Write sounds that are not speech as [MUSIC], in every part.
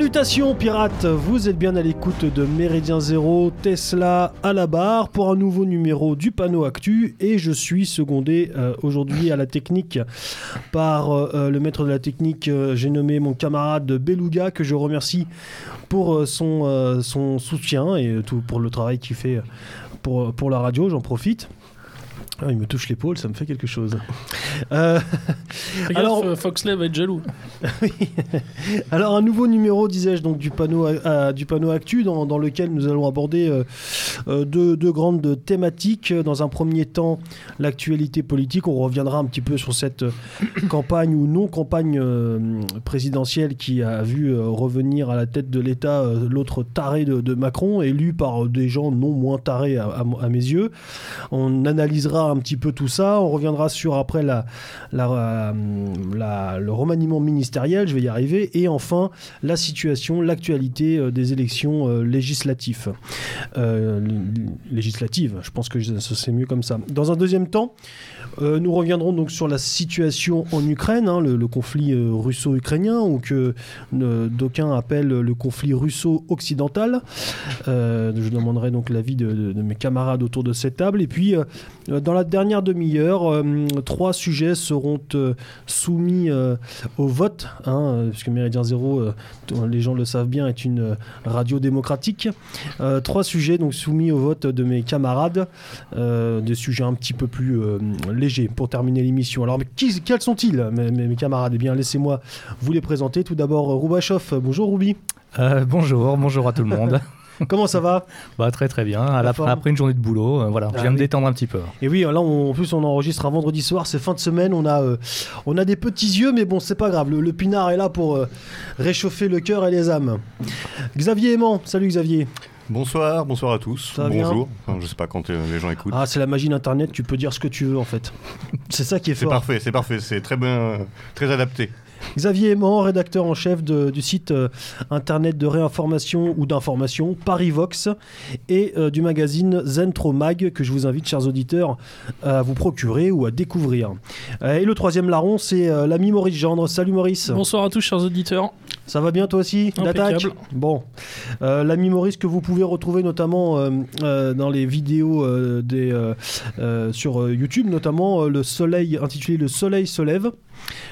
Salutations pirates, vous êtes bien à l'écoute de Méridien Zéro, Tesla à la barre pour un nouveau numéro du panneau Actu. Et je suis secondé euh, aujourd'hui à la technique par euh, le maître de la technique, euh, j'ai nommé mon camarade Beluga que je remercie pour euh, son, euh, son soutien et tout pour le travail qu'il fait pour, pour la radio, j'en profite. Ah, il me touche l'épaule, ça me fait quelque chose. [LAUGHS] Euh, Alors, Alors- Foxley va être jaloux. [LAUGHS] Alors un nouveau numéro, disais-je, donc du panneau, euh, du panneau Actu, dans, dans lequel nous allons aborder euh, euh, deux, deux grandes thématiques. Dans un premier temps, l'actualité politique. On reviendra un petit peu sur cette euh, [COUGHS] campagne ou non campagne euh, présidentielle qui a vu euh, revenir à la tête de l'État euh, l'autre taré de, de Macron, élu par des gens non moins tarés à, à- à mes yeux. On analysera un petit peu tout ça. On reviendra sur après euh, la- le remaniement ministériel, je vais y arriver, et enfin la situation, l'actualité euh, des élections euh, législatives. Législatives, je pense que c'est mieux comme ça. Dans un deuxième temps, euh, nous reviendrons donc sur la situation en Ukraine, hein, le, conflit euh, russo-ukrainien, ou que euh, d'aucuns appellent le conflit russo-occidental. Je demanderai donc l'avis de, mes camarades autour de cette table. Et puis, dans la dernière demi-heure, trois sujets seront soumis au vote, hein, puisque Méridien Zéro, les gens le savent bien, est une radio démocratique. Trois sujets donc soumis au vote de mes camarades, des sujets un petit peu plus légers pour terminer l'émission. Alors, mais qui- quels sont-ils, mes, camarades? Eh bien, laissez-moi vous les présenter. Tout d'abord, euh, Roubachov. Bonjour, Roubi. Euh, bonjour, bonjour à tout le monde. [LAUGHS] Comment ça va? Bah, très très bien. À La forme après une journée de boulot, euh, voilà, Ah je viens oui. me détendre un petit peu. Et oui, là, on- en plus, on enregistre un vendredi soir, c'est fin de semaine, on a, euh, on a des petits yeux, mais bon, c'est pas grave. Le, le pinard est là pour euh, réchauffer le cœur et les âmes. Xavier Aimant, salut Xavier. Bonsoir, bonsoir à tous. Ça Bonjour. Enfin, je sais pas quand euh, les gens écoutent. Ah, c'est la magie d'Internet, tu peux dire ce que tu veux en fait. [LAUGHS] C'est ça qui est c'est fort. parfait, c'est parfait, c'est très bien, euh, très adapté. Xavier Aimant, rédacteur en chef de- du site euh, internet de réinformation ou d'information Parivox et euh, du magazine Zentro Mag que je vous invite, chers auditeurs, à vous procurer ou à découvrir. Euh, et le troisième larron, c'est euh, l'ami Maurice Gendre. Salut Maurice. Bonsoir à tous, chers auditeurs. Ça va bien toi aussi. L'attaque Bon. Euh, L'ami Maurice que vous pouvez retrouver notamment euh, euh, dans les vidéos euh, des, sur YouTube, notamment le soleil intitulé Le soleil se lève.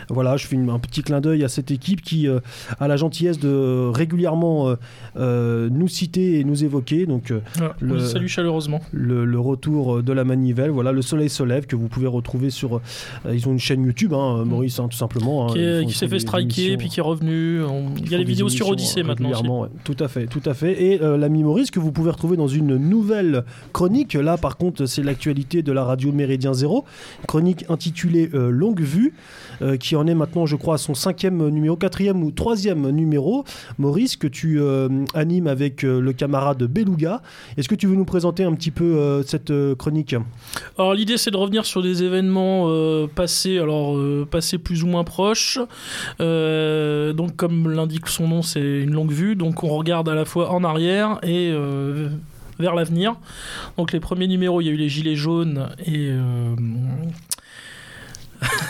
Voilà, je fais un petit clin d'œil à cette équipe qui euh, a la gentillesse de régulièrement euh, euh, nous citer et nous évoquer. Donc euh, Voilà, Le- salue chaleureusement. le, le retour de la manivelle, voilà, le soleil se lève que vous pouvez retrouver sur. euh, ils ont une chaîne YouTube, hein, Maurice, hein, tout simplement. hein. qui s'est fait striker, puis qui est revenu. On- Il y a les des vidéos sur Odyssée maintenant aussi. ouais. Tout à fait, tout à fait. Et euh, l'ami Maurice que vous pouvez retrouver dans une nouvelle chronique. Là, par contre, c'est l'actualité de la radio Méridien Zéro. Chronique intitulée euh, Longue Vue, euh, qui en est maintenant, je crois, à son cinquième numéro, quatrième ou troisième numéro. Maurice, que tu euh, animes avec euh, le camarade Beluga. Est-ce que tu veux nous présenter un petit peu cette chronique? Alors l'idée c'est de revenir sur des événements passés, alors passés plus ou moins proches. Donc comme l'indique son nom, c'est une longue vue, donc on regarde à la fois en arrière et vers l'avenir. Donc les premiers numéros, il y a eu les gilets jaunes et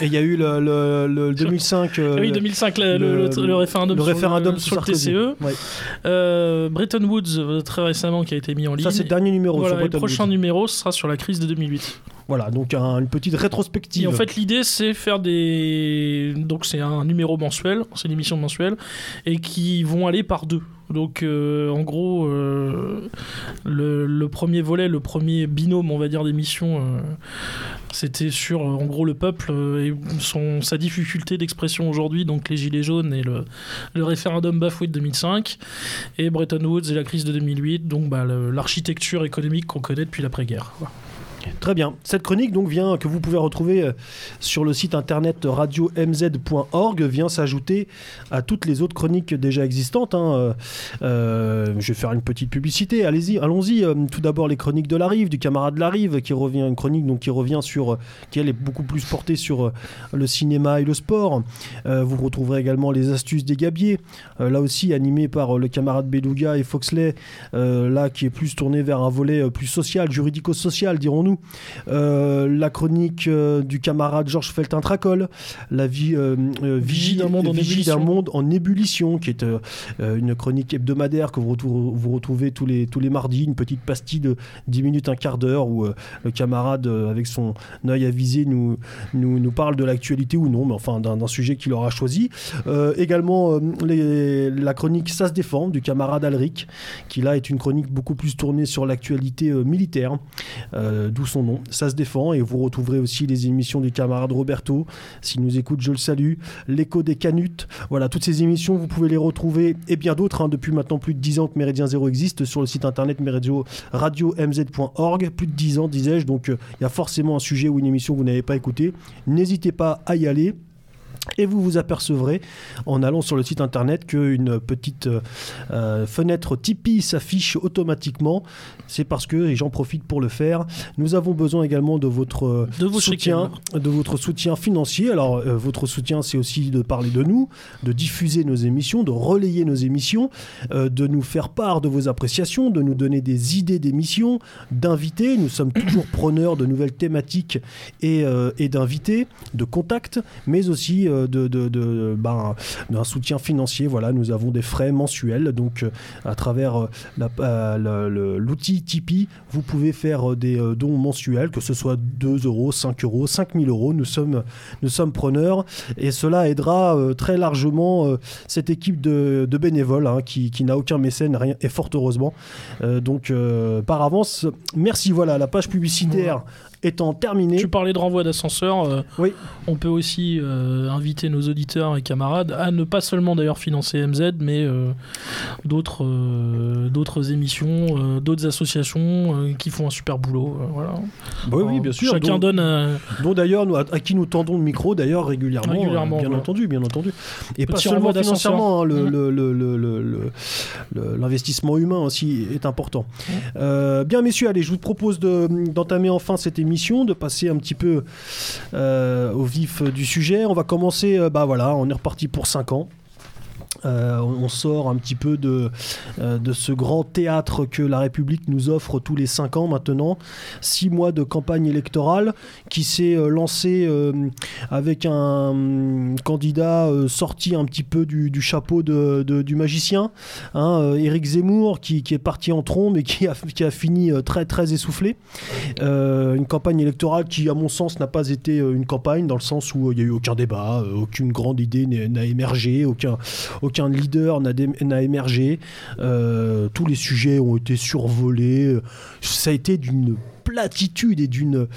Et il y a eu le, le- le 2005. euh, ah oui 2005 le, le- référendum, sur référendum le, sur le Sarkozy. TCE. Ouais. Euh, Bretton Woods euh, très récemment qui a été mis en ligne. Ça, c'est le dernier numéro Voilà, sur le prochain Woods. numéro sera sur la crise de 2008. Voilà, donc un- une petite rétrospective. En fait, l'idée, c'est faire des. Donc, c'est un numéro mensuel, c'est une émission mensuelle, et qui vont aller par deux. Donc, euh, en gros, euh, le, premier volet, le premier binôme, on va dire, d'émission, euh, c'était sur, euh, en gros, le peuple et son, sa difficulté d'expression aujourd'hui, donc les Gilets jaunes et le, référendum bafoué de 2005, et Bretton Woods et la crise de 2008, donc bah, l'architecture économique qu'on connaît depuis l'après-guerre. Très bien. Cette chronique donc vient que vous pouvez retrouver euh, sur le site internet radio-mz.org vient s'ajouter à toutes les autres chroniques déjà existantes. hein. Euh, euh, je vais faire une petite publicité. Allez-y, allons-y. Tout d'abord les chroniques de la Rive, du camarade la Rive, qui revient une chronique donc qui revient sur, qui elle est beaucoup plus portée sur le cinéma et le sport. Vous retrouverez également les astuces des gabiers, là aussi animé par le camarade Beluga et Foxley, là qui est plus tourné vers un volet plus social, juridico-social, dirons-nous. Nous euh, la chronique euh, du camarade Georges Feltin-Tracol, la vie, euh, Vigie d'un monde en ébullition. d'un monde en ébullition, qui est une chronique hebdomadaire que vous retrouvez, vous retrouvez tous, les, tous les mardis, une petite pastille de 10 minutes, un quart d'heure, où le camarade, avec son œil avisé, nous, nous, nous parle de l'actualité ou non, mais enfin d'un sujet qu'il aura choisi. Euh, également, euh, les- la chronique Ça se défend du camarade Alric, qui là est une chronique beaucoup plus tournée sur l'actualité euh, militaire, son nom. Ça se défend, et vous retrouverez aussi les émissions du camarade Roberto. S'il nous écoute, je le salue. L'écho des canutes. Voilà, toutes ces émissions, vous pouvez les retrouver, et bien d'autres, hein, depuis maintenant plus de 10 ans que Méridien Zéro existe, sur le site internet radio-mz.org. Plus de 10 ans, disais-je, donc euh, il y a forcément un sujet ou une émission que vous n'avez pas écouté. N'hésitez pas à y aller. Et vous vous apercevrez en allant sur le site internet qu'une petite euh, euh, fenêtre Tipeee s'affiche automatiquement. C'est parce que, et j'en profite pour le faire, nous avons besoin également de votre euh, De soutien, de votre soutien financier. Alors, euh, votre soutien, c'est aussi de parler de nous, de diffuser nos émissions, de relayer nos émissions, euh, de nous faire part de vos appréciations, de nous donner des idées d'émissions, d'invités. Nous sommes toujours preneurs de nouvelles thématiques et, et d'invités, de contacts, mais aussi de, de- ben, d'un soutien financier. Voilà, nous avons des frais mensuels. Donc, euh, à travers euh, euh, l'outil Tipeee, vous pouvez faire euh, des euh, dons mensuels, que ce soit 2 euros, 5 euros, 5000 euros. Nous sommes, preneurs et cela aidera euh, très largement euh, cette équipe de, bénévoles hein, qui, n'a aucun mécène, et fort heureusement. Euh, donc, euh, par avance, merci. Voilà, la page publicitaire étant terminée. Tu parlais de renvoi d'ascenseur. euh, Oui. On peut aussi euh, inviter nos auditeurs et camarades à ne pas seulement d'ailleurs financer MZ, mais euh, d'autres euh, d'autres émissions, euh, d'autres associations euh, qui font un super boulot. euh, voilà. Oui, oui, bien sûr. Chacun donne. dont d'ailleurs à, à qui nous tendons le micro d'ailleurs régulièrement, Régulièrement, euh, bien entendu bien entendu et pas seulement financièrement hein, le- le- le- le- le- le- le- l'investissement humain aussi est important. Euh, bien messieurs allez je vous propose de- d'entamer enfin cette émission de passer un petit peu euh, au vif du sujet. On va commencer euh, bah voilà on est reparti pour 5 ans Euh, on sort un petit peu de, euh, de ce grand théâtre que la République nous offre tous les cinq ans maintenant. Six mois de campagne électorale qui s'est euh, lancé euh, avec un hum, candidat sorti un petit peu du, du chapeau de, du magicien, hein, Éric Zemmour, qui, qui est parti en trombe et qui a, qui a fini très très essoufflé. Une campagne électorale qui, à mon sens, n'a pas été une campagne dans le sens où il n'y a eu aucun débat, aucune grande idée n'a émergé, aucun leader n'a dé- n'a émergé. Euh, tous les sujets ont été survolés. Ça a été d'une platitude et d'une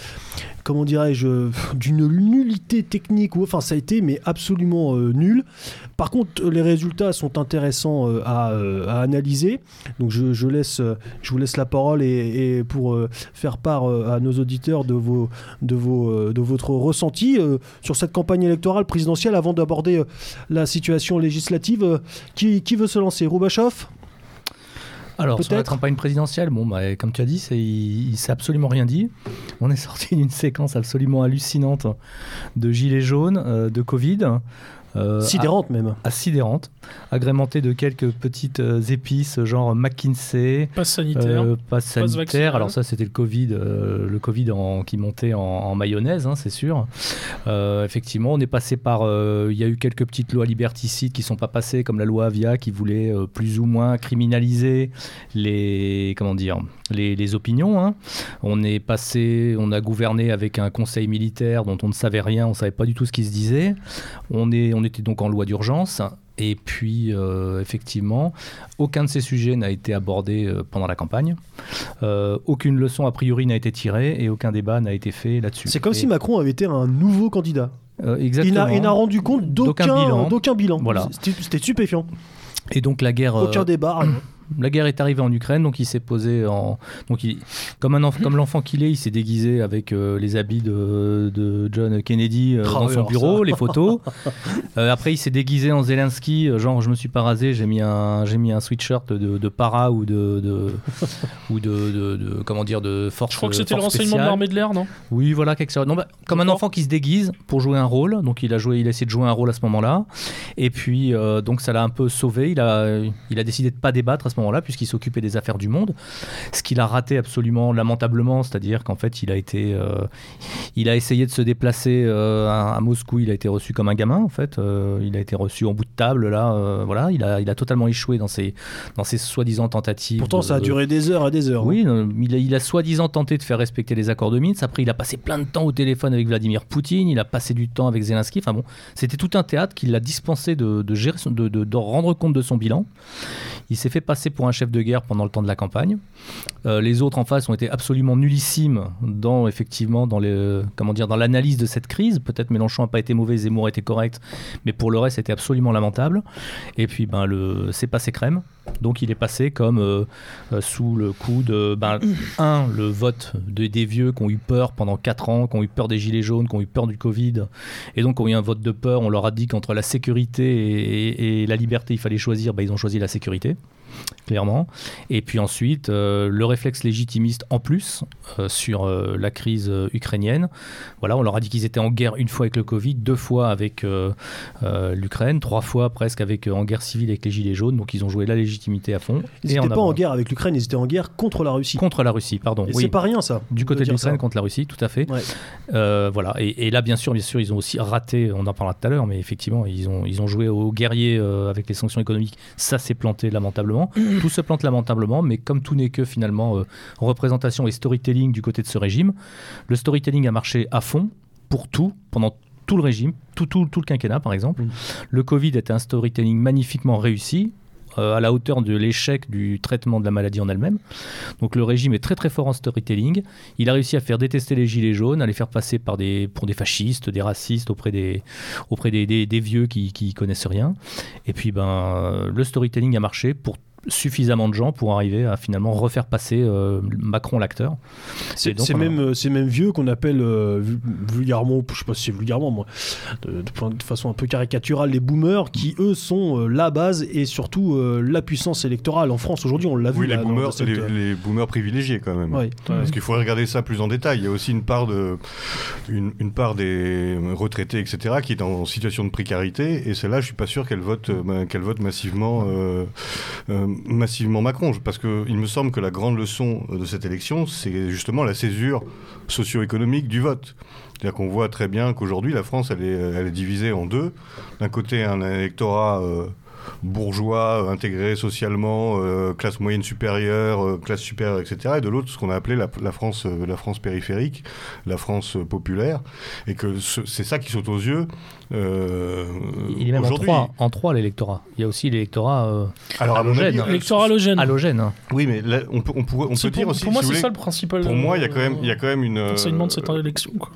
comment dirais-je d'une nullité technique ou enfin ça a été mais absolument euh, nul. Par contre les résultats sont intéressants euh, à, euh, à analyser. Donc je, laisse je vous laisse la parole et, pour faire part à nos auditeurs de vos de vos de votre ressenti sur cette campagne électorale présidentielle avant d'aborder la situation législative qui, veut se lancer? Roubachov Alors, sur la Peut-être. campagne présidentielle, bon, bah, comme tu as dit, c'est, il, il s'est absolument rien dit. On est sorti [LAUGHS] d'une séquence absolument hallucinante de gilets jaunes, euh, de Covid. Euh, sidérante même à- sidérante, agrémentée de quelques petites euh, épices, genre McKinsey, passe sanitaire. euh, passe sanitaire. Alors ça, c'était le Covid, euh, le Covid en- qui montait en, en mayonnaise, hein, c'est sûr. Euh, effectivement, on est passé par. euh, Il y a eu quelques petites lois liberticides qui sont pas passées, comme la loi Avia, qui voulait euh, plus ou moins criminaliser les comment dire les, les opinions. hein. On est passé, on a gouverné avec un conseil militaire dont on ne savait rien, on savait pas du tout ce qui se disait. On est, on était donc en loi d'urgence. Et puis, euh, effectivement, aucun de ces sujets n'a été abordé euh, pendant la campagne. Euh, aucune leçon a priori n'a été tirée et aucun débat n'a été fait là-dessus. c'est comme Et- si Macron avait été un nouveau candidat il exactement. n'a il n'a rendu compte D'aucun bilan. d'aucun bilan. Voilà. C'était stupéfiant. Et donc la guerre, Aucun débat. La guerre est arrivée en Ukraine, donc il s'est posé en, donc il, comme un enf- comme l'enfant qu'il est, il s'est déguisé avec euh, les habits de, de John Kennedy euh, dans son bureau, ça. les photos. [LAUGHS] Euh, après, il s'est déguisé en Zelensky, euh, genre je me suis pas rasé, j'ai mis un, j'ai mis un sweatshirt de, de para ou de, de ou de, de- de- comment dire de force. Je crois que c'était le renseignement de l'armée de l'air, non? Oui, voilà, quelque chose. Non, bah, comme un enfant qui se déguise pour jouer un rôle. Donc, il a, joué, il a essayé de jouer un rôle à ce moment-là. Et puis, euh, donc, ça l'a un peu sauvé. Il a, il a décidé de pas débattre à ce moment-là, puisqu'il s'occupait des affaires du monde. Ce qu'il a raté absolument lamentablement, c'est-à-dire qu'en fait, il a été, euh, il a essayé de se déplacer euh, à, à Moscou. Il a été reçu comme un gamin, en fait. Euh, il a été reçu en bout de table, là. voilà, il a, il a totalement échoué dans ses, dans ses soi-disant tentatives. Pourtant, ça a duré des heures et des heures. hein. oui, il a, il a soi-disant tenté de faire respecter les accords de Minsk. Après, il a passé plein de temps au téléphone avec Vladimir Poutine. Il a passé du temps avec Zelensky. Enfin bon, c'était tout un théâtre qui l'a dispensé de, de gérer, son- de, de- de rendre compte de son bilan. Il s'est fait passer pour un chef de guerre pendant le temps de la campagne. Euh, les autres en face ont été absolument nullissimes dans effectivement dans les comment dire dans l'analyse de cette crise. Peut-être Mélenchon n'a pas été mauvais, Zemmour était correct, mais pour le reste c'était absolument lamentable. Et puis ben le c'est passé crème. Donc il est passé comme euh, euh, sous le coup de ben, [COUGHS] un le vote de, des vieux qui ont eu peur pendant 4 ans, qui ont eu peur des gilets jaunes, qui ont eu peur du Covid, et donc qui ont eu un vote de peur. On leur a dit qu'entre la sécurité et, et- et la liberté il fallait choisir. Ben, ils ont choisi la sécurité clairement. Et puis ensuite, euh, le réflexe légitimiste en plus euh, sur euh, la crise ukrainienne. Voilà, on leur a dit qu'ils étaient en guerre une fois avec le Covid, deux fois avec l'Ukraine, trois fois presque avec en guerre civile avec les gilets jaunes. Donc ils ont joué la légitimité à fond. Ils n'étaient pas avant- en guerre avec l'Ukraine, ils étaient en guerre contre la Russie. contre la Russie, pardon. Oui. c'est pas rien, ça. Du côté de l'Ukraine contre la Russie, tout à fait. Ouais. Voilà. Et, et là, bien sûr, bien sûr, ils ont aussi raté. On en parlera tout à l'heure, mais effectivement, ils ont ils ont joué aux guerriers avec les sanctions économiques. Ça s'est planté lamentablement. Tout se plante lamentablement, mais comme tout n'est que finalement euh, représentation et storytelling du côté de ce régime, le storytelling a marché à fond pour tout pendant tout le régime, tout, tout, tout le quinquennat par exemple. Mm. Le Covid était un storytelling magnifiquement réussi. euh, à la hauteur de l'échec du traitement de la maladie en elle-même. Donc le régime est très très fort en storytelling. Il a réussi à faire détester les gilets jaunes, à les faire passer par des, pour des fascistes, des racistes auprès des, auprès des, des- des vieux qui, qui connaissent rien. Et puis ben, le storytelling a marché pour suffisamment de gens pour arriver à finalement refaire passer euh, Macron l'acteur. C'est on a- même, euh, c'est même vieux qu'on appelle euh, vu- vulgairement, je sais pas si c'est vulgairement, moi, de, de point- de façon un peu caricaturale, les boomers qui eux sont euh, la base et surtout euh, la puissance électorale en France aujourd'hui. On l'a vu. Oui, les là, dans- boomers, cette- les, les boomers privilégiés quand même. Ouais, ouais. Parce qu'il faut regarder ça plus en détail. Il y a aussi une part, de, une, une part des retraités, etc., qui est en situation de précarité. Et celle-là, je suis pas sûr qu'elle vote, euh, qu'elle vote massivement, euh, euh, massivement Macron. Parce qu'il me semble que la grande leçon de cette élection, c'est justement la césure socio-économique du vote. C'est-à-dire qu'on voit très bien qu'aujourd'hui, la France, elle est, elle est divisée en deux. D'un côté, un électorat euh, bourgeois, euh, intégré socialement, euh, classe moyenne supérieure, euh, classe supérieure, etc. Et de l'autre, ce qu'on a appelé la, la France, euh, la France périphérique, la France euh, populaire. Et que ce- c'est ça qui saute aux yeux. euh, Il est même en aujourd'hui. trois, en trois l'électorat. Il y a aussi l'électorat euh, Alors, halogène. halogène. halogène. Oui, mais là, on peut, on pourrait- on peut dire pour, aussi. pour moi, si c'est ça le principal. pour moi, il y a quand même, il y a quand même une. enseignement de cette élection. Quoi.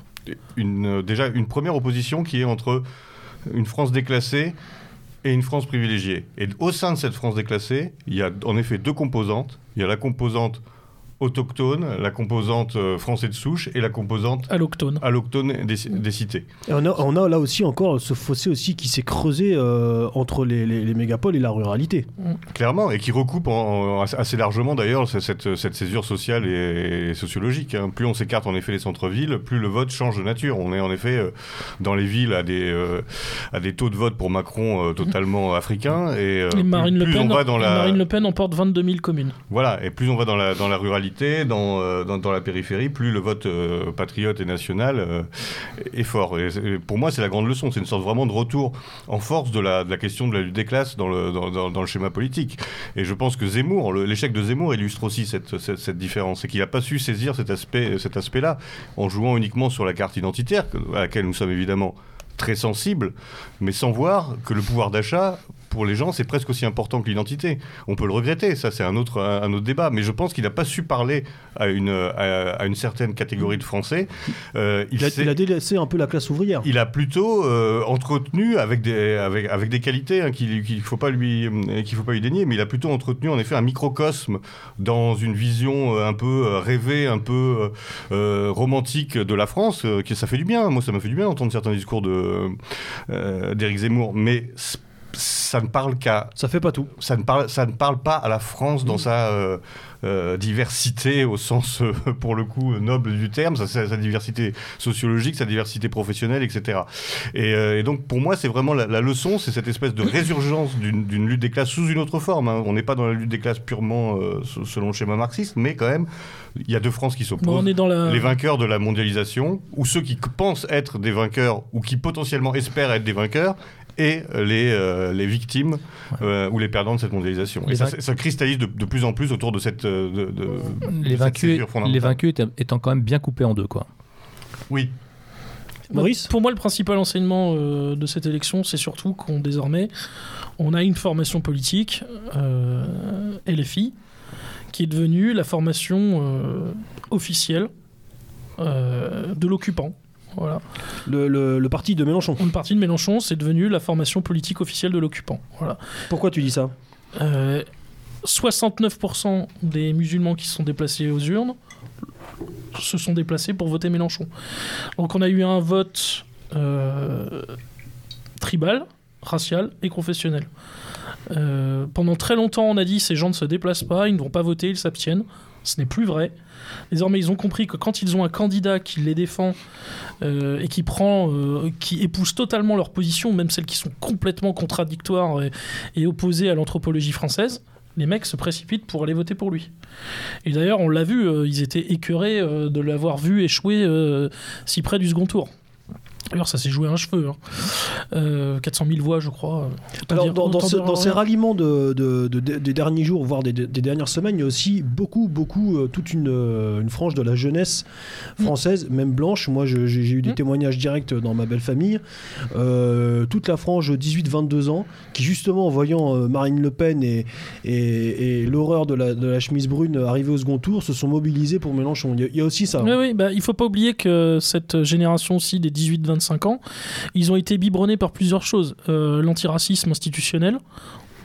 une, déjà une première opposition qui est entre une France déclassée et une France privilégiée. Et au sein de cette France déclassée, il y a en effet deux composantes. Il y a la composante autochtone, la composante euh, français de souche et la composante Alloctone. alloctone des, des cités. Et on, a, on a là aussi encore ce fossé aussi qui s'est creusé euh, entre les, les- les mégapoles et la ruralité. Clairement, et qui recoupe en- en- assez largement d'ailleurs cette, cette, césure sociale et, sociologique. hein. Plus on s'écarte en effet des centres-villes, plus le vote change de nature. On est en effet euh, dans les villes à des, euh, à des taux de vote pour Macron euh, totalement africains. Et, euh, Et Marine, plus, le plus Pen, on va dans et la... Marine Le Pen emporte 22 000 communes. Voilà, et plus on va dans la, dans la ruralité, dans, euh, dans, la périphérie, plus le vote euh, patriote et national euh, est fort. Pour moi, c'est la grande leçon. C'est une sorte vraiment de retour en force de la, question de la lutte des classes dans le, schéma politique. Et je pense que Zemmour, l'échec de Zemmour illustre aussi cette, différence. C'est qu'il n'a pas su saisir cet aspect, cet aspect-là en jouant uniquement sur la carte identitaire, à laquelle nous sommes évidemment très sensibles, mais sans voir que le pouvoir d'achat, pour les gens, c'est presque aussi important que l'identité. On peut le regretter, ça c'est un autre, un, autre débat, mais je pense qu'il n'a pas su parler à une, à, à une certaine catégorie de Français. Euh, Il a, s'est- il a délaissé un peu la classe ouvrière. il a plutôt euh, entretenu avec des, avec, avec des qualités hein, qu'il qu'il faut pas lui euh, qu'il faut pas lui dénier, mais il a plutôt entretenu en effet un microcosme dans une vision un peu rêvée, un peu euh, romantique de la France, que ça fait du bien. Moi, ça m'a fait du bien d'entendre certains discours de d'Éric Zemmour, mais ça ne parle qu'à Ça fait pas tout. ça ne parle, ça ne parle pas à la France dans sa, euh, euh, diversité au sens, euh, [LAUGHS] pour le coup, noble du terme, sa, diversité sociologique, sa diversité professionnelle, etc. Et, et donc, pour moi, c'est vraiment la, la leçon, c'est cette espèce de résurgence d'une lutte des classes sous une autre forme. hein. On n'est pas dans la lutte des classes purement se- selon le schéma marxiste, mais quand même, il y a deux France qui s'opposent la. les vainqueurs de la mondialisation, ou ceux qui pensent être des vainqueurs, ou qui potentiellement espèrent être des vainqueurs, et euh, les, euh, les victimes euh, ou les perdants de cette mondialisation. Les et ça, ça cristallise de, de plus en plus autour de cette... de- Les vaincus, césure fondamentale. les vaincus étant- étant quand même bien coupés en deux, quoi. Oui, Maurice Pour moi, le principal enseignement euh, de cette élection, c'est surtout qu'on désormais, on a une formation politique, euh, LFI, qui est devenue la formation euh, officielle euh, de l'occupant. Voilà. le, le- le parti de Mélenchon. Une partie de Mélenchon, c'est devenu la formation politique officielle de l'occupant. Voilà. Pourquoi tu dis ça? Euh, 69% des musulmans qui se sont déplacés aux urnes se sont déplacés pour voter Mélenchon. Donc on a eu un vote euh, tribal, racial et confessionnel. Euh, pendant très longtemps, on a dit ces gens ne se déplacent pas, ils ne vont pas voter, ils s'abstiennent. Ce n'est plus vrai. Désormais, ils ont compris que quand ils ont un candidat qui les défend euh, et qui prend, euh, qui épouse totalement leur position, même celles qui sont complètement contradictoires et, opposées à l'anthropologie française, les mecs se précipitent pour aller voter pour lui. Et d'ailleurs, on l'a vu, euh, ils étaient écœurés de l'avoir vu échouer si près du second tour. D'ailleurs, ça s'est joué à un cheveu. hein. Euh, 400 000 voix, je crois. Alors, dire- dans, dans autant ce- dire dans ces ralliements de, de- de- de- des derniers jours, voire des, des dernières semaines, il y a aussi beaucoup, beaucoup, euh, toute une, euh, une frange de la jeunesse française, même blanche. Moi, j'ai eu des Mm. témoignages directs dans ma belle famille. Euh, toute la frange 18-22 ans, qui justement, en voyant Marine Le Pen et, et, et l'horreur de la, de la chemise brune arriver au second tour, se sont mobilisés pour Mélenchon. Il y a, il y a aussi ça. Oui, oui, bah, il faut pas oublier que cette génération aussi des 18-25 ans, ils ont été biberonnés par plusieurs choses. Euh, L'antiracisme institutionnel,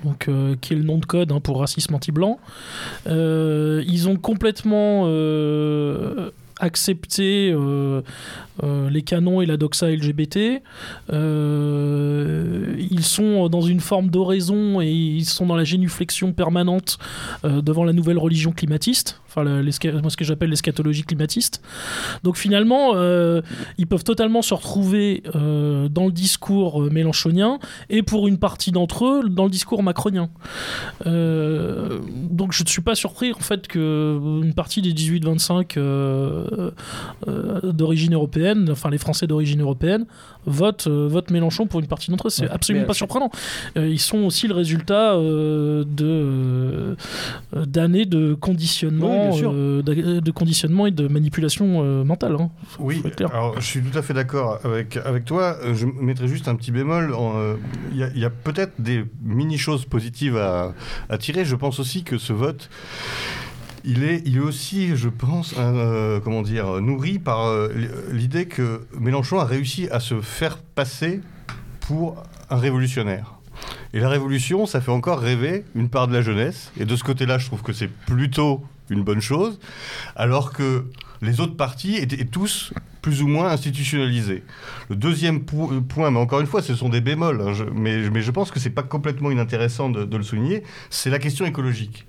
donc, euh, qui est le nom de code hein, pour racisme anti-blanc. Euh, ils ont complètement accepté euh, les canons et la doxa LGBT. Euh, ils sont dans une forme d'oraison et ils sont dans la génuflexion permanente euh, devant la nouvelle religion climatiste, enfin moi, ce que j'appelle l'eschatologie climatiste. Donc finalement, ils peuvent totalement se retrouver dans le discours mélenchonien et pour une partie d'entre eux dans le discours macronien. Donc je ne suis pas surpris en fait que une partie des 18-25 euh, euh, d'origine européenne, enfin les Français d'origine européenne, votent, euh, votent Mélenchon pour une partie d'entre eux. C'est Ouais, absolument pas surprenant. Euh, ils sont aussi le résultat euh, de euh, d'années de conditionnement, Oui, euh, de, conditionnement et de manipulation euh, mentale. hein. Oui, alors je suis tout à fait d'accord avec, avec toi. Euh, Je mettrais juste un petit bémol. euh, Il y a, peut-être des mini-choses positives à, à tirer. Je pense aussi que ce vote, il est, il est aussi, je pense, euh, comment dire, nourri par euh, l'idée que Mélenchon a réussi à se faire passer pour un révolutionnaire. Et la révolution, ça fait encore rêver une part de la jeunesse. Et de ce côté-là, je trouve que c'est plutôt une bonne chose. Alors que les autres partis étaient tous plus ou moins institutionnalisés. Le deuxième po- point, mais encore une fois, ce sont des bémols, hein, mais, je pense que c'est pas complètement inintéressant de le souligner, c'est la question écologique.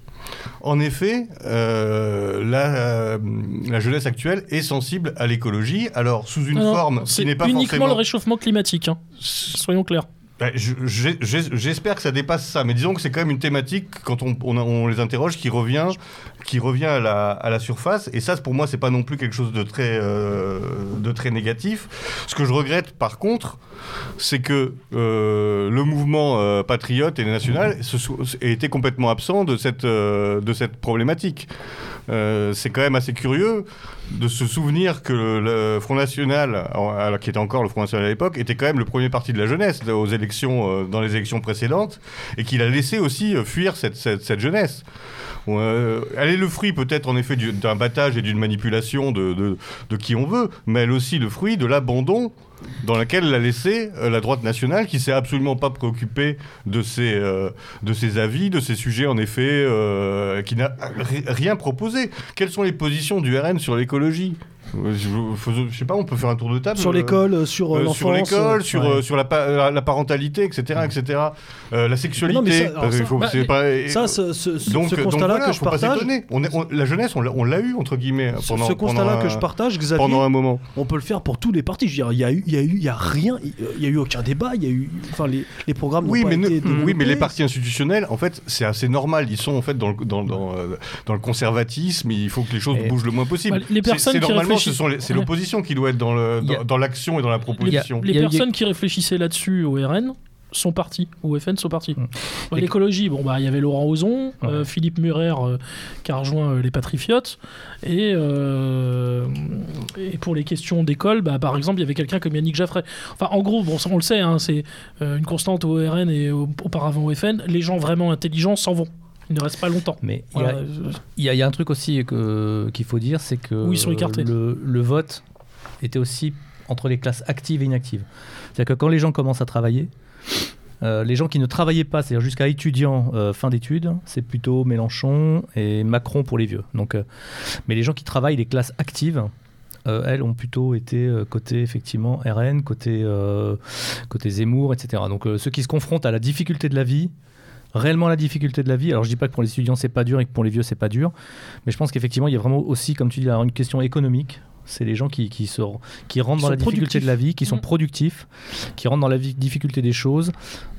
En effet, euh, la, euh, la jeunesse actuelle est sensible à l'écologie, alors sous une Non, non, forme qui n'est pas uniquement forcément... le réchauffement climatique. hein. Soyons clairs. Ben, J'espère que ça dépasse ça, mais disons que c'est quand même une thématique, quand on, les interroge, qui revient, qui revient à, la, surface. Et ça, pour moi, c'est pas non plus quelque chose de très, euh, négatif. Ce que je regrette, par contre, c'est que euh, le mouvement euh, patriote et national ait été complètement absent de cette, problématique. C'est quand même assez curieux de se souvenir que le, Front National, alors, qui était encore le Front National à l'époque, était quand même le premier parti de la jeunesse aux élections, euh, dans les élections précédentes, et qu'il a laissé aussi euh, fuir cette, cette, jeunesse. Euh, elle est le fruit peut-être en effet du- d'un battage et d'une manipulation de, de, de qui on veut, mais elle est aussi le fruit de l'abandon dans lequel l'a laissé euh, la droite nationale, qui s'est absolument pas préoccupée de ses, euh, avis, de ses sujets en effet, euh, qui n'a ri- rien proposé. Quelles sont les positions du RN sur l'écologie? Je, sais pas, on peut faire un tour de table. Sur euh, l'école, euh, sur euh, euh, l'enfance. sur l'école, sur, ouais. sur la, pa- la, la parentalité, etc., etc. La sexualité. Non, mais ça- alors parce qu'il ça- faut- bah, pas- Ça, ce, donc, ce constat-là voilà, que je partage. On est- on- la jeunesse, on l'a- eu entre guillemets pendant, ce constat-là que je partage, Xavier, pendant un moment. on peut le faire pour tous les partis. Je veux dire, il y a eu, il y a eu, il y a rien, il y a eu aucun débat, il y a eu, enfin les, les programmes Oui pas mais, ne- été oui, mais les partis institutionnels, en fait, c'est assez normal. Ils sont en fait dans le, dans, dans, dans le conservatisme. Il faut que les choses Et- bougent le moins possible. Bah, les personnes qui normalement, ce réfléchissent- sont les- c'est l'opposition qui doit être dans le- l'action et dans la proposition. les eu- personnes qui réfléchissaient là-dessus au RN sont partis, au FN sont partis. Mm. Bah, L'écologie, bon bah il y avait Laurent Ozon, euh. Philippe Murer euh, qui a rejoint euh, les Patriotes, et, euh, et pour les questions d'école, bah, par exemple il y avait quelqu'un comme Yannick Jaffray. Enfin en gros, bon ça, on le sait, hein, c'est euh, une constante au RN et au- auparavant au FN. Les gens vraiment intelligents s'en vont, ils ne restent pas longtemps. Mais il y a- Voilà, Il y, a- il y a un truc aussi qu'il faut dire, c'est que Oui, le, le vote était aussi entre les classes actives et inactives. C'est-à-dire que quand les gens commencent à travailler, euh, les gens qui ne travaillaient pas, c'est-à-dire jusqu'à étudiant euh, fin d'études, c'est plutôt Mélenchon et Macron pour les vieux. Donc, euh, mais les gens qui travaillent, les classes actives, elles ont plutôt été côté effectivement RN, côté, côté Zemmour, etc. Donc ceux qui se confrontent à la difficulté de la vie, réellement la difficulté de la vie. Alors je dis pas que pour les étudiants c'est pas dur et que pour les vieux c'est pas dur, mais je pense qu'effectivement il y a vraiment aussi, comme tu dis, une question économique. C'est les gens qui, qui, se- qui rentrent Qui dans la difficulté productifs. de la vie, qui sont Mm. productifs, qui rentrent dans la vi- difficulté des choses.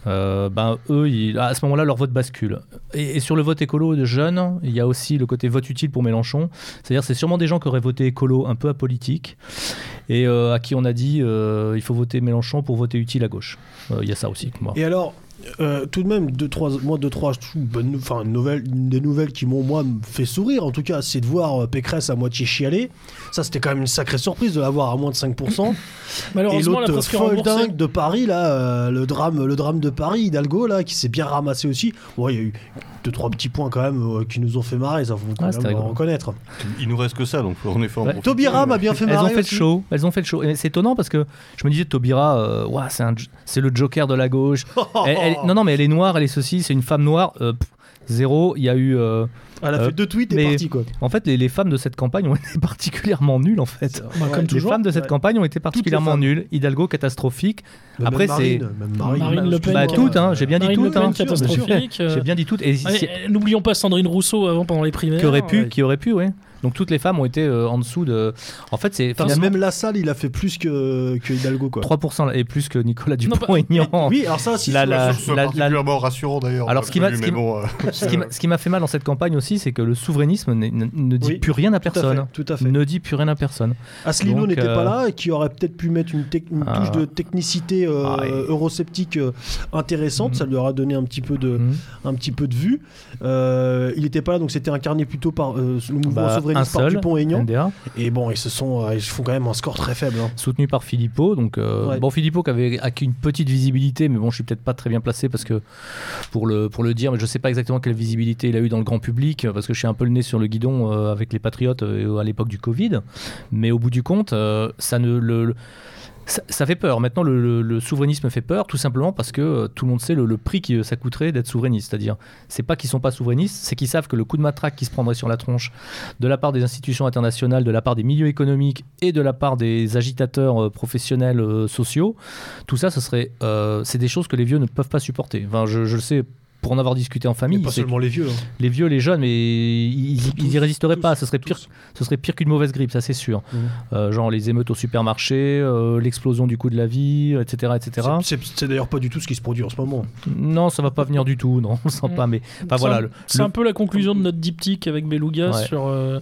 Euh, ben, eux, ils- à ce moment-là, leur vote bascule. Et, et sur le vote écolo de jeunes, il y a aussi le côté vote utile pour Mélenchon. C'est-à-dire c'est sûrement des gens qui auraient voté écolo un peu apolitique et euh, à qui on a dit euh, il faut voter Mélenchon pour voter utile à gauche. Euh, Il y a ça aussi. Moi. Et alors, euh, tout de même, deux, trois, moi, deux, trois, enfin, une nouvelle, une des nouvelles qui m'ont, moi, fait sourire, en tout cas, c'est de voir euh, Pécresse à moitié chialer. Ça, c'était quand même une sacrée surprise de l'avoir à moins de 5%. [CLEARS THROAT] et Malheureusement, a l'autre folle dingue de Paris, là, euh, le, drame, le drame de Paris, Hidalgo, là, qui s'est bien ramassé aussi. Ouais, il y a eu deux, trois petits points quand même euh, qui nous ont fait marrer, ça faut quand même reconnaître. Il nous reste que ça, donc en effet. en Ouais. profiter. Taubira m'a bien fait Elles marrer. ont fait le aussi. show. Elles ont fait le show. Et c'est étonnant parce que je me disais Taubira, euh, ouah, c'est un- c'est le Joker de la gauche. [LAUGHS] Elle- elle- non, non, mais elle est noire, elle est ceci, c'est une femme noire. euh, pff, zéro. Il y a eu. euh, Elle a Euh, fait deux tweets et quoi. en fait, les, les femmes de cette campagne ont [LAUGHS] été particulièrement nulles en fait. Bah, comme Ouais, toujours. les femmes de cette ouais. campagne ont été particulièrement nulles. Hidalgo catastrophique. Mais Après, c'est- Marine, Marine, Marine Le Pen, Bah, a- toutes, hein, j'ai bien dit Marine toutes. Hein. catastrophique. euh, J'ai bien dit toutes. Et euh, N'oublions pas Sandrine Rousseau avant pendant les primaires. qui aurait pu, Ouais. qui aurait pu, ouais. Donc toutes les femmes ont été euh, en dessous de. En fait, c'est Enfin, finalement même la salle, il a fait plus que, que Hidalgo, quoi. 3% et plus que Nicolas Non, Dupont-Aignan. Oui, alors ça, si La- c'est- la- la- particulièrement rassurant d'ailleurs. Alors, ce qui m'a- bon, euh, fait mal dans cette campagne aussi, c'est que le souverainisme ne, ne dit Oui, plus rien à tout à personne. fait, tout à fait. Ne dit plus rien à personne. Asselineau n'était euh, pas là et qui aurait peut-être pu mettre une, une Ah. touche de technicité euh, Ah, et- eurosceptique euh, intéressante. Mhm. Ça lui aura donné un petit peu de, Mhm. un petit peu de vue. Euh, il n'était pas là, donc c'était incarné plutôt par euh, le mouvement Bah, souverainiste seul, Dupont-Aignan. NDA, Et bon, ils se sont, euh, ils font quand même un score très faible. hein. soutenu par Philippot. Donc, euh, Ouais. bon, Philippot qui avait acquis une petite visibilité, mais bon, je suis peut-être pas très bien placé parce que pour le, pour le dire, mais je sais pas exactement quelle visibilité il a eu dans le grand public parce que je suis un peu le nez sur le guidon euh, avec les Patriotes euh, à l'époque du Covid. Mais au bout du compte, euh, ça ne le, le- ça, fait peur. Maintenant, le, souverainisme fait peur, tout simplement parce que euh, tout le monde sait le, prix que ça coûterait d'être souverainiste. C'est-à-dire, c'est pas qu'ils sont pas souverainistes, c'est qu'ils savent que le coup de matraque qui se prendrait sur la tronche de la part des institutions internationales, de la part des milieux économiques et de la part des agitateurs euh, professionnels euh, sociaux, tout ça, ce serait, c'est des choses que les vieux ne peuvent pas supporter. Enfin, je le sais pour en avoir discuté en Mais famille. pas seulement les vieux. hein. les vieux, les jeunes, mais ils, ils- ils y résisteraient tous, pas. Ce serait pire, tous. ce serait pire qu'une mauvaise grippe, ça c'est sûr. Mhm. Euh, genre les émeutes au supermarché, euh, l'explosion du coût de la vie, etc., etc. C'est- d'ailleurs pas du tout ce qui se produit en ce moment. Non, ça va pas venir du tout. Non, on le sent Mhm. pas. Mais enfin C'est voilà. C'est le- un peu la conclusion de notre diptyque avec Beluga Ouais. sur euh,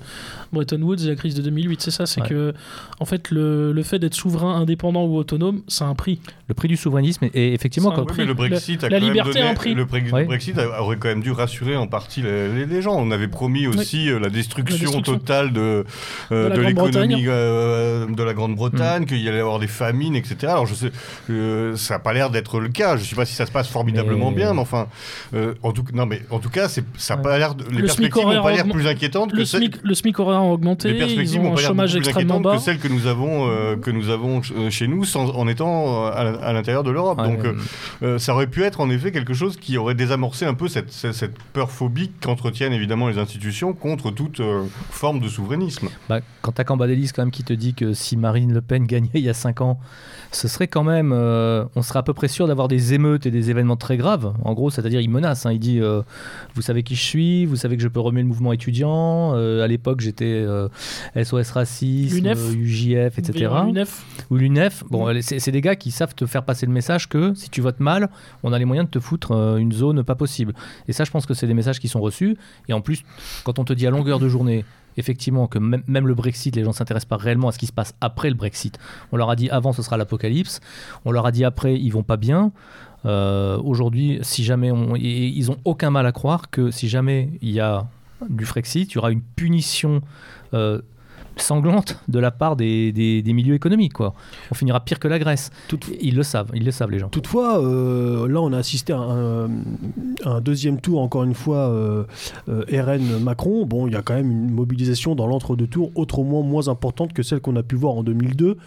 Bretton Woods et la crise de 2008. C'est ça, c'est Ouais. que en fait le, le fait d'être souverain, indépendant ou autonome, c'est un prix. le prix du souverainisme. Et, effectivement, un quand, Oui, prix. mais le Brexit a la quand même liberté a donné- un prix. Le. Le Brexit aurait quand même dû rassurer en partie les, les- les gens. On avait promis aussi euh, la, destruction La destruction. totale de, euh, De l'économie euh, de la Mm. Grande-Bretagne, qu'il y allait avoir des famines, etc. Alors je sais, euh, ça n'a pas l'air d'être le cas. Je ne sais pas si ça se passe formidablement Mais- bien, mais enfin, euh, en tout, non, mais en tout cas, ça n'a Ouais. pas l'air. de- Les Le SMIC perspectives n'ont pas l'air plus inquiétantes Le que celles. SMIC, le SMIC horaire a augmenté, Les perspectives ont n'ont pas l'air plus inquiétantes bas. que celles que nous avons, euh, que nous avons chez nous sans, en étant à, l'intérieur de l'Europe. Ouais, Donc euh, euh, euh, ça aurait pu être en effet quelque chose qui aurait désamorcé désamorcer un peu cette, peur phobique qu'entretiennent évidemment les institutions contre toute euh, forme de souverainisme. Bah, quand t'as Cambadélis quand même qui te dit que si Marine Le Pen gagnait il y a 5 ans, ce serait quand même, euh, on serait à peu près sûr d'avoir des émeutes et des événements très graves. En gros, c'est-à-dire il menace. hein. il dit, euh, vous savez qui je suis, vous savez que je peux remuer le mouvement étudiant. Euh, à l'époque, j'étais SOS racisme, UJF, etc. Ou l'UNEF. Bon, c'est c'est des gars qui savent te faire passer le message que si tu votes mal, on a les moyens de te foutre une zone pas possible. Et ça, je pense que c'est des messages qui sont reçus. Et en plus, quand on te dit à longueur de journée, effectivement, que même, le Brexit, les gens s'intéressent pas réellement à ce qui se passe après le Brexit. On leur a dit avant, ce sera l'apocalypse. On leur a dit après, ils vont pas bien. Euh, Aujourd'hui, si jamais ils ont aucun mal à croire que si jamais il y a du Frexit, il y aura une punition euh, sanglante de la part des, des- des milieux économiques. Quoi. On finira pire que la Grèce. Tout- Ils le savent, ils le savent les gens. Toutefois, euh, là, on a assisté à un, un deuxième tour, encore une fois, euh, euh, RN-Macron. Bon, il y a quand même une mobilisation dans l'entre-deux tours autrement moins importante que celle qu'on a pu voir en 2002.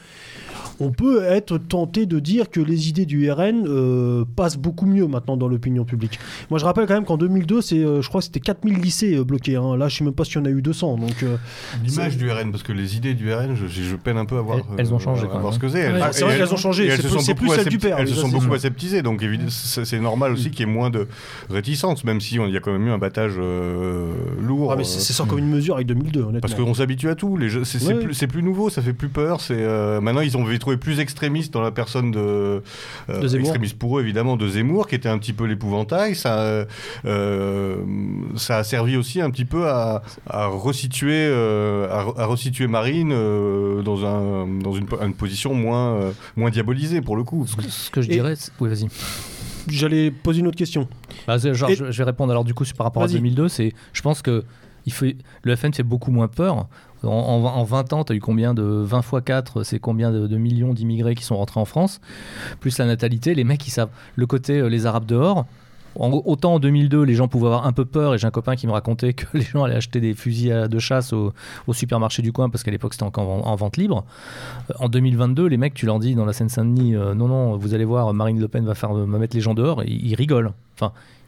On peut être tenté de dire que les idées du RN euh, passent beaucoup mieux maintenant dans l'opinion publique. Moi, je rappelle quand même qu'en 2002, c'est, euh, je crois que c'était 4000 lycées euh, bloqués. hein. Là, je sais même pas s'il y en a eu 200. Donc, euh, L'image du RN, parce que les idées du RN, je, je peine un peu à voir, Elles- elles ont changé à voir ce que c'est. Ouais. Ah, c'est vrai qu'elles ont changé. C'est plus- celle du père, Elles se sont c'est beaucoup aseptisées, donc c'est normal aussi qu'il y ait moins de réticence, même si on- il y a quand même eu un battage euh, lourd. ah, mais c'est, sans comme une mesure avec 2002, honnêtement. Parce qu'on s'habitue à tout. C'est, Ouais. plus, nouveau, ça fait plus peur. C'est maintenant ils ont trouvé plus extrémiste dans la personne de, euh, De Zemmour. extrémiste pour eux évidemment de Zemmour, qui était un petit peu l'épouvantail. Ça, euh, euh, ça a servi aussi un petit peu à, à resituer, euh, à, re- à resituer Marine euh, dans un dans une, une position moins euh, moins diabolisée pour le coup. Ce que je Et- dirais, oui, vas-y. J'allais poser une autre question. Bah, c'est genre, Et- je, je vais répondre alors du coup sur- par rapport à Vas-y. 2002. C'est, je pense que il faut, le FN fait beaucoup moins peur. En, en- en 20 ans, tu as eu combien de 20 fois 4, c'est combien de, millions d'immigrés qui sont rentrés en France? Plus la natalité, les mecs, ils savent le côté euh, les Arabes dehors. Autant en 2002, les gens pouvaient avoir un peu peur, et j'ai un copain qui me racontait que [LAUGHS] les gens allaient acheter des fusils de chasse au, supermarché du coin parce qu'à l'époque c'était encore en, en vente libre. Euh, En 2022, les mecs, tu leur dis dans la Seine-Saint-Denis, euh, non, non, vous allez voir, Marine Le Pen va, faire, mettre les gens dehors, et ils, rigolent.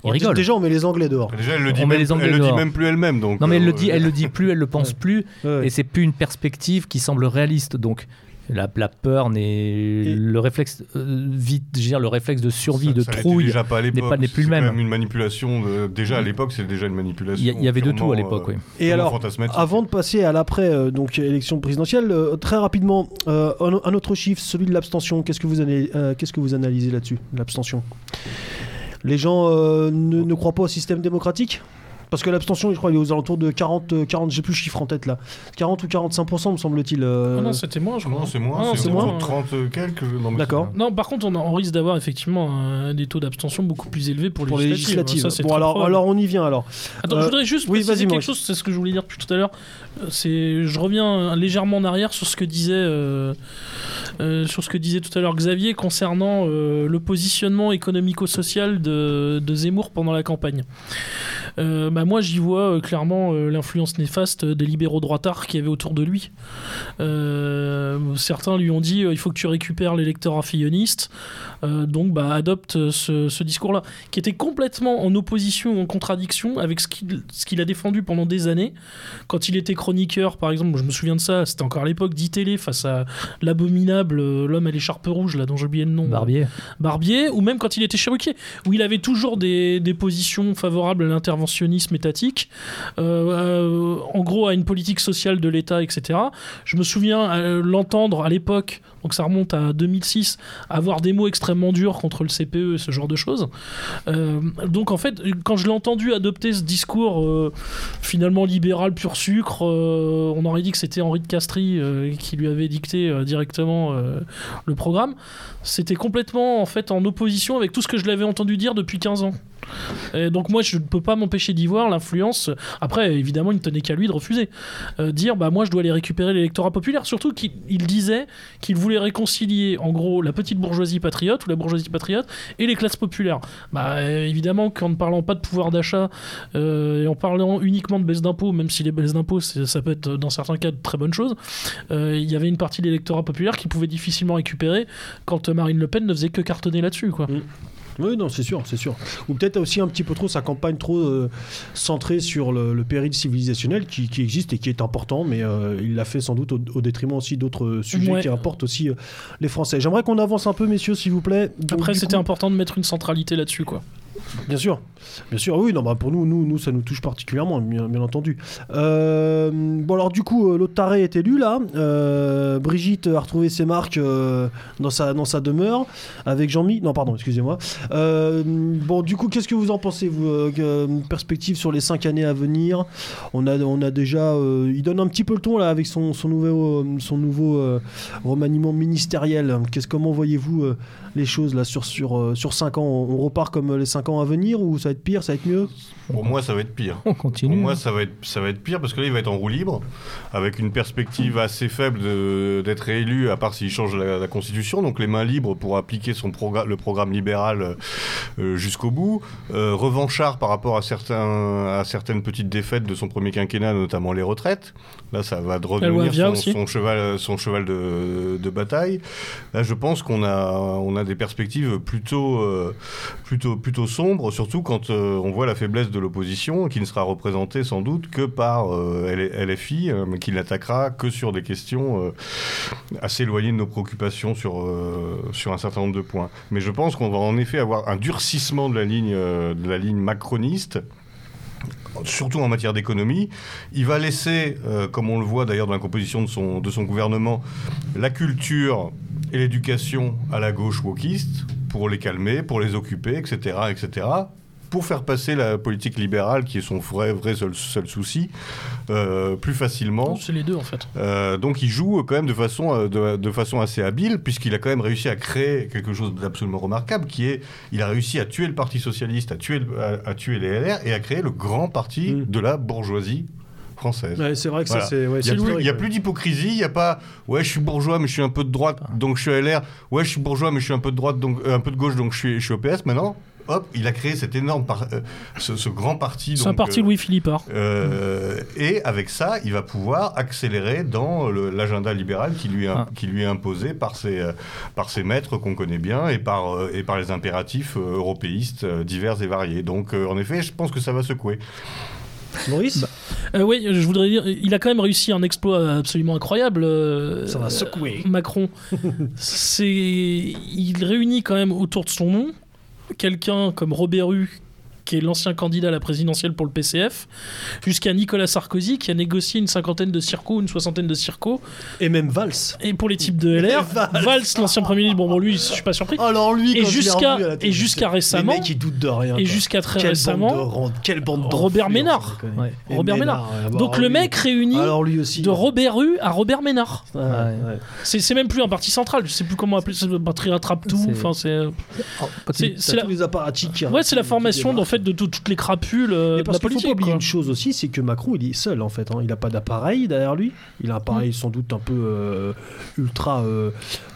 Ils rigolent. Déjà, on met les Anglais dehors. Déjà, elle le On dit, met même, les Anglais elle le dit même plus elle-même. Donc, Non mais elle euh, le dit, elle le dit plus, elle le pense [LAUGHS] plus, et c'est plus une perspective qui semble réaliste. Donc la, la peur n'est le réflexe euh, vite, je veux dire, le réflexe de survie, ça- de ça trouille. déjà pas à l'époque. pas- n'est plus le C'est quand même. une manipulation. de- déjà à l'époque, c'est déjà une manipulation. Il y, avait de tout à l'époque, euh, oui. Et purement alors. Avant de passer à l'après euh, donc élection présidentielle, euh, très rapidement, euh, un, un autre chiffre, celui de l'abstention. Qu'est-ce que vous ana- euh, qu'est-ce que vous analysez là-dessus, l'abstention? Les gens euh, ne, ne croient pas au système démocratique? Parce que l'abstention, je crois, il est aux alentours de 40, euh, 40 j'ai plus le chiffre en tête là, 40 ou 45% me semble-t-il. euh, Ah non, c'était moins, je crois. Non, c'est moins. Ah c'est moins. moins. 30 quelques. D'accord. Non, par contre, on, a- on risque d'avoir effectivement euh, des taux d'abstention beaucoup plus élevés pour, pour les législatives. Ça, bon, alors, on y vient alors. Attends, Euh, je voudrais juste oui, préciser vas-y, quelque chose, c'est ce que je voulais dire depuis tout à l'heure. Euh, C'est, je reviens légèrement en arrière sur ce que disait, euh, euh, sur ce que disait tout à l'heure Xavier concernant euh, le positionnement économico-social de, de Zemmour pendant la campagne. Euh, bah, moi, j'y vois euh, clairement euh, l'influence néfaste des libéraux droitards qui avaient autour de lui. Certains lui ont dit il faut que tu récupères l'électorat filloniste, donc bah, adopte ce, ce discours-là, qui était complètement en opposition, en contradiction avec ce qu'il qu'il a défendu pendant des années. Quand il était chroniqueur, par exemple, je me souviens de ça, c'était encore à l'époque d'ITélé face à l'abominable euh, l'homme à l'écharpe rouge, là, dont j'ai oublié le nom. Barbier. Barbier, ou même quand il était chez Ruquier, où il avait toujours des, des positions favorables à l'interventionnisme étatique, euh, euh, en gros à une politique sociale de l'État, etc. Je me souviens euh, l'entendre à l'époque, donc ça remonte à 2006, avoir des mots extrêmement durs contre le CPE et ce genre de choses. Donc en fait, quand je l'ai entendu adopter ce discours finalement libéral pur sucre, on aurait dit que c'était Henri de Castries qui lui avait dicté directement le programme c'était complètement en fait en opposition avec tout ce que je l'avais entendu dire depuis 15 ans. Donc moi je ne peux pas m'empêcher d'y voir l'influence. Après évidemment il ne tenait qu'à lui de refuser. Euh, dire bah moi je dois aller récupérer l'électorat populaire. Surtout qu'il il disait qu'il voulait réconcilier en gros la petite bourgeoisie patriote ou la bourgeoisie patriote et les classes populaires. Bah évidemment qu'en ne parlant pas de pouvoir d'achat euh, et en parlant uniquement de baisse d'impôts, même si les baisses d'impôts ça peut être dans certains cas de très bonnes choses, euh, il y avait une partie de l'électorat populaire qui pouvait difficilement récupérer quand Marine Le Pen ne faisait que cartonner là-dessus. Quoi. Oui, non, c'est sûr, c'est sûr. Ou peut-être aussi un petit peu trop sa campagne trop euh, centrée sur le, le péril civilisationnel qui, qui existe et qui est important, mais euh, il l'a fait sans doute au, au détriment aussi d'autres sujets Ouais. qui importent aussi euh, les Français. J'aimerais qu'on avance un peu, messieurs, s'il vous plaît. Donc, Après, c'était coup- important de mettre une centralité là-dessus, quoi. Bien sûr, bien sûr, oui, non, bah pour nous, nous, nous, ça nous touche particulièrement, bien, entendu. Euh, bon, alors du coup, euh, l'autre taré est élu là. Euh, Brigitte a retrouvé ses marques dans, sa, dans sa demeure avec Jean-Mi. Non, pardon, excusez-moi. Bon, du coup, qu'est-ce que vous en pensez, vous Perspective sur les cinq années à venir? On a, on a déjà, il donne un petit peu le ton là avec son, son nouveau, son nouveau remaniement ministériel. Qu'est-ce, comment voyez-vous les choses là sur, sur, sur 5 ans? On, repart comme les 5 ans à venir ou ça va être pire, ça va être mieux Pour moi, ça va être pire. On Pour continue. moi, ça va, être, ça va être pire parce que là, il va être en roue libre, avec une perspective assez faible d'être réélu, à part s'il change la, la Constitution. Donc, les mains libres pour appliquer son progra- le programme libéral euh, jusqu'au bout. Euh, revanchard par rapport à, certains, à certaines petites défaites de son premier quinquennat, notamment les retraites. Là, ça va redevenir son, cheval, son cheval de, de bataille. Là, je pense qu'on a, on a des perspectives plutôt, euh, plutôt, plutôt sombres, surtout quand euh, on voit la faiblesse de l'opposition, qui ne sera représentée sans doute que par euh, LFI, euh, mais qui n'attaquera que sur des questions euh, assez éloignées de nos préoccupations sur, sur un certain nombre de points. Mais je pense qu'on va en effet avoir un durcissement de la ligne, de la ligne macroniste surtout en matière d'économie. Il va laisser, euh, comme on le voit d'ailleurs dans la composition de son, de son gouvernement, la culture et l'éducation à la gauche wokiste pour les calmer, pour les occuper, etc., etc., pour faire passer la politique libérale, qui est son vrai, vrai seul, seul souci, euh, plus facilement. Non, C'est les deux, en fait. Euh, donc il joue quand même de façon, euh, de, de façon assez habile, puisqu'il a quand même réussi à créer quelque chose d'absolument remarquable, qui est, il a réussi à tuer le Parti Socialiste, à tuer, à, à tuer les LR, et à créer le grand parti Mm. de la bourgeoisie française. Ouais, C'est vrai que Voilà. ça, c'est. ouais, Il n'y a, plus- d'hypocrisie, il n'y a pas ouais je suis bourgeois mais je suis un peu de droite donc je suis LR, ouais je suis bourgeois mais je suis un peu de droite donc euh, un peu de gauche donc je suis, je suis au PS maintenant. Hop, il a créé cet énorme par- euh, ce, ce grand parti. C'est un parti euh, Louis Philippard. euh, et avec ça, il va pouvoir accélérer dans l'agenda libéral qui lui, est- Ah. qui lui est imposé par ses, par ses maîtres qu'on connaît bien et par, et par les impératifs européistes divers et variés. Donc, en effet, je pense que ça va secouer. Maurice? Euh, oui, je voudrais dire, il a quand même réussi un exploit absolument incroyable. euh, Ça va secouer. Macron. [LAUGHS] C'est, il réunit quand même autour de son nom quelqu'un comme Robert Hue, qui est l'ancien candidat à la présidentielle pour le PCF, jusqu'à Nicolas Sarkozy, qui a négocié une cinquantaine de circos, une soixantaine de circos, Et même Valls. et pour les types de LR, Valls. Valls, l'ancien premier ministre, bon, bon lui, je suis pas surpris. Alors lui, Et jusqu'à- jusqu'à les récemment- mecs, ils doutent de rien. Et jusqu'à très Quelle récemment, bande de quelle bande Robert Ménard. Ouais. Robert Ménard. ouais, bah, Donc le lui- mec réunit Alors lui aussi. de Robert Hue à Robert Ménard. Ouais, Ouais. ouais. C'est c'est même plus un parti central, je sais plus comment appeler ça, batterie rattrape tout. C'est- Enfin, c'est Oh, quand c'est- la, tous les apparatchiks ouais, c'est la formation débarquent. en fait de tout- toutes les crapules euh, Et de parce la qu'il faut politique. pas oublier une chose aussi, c'est que Macron, il est seul en fait. hein. Il n'a pas d'appareil derrière lui. Il a un appareil sans doute un peu euh, ultra euh,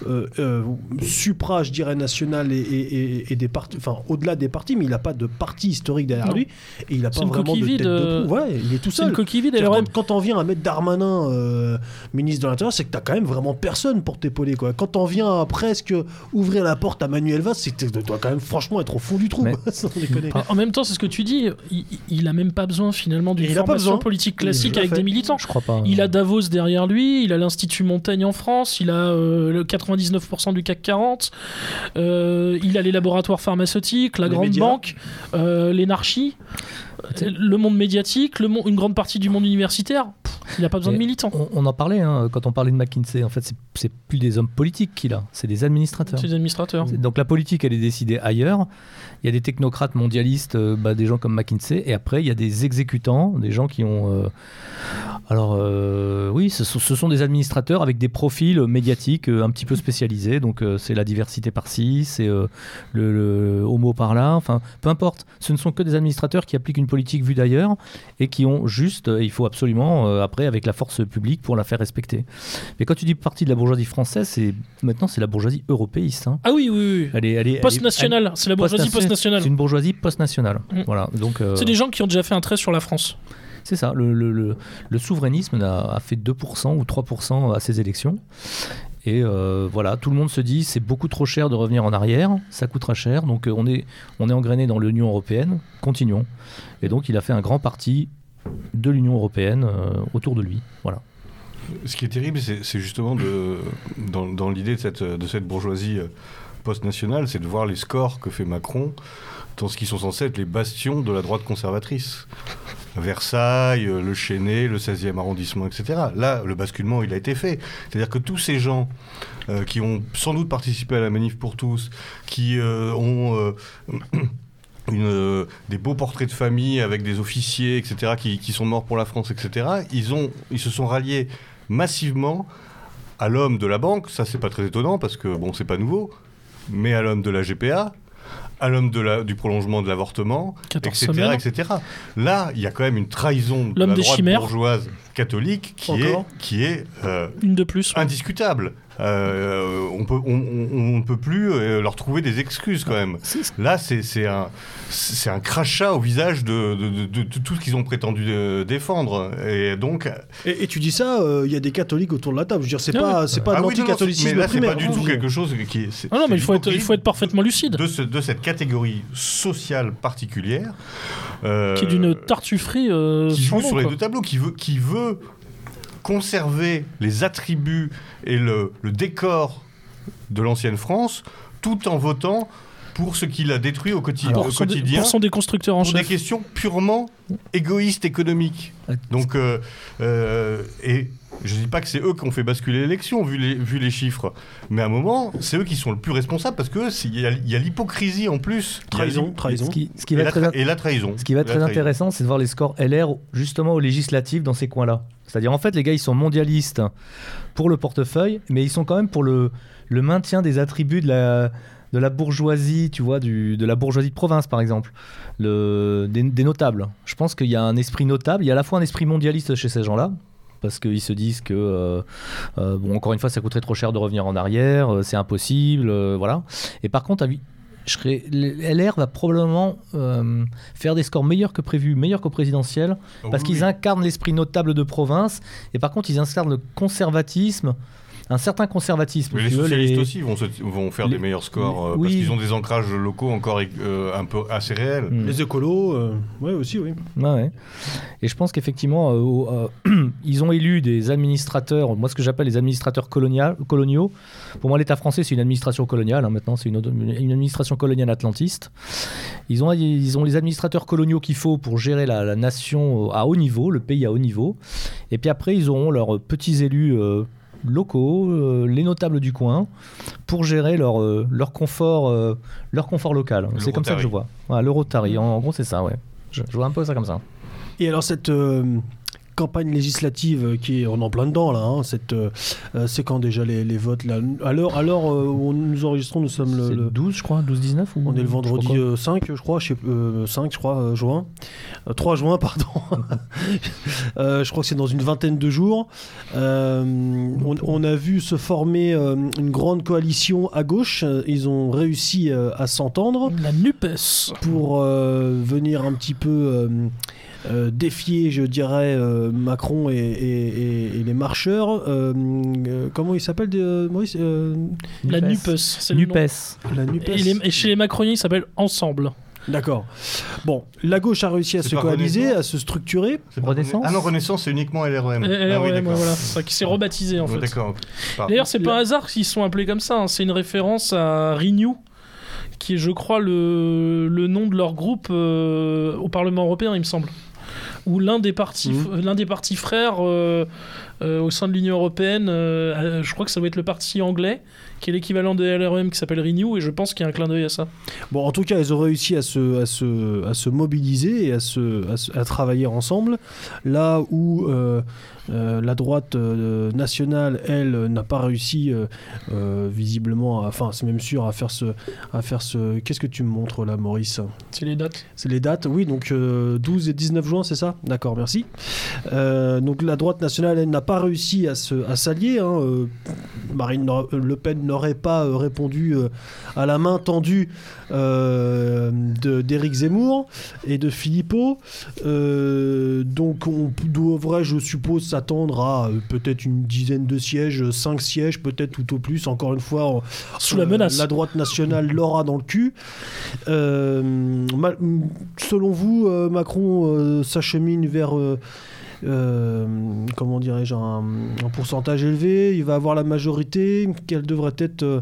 euh, euh, supra, je dirais, national et, et- et- et des partis, enfin au-delà des partis, mais il n'a pas de parti historique derrière Non. lui. Et il n'a pas vraiment de tête de proue. Ouais, il est tout C'est seul. une coquille vide. Quand, quand on vient à mettre Darmanin euh, ministre de l'Intérieur, c'est que t'as quand même vraiment personne pour t'épauler. Quoi. Quand on vient à presque ouvrir la porte à Manuel Valls, c'est que tu dois quand même franchement être au fond du trou. Mais- quoi, [LAUGHS] sans déconner. en même temps, c'est ce que tu dis. Il, il a même pas besoin finalement d'une formation besoin. politique classique l'a avec fait. des militants. Je crois pas. Il a Davos derrière lui, il a l'Institut Montaigne en France, il a euh, le 99% du CAC 40, euh, il a les laboratoires pharmaceutiques, la Les grande médias. banque, euh, l'énarchie, euh, le monde médiatique, le mon- une grande partie du monde universitaire. Pff, il n'a pas besoin de militants. On, on en parlait hein, quand on parlait de McKinsey. En fait, c'est- plus des hommes politiques qu'il a, c'est des administrateurs. C'est des administrateurs. Donc la politique, elle est décidée ailleurs. Il y a des technocrates mondialistes, euh, bah, des gens comme McKinsey, et après il y a des exécutants, des gens qui ont. euh, alors euh, oui, ce sont, ce sont des administrateurs avec des profils médiatiques un petit peu spécialisés. Donc c'est la diversité par-ci, c'est le, le homo par-là. Enfin, peu importe. Ce ne sont que des administrateurs qui appliquent une politique vue d'ailleurs et qui ont juste. euh, il faut absolument euh, après avec la force publique pour la faire respecter. Mais quand tu dis partie de la bourgeoisie française, c'est maintenant c'est la bourgeoisie européiste. hein. Ah oui, oui, oui. Elle est, elle est- elle est- Post-nationale, c'est la bourgeoisie Post-nationale. C'est une bourgeoisie post-nationale. Mm. Voilà. Donc euh, C'est des gens qui ont déjà fait un trait sur la France. c'est ça. Le, le- le- le souverainisme a, a fait 2% ou 3% à ces élections. Et euh, voilà, tout le monde se dit c'est beaucoup trop cher de revenir en arrière, ça coûtera cher, donc on est, on est engrainé dans l'Union européenne, continuons. Et donc il a fait un grand parti de l'Union européenne euh, autour de lui. Voilà. Ce qui est terrible, c'est justement dans, l'idée de cette, de cette bourgeoisie euh, post-nationale, c'est de voir les scores que fait Macron dans ce qui sont censés être les bastions de la droite conservatrice. Versailles, euh, le Chesnay, le 16e arrondissement, etc. Là, le basculement, il a été fait. C'est-à-dire que tous ces gens qui ont sans doute participé à la manif pour tous, qui ont... euh, une, euh, des beaux portraits de famille avec des officiers, etc., qui, qui sont morts pour la France, etc., ils, ont, ils se sont ralliés massivement à l'homme de la banque. Ça, c'est pas très étonnant parce que, bon, c'est pas nouveau, mais à l'homme de la GPA, à l'homme de la, du prolongement de l'avortement, 14 etc., semaines. etc. Là, il y a quand même une trahison de la droite chimères. bourgeoise catholique qui est, qui est euh, Une de plus. indiscutable. Euh, on peut, on, on- on ne peut plus euh, leur trouver des excuses quand même. Là, c'est c'est un, c'est un crachat au visage de, de- de- de- de tout ce qu'ils ont prétendu euh, défendre. Et donc, Et, et tu dis ça, euh, il y a des catholiques autour de la table. Je veux dire, c'est Ah pas, c'est pas Ah oui, l'anticatholicisme mais là, c'est pas du tout quelque chose qui est. Ah non, mais il faut, être, il hypocrite faut être parfaitement lucide. de, ce- de cette catégorie sociale particulière. euh, Qui est d'une tartufferie euh, qui joue nom, sur les quoi. deux tableaux, qui veut, qui veut conserver les attributs et le, le décor de l'ancienne France, tout en votant pour ce qu'il a détruit au, au Pour quotidien, déconstructeur en pour des questions purement égoïstes économiques. Donc, euh, euh, et je dis pas que c'est eux qui ont fait basculer l'élection, vu les, vu les chiffres, mais à un moment, c'est eux qui sont le plus responsables parce que il y a, l'hypocrisie en plus. Trahison, trahison. Ce qui, ce qui Et la, être très, tra- et la trahison. Ce qui va être très trahison. intéressant, c'est de voir les scores LR justement aux législatives dans ces coins-là. C'est-à-dire, en fait, les gars, ils sont mondialistes pour le portefeuille, mais ils sont quand même pour le, le maintien des attributs de la, de la bourgeoisie, tu vois, du, de la bourgeoisie de province, par exemple, le, des, des notables. Je pense qu'il y a un esprit notable, il y a à la fois un esprit mondialiste chez ces gens-là, parce qu'ils se disent que, euh, euh, bon, encore une fois, ça coûterait trop cher de revenir en arrière, euh, c'est impossible, voilà. Et par contre, je serais- LR va probablement faire des scores meilleurs que prévu, meilleurs qu'au présidentiel, parce Oui, qu'ils incarnent l'esprit notable de province, et par contre, ils incarnent le conservatisme, un certain conservatisme. Mais si les veux, socialistes les- aussi vont, se- vont faire les- des meilleurs scores euh, oui. parce qu'ils ont des ancrages locaux encore euh, un peu assez réels. Hmm. Les écolos, euh, ouais, aussi, oui. Ouais. Et je pense qu'effectivement, euh, euh, [CLEARS THROAT] ils ont élu des administrateurs, moi ce que j'appelle les administrateurs colonial- coloniaux. Pour moi, l'État français, c'est une administration coloniale. hein, maintenant, c'est une, administration coloniale atlantiste. Ils ont, ils ont les administrateurs coloniaux qu'il faut pour gérer la, la nation à haut niveau, le pays à haut niveau. Et puis après, ils auront leurs petits élus. euh, locaux, euh, les notables du coin, pour gérer leur, euh, leur, confort, euh, leur confort local. C'est comme ça que je vois. Voilà, L'Eurotari, en, en gros, c'est ça, ouais. Je, je vois un peu ça comme ça. Et alors cette euh, campagne législative euh, qui est on est en plein dedans là, hein, cette euh, euh, c'est quand déjà les, les votes là. Alors alors euh, où nous enregistrons, nous sommes le, le- 12, je crois, 12-19 ou... on est le vendredi je sais pas euh, 5 je crois, je sais, euh, 5 je crois juin, Euh, 3 juin [LAUGHS] pardon. Je crois que c'est dans une vingtaine de jours. On, on a vu se former une grande coalition à gauche. Ils ont réussi à s'entendre La NUPES. pour venir un petit peu euh, défier, je dirais, euh, Macron et, et- et- et les marcheurs. Euh, euh, comment il s'appelle, euh, Maurice Euh, La NUPES. NUPES. c'est le nom. NUPES. La NUPES. Et, les- et chez les macroniens, il s'appelle Ensemble. D'accord. Bon, la gauche a réussi à se coaliser, Renaissance à se structurer. Renaissance Ah non, Renaissance, c'est uniquement LREM. Et- ah oui, ouais, voilà, c'est qui s'est rebaptisé en Ouais, fait. D'accord. D'ailleurs, c'est pas un hasard s'ils sont appelés comme ça. hein. C'est une référence à Renew, qui est, je crois, le, le nom de leur groupe euh, au Parlement européen, il me semble. Ou l'un des partis, Mhm. l'un des partis frères euh, euh, au sein de l'Union européenne. euh, je crois que ça doit être le parti anglais, qui est l'équivalent de LREM, qui s'appelle Renew, et je pense qu'il y a un clin d'œil à ça. Bon, en tout cas, ils ont réussi à se, à se, à se mobiliser et à, se, à, se- à travailler ensemble. Là où euh, euh, la droite euh, nationale, elle, n'a pas réussi, visiblement, enfin, c'est même sûr, à faire ce. À faire ce... Qu'est-ce que tu me montres là, Maurice? C'est les dates. C'est les dates, oui, donc euh, 12 et 19 juin, c'est ça? D'accord, merci. Donc la droite nationale, elle n'a pas réussi à se- à s'allier. hein, Marine Le Pen n'aurait pas euh, répondu euh, à la main tendue euh, d'Éric Zemmour et de Philippot. Donc on devrait, je suppose, s'attendre à peut-être une dizaine de sièges, cinq sièges peut-être tout au plus. Encore une fois, on- Sous la menace. La droite nationale l'aura dans le cul. Selon vous, Macron s'achemine vers... euh, comment dirais-je, un, un pourcentage élevé, il va avoir la majorité. Quels devraient être euh,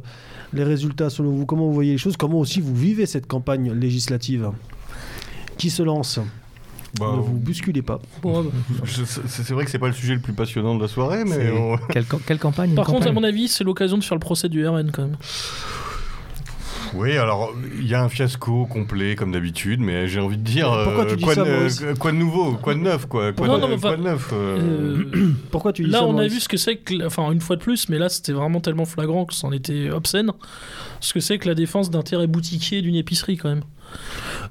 les résultats selon vous? Comment vous voyez les choses? Comment aussi vous vivez cette campagne législative? Qui se lance? Bah, Ne vous bousculez pas. Bah. [LAUGHS] c'est vrai que c'est pas le sujet le plus passionnant de la soirée, mais on- Quelle, cam- quelle campagne Par contre, à mon avis, c'est l'occasion de faire le procès du RN quand même. Oui, alors il y a un fiasco complet comme d'habitude, mais j'ai envie de dire Pourquoi euh, tu dis quoi, ça, de, euh, quoi de nouveau, quoi de neuf, quoi, quoi, Non, de, non, mais quoi enfin, de neuf. euh, Euh, [CLEARS THROAT] Pourquoi tu dis Là, ça on a vu ce que c'est que, enfin, une fois de plus, mais là, c'était vraiment tellement flagrant que c'en était obscène. Ce que c'est que la défense d'intérêts boutiquiers d'une épicerie, quand même.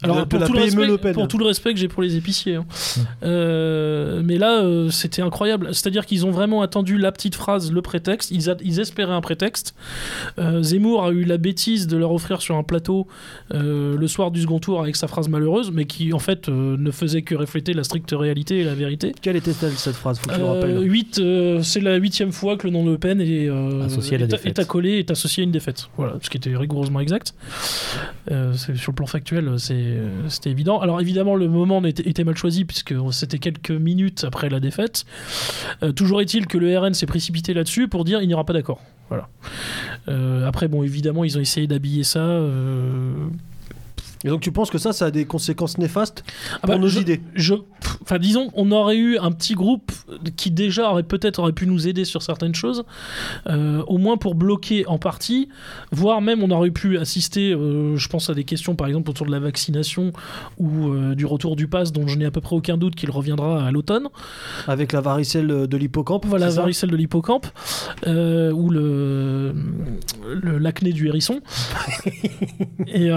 Pour, tout le PME respect, Le Pen. pour tout le respect que j'ai pour les épiciers. hein. Euh, mais là, euh, c'était incroyable. C'est-à-dire qu'ils ont vraiment attendu la petite phrase, le prétexte. Ils, a- ils espéraient un prétexte. Euh, Zemmour a eu la bêtise de leur offrir sur un plateau euh, le soir du second tour avec sa phrase malheureuse, mais qui, en fait, euh, ne faisait que refléter la stricte réalité et la vérité. Quelle était-elle cette phrase Faut que je le Euh, rappelle. huit, euh, c'est la huitième fois que le nom de Le Pen est, euh, Associé à la est- défaite. est accolé, est associé à une défaite. Voilà, ce qui était rigoureusement exact. Euh, sur le plan factuel, c'est, c'était évident. Alors évidemment, le moment était, mal choisi puisque c'était quelques minutes après la défaite. Euh, toujours est-il que le RN s'est précipité là-dessus pour dire il n'y aura pas d'accord. Euh, après, bon, évidemment, ils ont essayé d'habiller ça. euh, Et donc tu penses que ça, ça a des conséquences néfastes ah pour bah, nos je- idées je, enfin, disons, on aurait eu un petit groupe qui déjà aurait peut-être aurait pu nous aider sur certaines choses, euh, au moins pour bloquer en partie, voire même on aurait pu assister, euh, je pense à des questions par exemple autour de la vaccination ou euh, du retour du pass, dont je n'ai à peu près aucun doute qu'il reviendra à l'automne. Avec la varicelle de l'hippocampe Voilà, ça varicelle de l'hippocampe ou le l'acné du hérisson. [LAUGHS] Et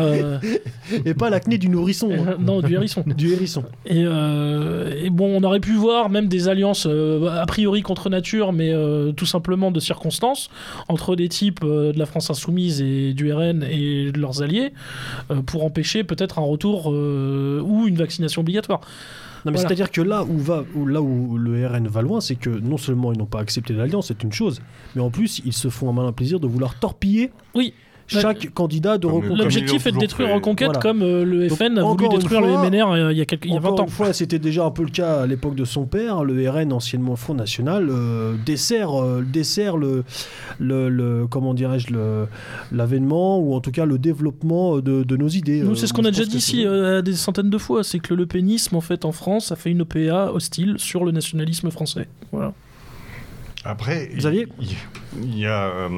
Et pas l'acné du nourrisson. hein. euh, non, du hérisson. [LAUGHS] Du hérisson. Et, euh, et bon, on aurait pu voir même des alliances euh, a priori contre nature, mais euh, tout simplement de circonstances, entre des types de la France insoumise et du RN et de leurs alliés, pour empêcher peut-être un retour ou une vaccination obligatoire. Non, mais Voilà. c'est-à-dire que là où, va, où, là où le RN va loin, c'est que non seulement ils n'ont pas accepté l'alliance, c'est une chose, mais en plus ils se font un malin plaisir de vouloir torpiller Oui. Chaque candidat de Reconquête. L'objectif est de détruire fait. Reconquête Voilà. comme euh, le Donc, FN a voulu détruire fois, le MNR euh, il y a, quelques, il y a Encore 20 ans. une fois, c'était déjà un peu le cas à l'époque de son père. Le RN, anciennement Front National, euh, dessert, euh, dessert le, le, le- comment dirais-je, le- l'avènement ou en tout cas le développement de, de nos idées. Nous, Euh, c'est ce qu'on a déjà dit ici euh, des centaines de fois, c'est que le lepénisme, en fait, en France, a fait une OPA hostile sur le nationalisme français. Voilà. Après, il- y, a, euh,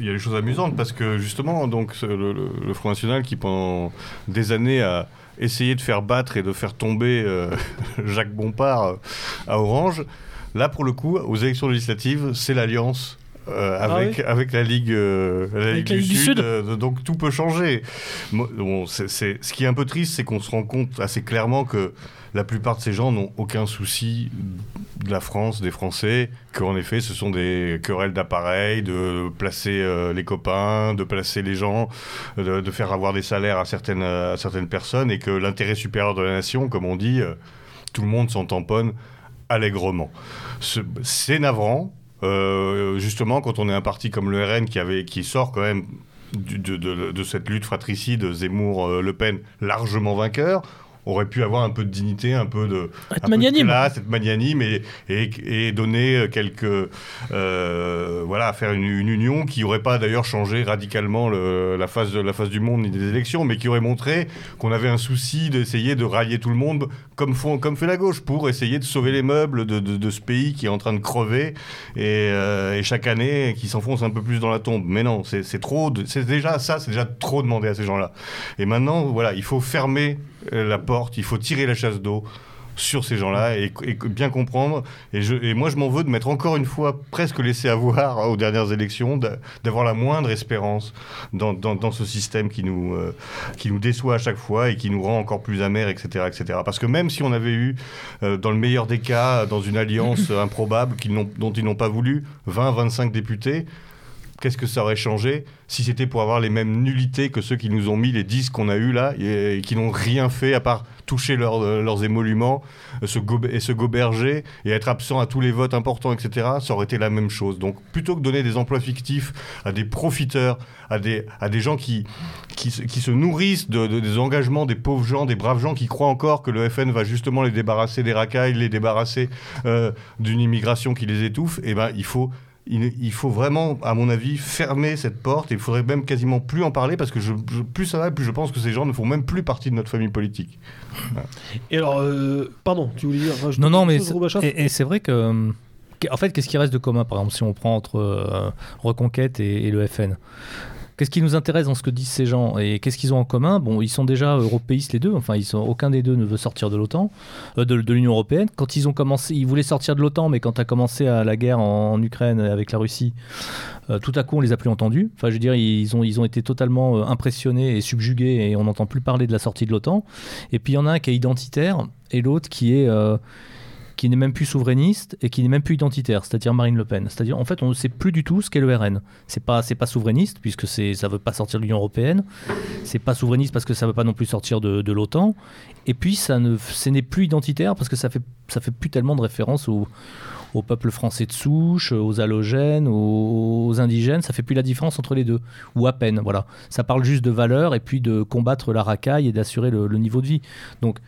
y a des choses amusantes parce que justement, donc, le, le- le Front National qui pendant des années a essayé de faire battre et de faire tomber euh, [LAUGHS] Jacques Bompard euh, à Orange, là pour le coup, aux élections législatives, c'est l'alliance. euh, Ah avec, avec la Ligue, euh, la Avec Ligue la du Ligue du Sud, Sud. euh, donc tout peut changer. Bon, c'est- ce qui est un peu triste, c'est qu'on se rend compte assez clairement que la plupart de ces gens n'ont aucun souci de la France, des Français, qu'en effet ce sont des querelles d'appareils, de placer euh, les copains, de placer les gens, de, faire avoir des salaires à certaines, à certaines personnes, et que l'intérêt supérieur de la nation, comme on dit, euh, tout le monde s'en tamponne allègrement. Ce- C'est navrant, euh, justement quand on est un parti comme le RN qui, avait, qui sort quand même de- de cette lutte fratricide Zemmour-Le Pen largement vainqueur, aurait pu avoir un peu de dignité, un peu de, Être un peu de magnanime. classe, être magnanime et, et, et donner quelques. euh, voilà, faire une, une union qui n'aurait pas d'ailleurs changé radicalement le- la, face de, la face du monde ni des élections, mais qui aurait montré qu'on avait un souci d'essayer de railler tout le monde comme, font, comme fait la gauche pour essayer de sauver les meubles de, de- de ce pays qui est en train de crever et, euh, et chaque année qui s'enfonce un peu plus dans la tombe. Mais non, c'est trop. C'est déjà ça, c'est déjà trop demandé à ces gens-là. Et maintenant, voilà, il faut fermer euh, la porte, il faut tirer la chasse d'eau sur ces gens-là et, bien comprendre. Et, moi, je m'en veux de m'être encore une fois presque laissé avoir aux dernières élections, d'avoir la moindre espérance dans, ce système qui nous, euh, qui nous déçoit à chaque fois et qui nous rend encore plus amers, etc. etc. Parce que même si on avait eu, euh, dans le meilleur des cas, dans une alliance improbable dont ils n'ont pas voulu, 20, 25 députés, qu'est-ce que ça aurait changé si c'était pour avoir les mêmes nullités que ceux qui nous ont mis les 10 qu'on a eu là et, qui n'ont rien fait à part toucher euh, leurs émoluments euh, se et se goberger et être absent à tous les votes importants, etc., ça aurait été la même chose. Donc plutôt que donner des emplois fictifs à des profiteurs, à des, à des gens qui, qui, se nourrissent de, des engagements des pauvres gens, des braves gens qui croient encore que le FN va justement les débarrasser des racailles, les débarrasser euh, d'une immigration qui les étouffe, et eh ben, il faut il, faut vraiment, à mon avis, fermer cette porte. il faudrait même quasiment plus en parler parce que je, plus ça va, plus je pense que ces gens ne font même plus partie de notre famille politique. Et alors, euh, pardon, tu voulais dire Non, non, mais et, c'est vrai que. En fait, qu'est-ce qui reste de commun, par exemple, si on prend entre euh, Reconquête et, le FN Qu'est-ce qui nous intéresse dans ce que disent ces gens et qu'est-ce qu'ils ont en commun? Bon, ils sont déjà européistes les deux. Enfin, ils sont, aucun des deux ne veut sortir de l'OTAN, euh, de, l'Union européenne. Quand ils ont commencé, ils voulaient sortir de l'OTAN, mais quand a commencé à la guerre en, Ukraine avec la Russie, euh, tout à coup on les a plus entendus. Enfin, je veux dire, ils ont, ils ont été totalement euh, impressionnés et subjugués et on n'entend plus parler de la sortie de l'OTAN. Et puis il y en a un qui est identitaire et l'autre qui est qui n'est même plus souverainiste et qui n'est même plus identitaire, c'est-à-dire Marine Le Pen. C'est-à-dire, en fait, on ne sait plus du tout ce qu'est le RN. C'est pas, c'est pas souverainiste puisque c'est, ça veut pas sortir de l'Union européenne. C'est pas souverainiste parce que ça veut pas non plus sortir de, l'OTAN. Et puis, ça ne, ce n'est plus identitaire parce que ça fait, ça fait plus tellement de référence au, peuple français de souche, aux halogènes, aux, indigènes, ça fait plus la différence entre les deux, ou à peine, voilà. Ça parle juste de valeur et puis de combattre la racaille et d'assurer le, le niveau de vie. Donc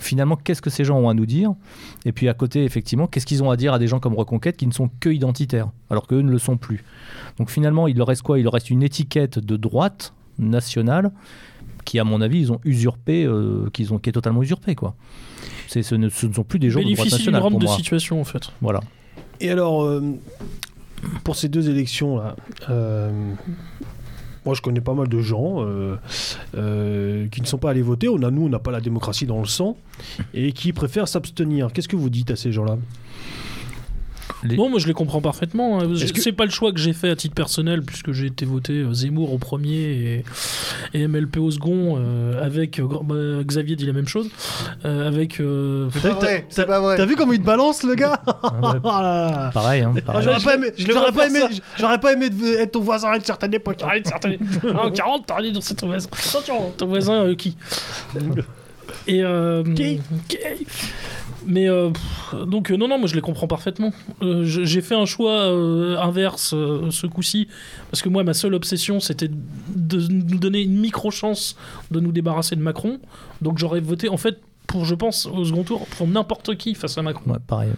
finalement, qu'est-ce que ces gens ont à nous dire Et puis à côté, effectivement, qu'est-ce qu'ils ont à dire à des gens comme Reconquête qui ne sont que identitaires, alors qu'eux ne le sont plus. Donc finalement, il leur reste quoi? Il leur reste une étiquette de droite nationale qui, à mon avis, ils ont usurpé, euh, qu'ils ont, qui est totalement usurpée, quoi. Ce ne, ce ne sont plus des gens de droite nationale. Bénéficie de situation, en fait. Voilà. Et alors, euh, pour ces deux élections-là, euh, moi, je connais pas mal de gens euh, euh, qui ne sont pas allés voter. On a, nous, on n'a pas la démocratie dans le sang et qui préfèrent s'abstenir. Qu'est-ce que vous dites à ces gens-là? Non, moi je les comprends parfaitement. Hein. C'est pas le choix que j'ai fait à titre personnel, puisque j'ai été voté euh, Zemmour au premier et, MLP au second, euh, avec euh, bah, Xavier dit la même chose. avec. C'est pas vrai. T'as vu comment il te balance, le gars ah [LAUGHS] Pareil, hein, J'aurais pas aimé, j'aurais pas, aimé, pas aimé être ton voisin à une certaine époque. À une certaine... [LAUGHS] non, 40, t'as dit dans cette voisin. Ton voisin qui? [LAUGHS] Et. qui? Mais euh, donc euh, non non moi je les comprends parfaitement. Euh, j'ai fait un choix inverse ce coup-ci parce que moi ma seule obsession c'était de nous donner une micro chance de nous débarrasser de Macron. Donc j'aurais voté en fait pour, je pense, au second tour, pour n'importe qui face à Macron. Ouais, pareil.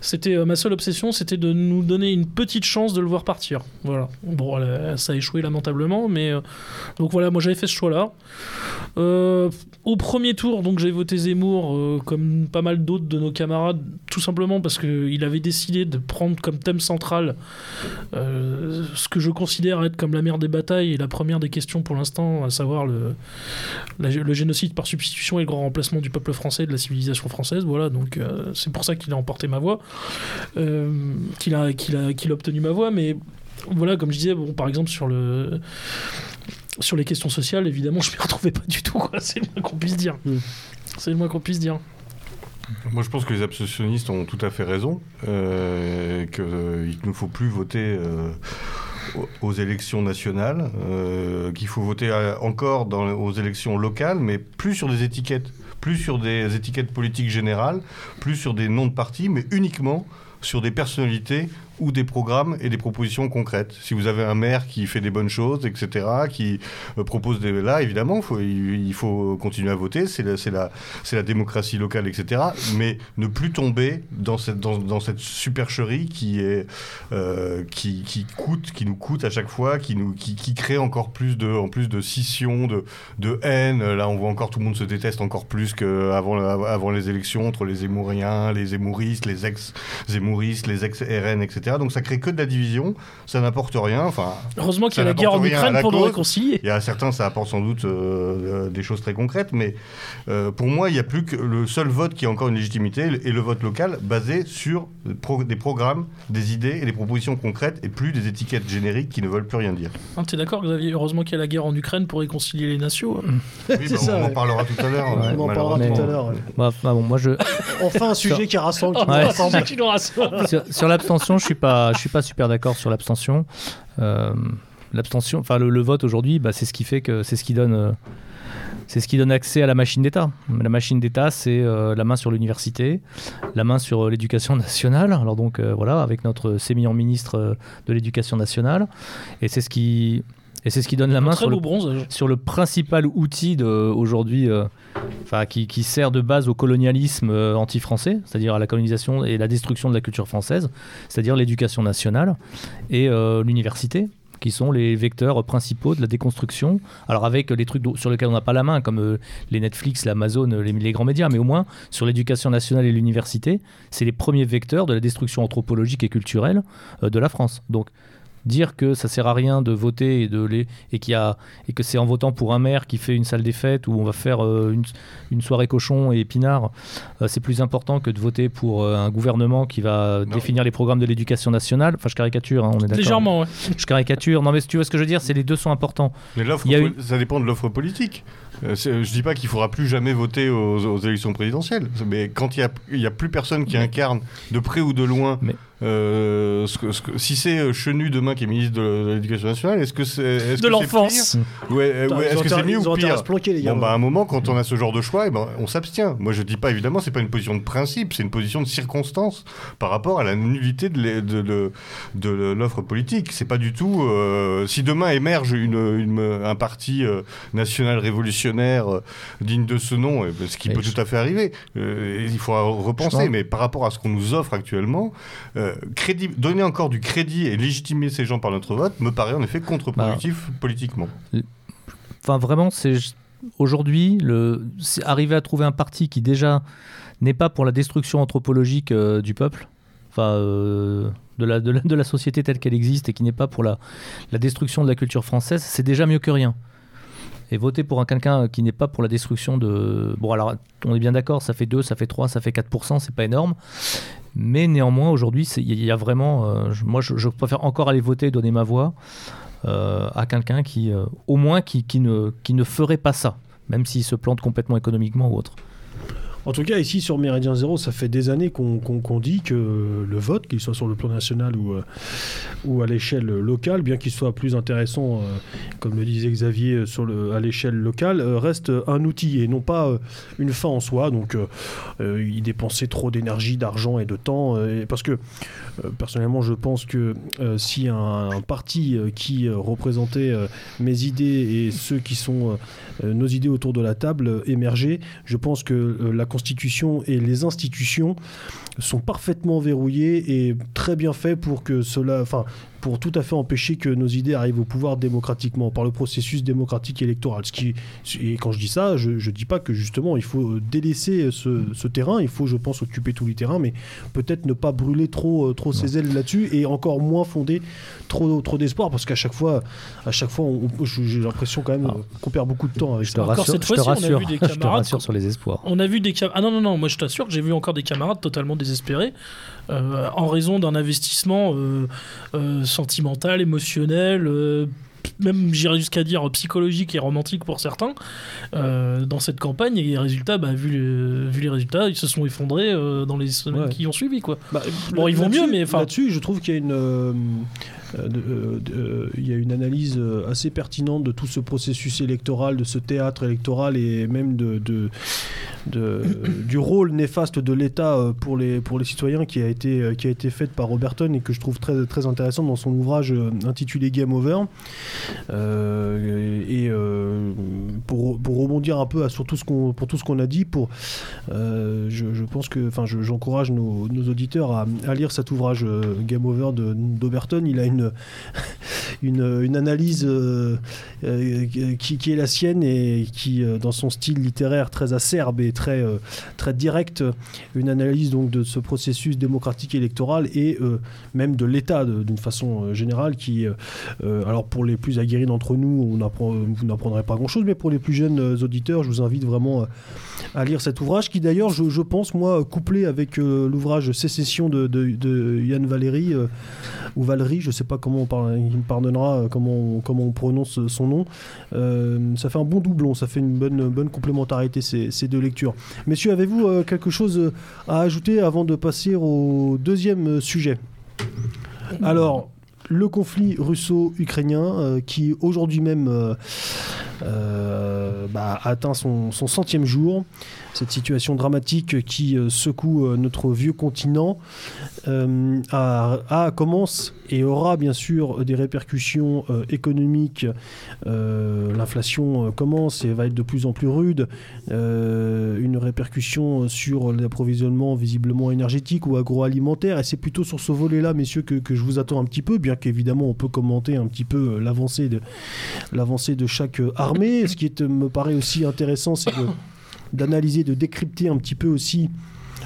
C'était euh, ma seule obsession, c'était de nous donner une petite chance de le voir partir. Voilà. Bon, ça a échoué lamentablement, mais euh, donc voilà, moi j'avais fait ce choix-là. Euh, au premier tour, donc j'ai voté Zemmour, comme pas mal d'autres de nos camarades, tout simplement parce qu'il avait décidé de prendre comme thème central ce que je considère être comme la mère des batailles et la première des questions pour l'instant, à savoir le, le génocide par substitution et le grand remplacement du peuple français, de la civilisation française. Voilà, donc euh, c'est pour ça qu'il a emporté ma voix, euh, qu'il a, qu'il a, qu'il a obtenu ma voix. Mais voilà, comme je disais, bon, par exemple sur le sur les questions sociales, évidemment, [LAUGHS] je ne m'y retrouvais pas du tout. C'est le moins qu'on puisse dire. Mm. C'est le moins qu'on puisse dire. Moi, je pense que les abstentionnistes ont tout à fait raison, euh, qu'il ne faut plus voter aux élections nationales, qu'il faut voter encore dans, aux élections locales, mais plus sur des étiquettes plus sur des étiquettes politiques générales, plus sur des noms de partis, mais uniquement sur des personnalités ou des programmes et des propositions concrètes. Si vous avez un maire qui fait des bonnes choses, etc., qui euh, propose des... Là, évidemment, il, faut continuer à voter, c'est la, démocratie locale, etc., mais ne plus tomber dans cette, supercherie euh, qui, coûte, qui nous coûte à chaque fois, qui, crée encore plus de, en de scission, de, haine. Là, on voit encore tout le monde se déteste encore plus qu'avant avant les élections entre les Zémouriens, les Zémouristes, les ex-Zémouristes, les ex-RN, etc. etc. Donc ça crée que de la division, ça n'apporte rien. Enfin, Heureusement qu'il y a la guerre en Ukraine pour nous réconcilier. il y a certains, ça apporte sans doute euh, des choses très concrètes, mais euh, pour moi, il n'y a plus que le seul vote qui a encore une légitimité est le vote local basé sur des pro- des programmes, des idées et des propositions concrètes et plus des étiquettes génériques qui ne veulent plus rien dire. Hein, T'es d'accord, Xavier? Heureusement qu'il y a la guerre en Ukraine pour réconcilier les nations. Oui, bah, [LAUGHS] on, ça, on en parlera tout à l'heure. On en parlera tout à l'heure. ouais. Bah, enfin, bon, moi je, Enfin, un sujet qui rassemble, [LAUGHS] qui nous Ouais. rassemble. Qui nous rassemble. sur, sur l'abstention, je suis pas, je suis pas super d'accord sur l'abstention. Euh, l'abstention, enfin le, vote aujourd'hui, bah, c'est ce qui fait que c'est ce qui donne, euh, c'est ce qui donne accès à la machine d'État. La machine d'État, c'est euh, la main sur l'université, la main sur l'éducation nationale. Alors donc voilà, avec notre sémillant ministre de l'éducation nationale, et c'est ce qui, et c'est ce qui donne la main sur le beau bronze. sur le principal outil aujourd'hui, euh, qui, qui sert de base au colonialisme euh, anti-français, c'est-à-dire à la colonisation et la destruction de la culture française, c'est-à-dire l'éducation nationale et euh, l'université qui sont les vecteurs principaux de la déconstruction. Alors avec les trucs sur lesquels on n'a pas la main, comme les Netflix, l'Amazon, les, les grands médias, mais au moins sur l'éducation nationale et l'université, c'est les premiers vecteurs de la destruction anthropologique et culturelle de la France. Donc dire que ça sert à rien de voter et, de les, et, qu'il y a, et que c'est en votant pour un maire qui fait une salle des fêtes où on va faire euh, une, une soirée cochon et épinard, euh, c'est plus important que de voter pour euh, un gouvernement qui va Non. définir les programmes de l'éducation nationale. Enfin, je caricature, hein, on est d'accord. Légèrement, ouais. Je caricature. Non, mais si tu vois ce que je veux dire, c'est les deux sont importants. Mais l'offre, a ça dépend de l'offre politique. Euh, je dis pas qu'il faudra plus jamais voter aux, aux élections présidentielles, mais quand il y a, plus personne qui incarne de près ou de loin, Mais- euh, ce que- ce que- si c'est euh, Chenu demain qui est ministre de, de l'Éducation nationale, est-ce que c'est est-ce De que c'est l'enfance. Ouais, ouais, est-ce que c'est mieux ou à pire se planquer, les gars. Bon, bah, à un moment, quand on a ce genre de choix, eh ben, on s'abstient. Moi, je dis pas, évidemment, c'est pas une position de principe, c'est une position de circonstance par rapport à la nullité de, de, de- de l'offre politique. C'est pas du tout. euh, si demain émerge une, une- un parti euh, national révolutionnaire euh, digne de ce nom, ben, ce qui peut je- tout à fait arriver, euh, il faudra repenser. pense- Mais par rapport à ce qu'on nous offre actuellement, euh, crédit, donner encore du crédit et légitimer ces gens par notre vote me paraît en effet contre-productif politiquement. Enfin, vraiment, c'est aujourd'hui le arriver à trouver un parti qui déjà n'est pas pour la destruction anthropologique euh, du peuple, enfin de, la, de, la, de la société telle qu'elle existe et qui n'est pas pour la, la destruction de la culture française, c'est déjà mieux que rien. Et voter pour un quelqu'un qui n'est pas pour la destruction de... Bon alors, on est bien d'accord, ça fait 2, ça fait 3, ça fait 4%, c'est pas énorme. Mais néanmoins, aujourd'hui, il y a vraiment... euh, moi, je, préfère encore aller voter, donner ma voix euh, à quelqu'un qui, euh, au moins, qui ne ferait pas ça, même s'il se plante complètement économiquement ou autre. En tout cas, ici sur Méridien Zéro, ça fait des années qu'on dit que le vote, qu'il soit sur le plan national ou, euh, à l'échelle locale, bien qu'il soit plus intéressant, euh, comme le disait Xavier, euh, à l'échelle locale, reste un outil et non pas une fin en soi. Donc, euh, y dépenser trop d'énergie, d'argent et de temps. parce que, personnellement, je pense que si un, un parti qui représentait mes idées et ceux qui sont nos idées autour de la table émergeaient, je pense que la Constitution et les institutions sont parfaitement verrouillées et très bien faits pour que cela, enfin, pour tout à fait empêcher que nos idées arrivent au pouvoir démocratiquement par le processus démocratique électoral. Ce qui, et quand je dis ça, je, je dis pas que justement il faut délaisser ce, ce terrain. Il faut, je pense, occuper tous les terrains, mais peut-être ne pas brûler trop, euh, trop ses ailes là-dessus et encore moins fonder trop, trop d'espoir parce qu'à chaque fois, à chaque fois, j'ai l'impression quand même Ah. euh, qu'on perd beaucoup de temps avec Je te ça. Encore rassure, cette fois-ci, on a vu des [LAUGHS] je te camarades rassure sur les espoirs. On a vu des cam- ah non non non moi je t'assure que j'ai vu encore des camarades totalement désespérés euh, en raison d'un investissement euh, euh, sentimental, émotionnel, même j'irais jusqu'à dire psychologique et romantique pour certains euh, dans cette campagne et les résultats bah, vu, les, vu les résultats ils se sont effondrés euh, dans les semaines Ouais. qui ont suivi quoi. Bah, Bon, ils vont mieux, mais enfin- Là-dessus, je trouve qu'il y a une. euh, euh, euh, euh, il y a une analyse assez pertinente de tout ce processus électoral, de ce théâtre électoral et même [COUGHS] du rôle néfaste de l'État pour les, citoyens qui a été, faite par Roberton et que je trouve très, très intéressant dans son ouvrage intitulé Game Over. Et pour, rebondir un peu sur tout ce qu'on, a dit, je, pense que, j'encourage nos, auditeurs à, lire cet ouvrage Game Over de d'Oberton. Il a une, une, une analyse qui, qui, est la sienne et qui, dans son style littéraire très acerbe et très, très direct, une analyse donc de ce processus démocratique électoral et même de l'État d'une façon générale qui, alors pour les plus aguerris d'entre nous, vous n'apprendrez pas grand-chose, mais pour les plus jeunes auditeurs, je vous invite vraiment à lire cet ouvrage qui d'ailleurs, je, pense, moi, couplé avec l'ouvrage Sécession de, Yann Valéry, ou Valéry, je sais pas comment on parle, il me pardonnera comment on, comment on prononce son nom, ça fait un bon doublon, ça fait une bonne, bonne complémentarité ces, ces deux lectures. Messieurs, avez-vous quelque chose à ajouter avant de passer au deuxième sujet? Alors, le conflit russo-ukrainien qui aujourd'hui même euh, bah, atteint son, centième jour. Cette situation dramatique qui euh, secoue euh, notre vieux continent a, commence et aura bien sûr des répercussions économiques. L'inflation commence et va être de plus en plus rude. une répercussion sur l'approvisionnement visiblement énergétique ou agroalimentaire. Et c'est plutôt sur ce volet-là, messieurs, que, je vous attends un petit peu, bien qu'évidemment on peut commenter un petit peu l'avancée de, de chaque armée. Ce qui me paraît aussi intéressant, c'est d'analyser, de, décrypter un petit peu aussi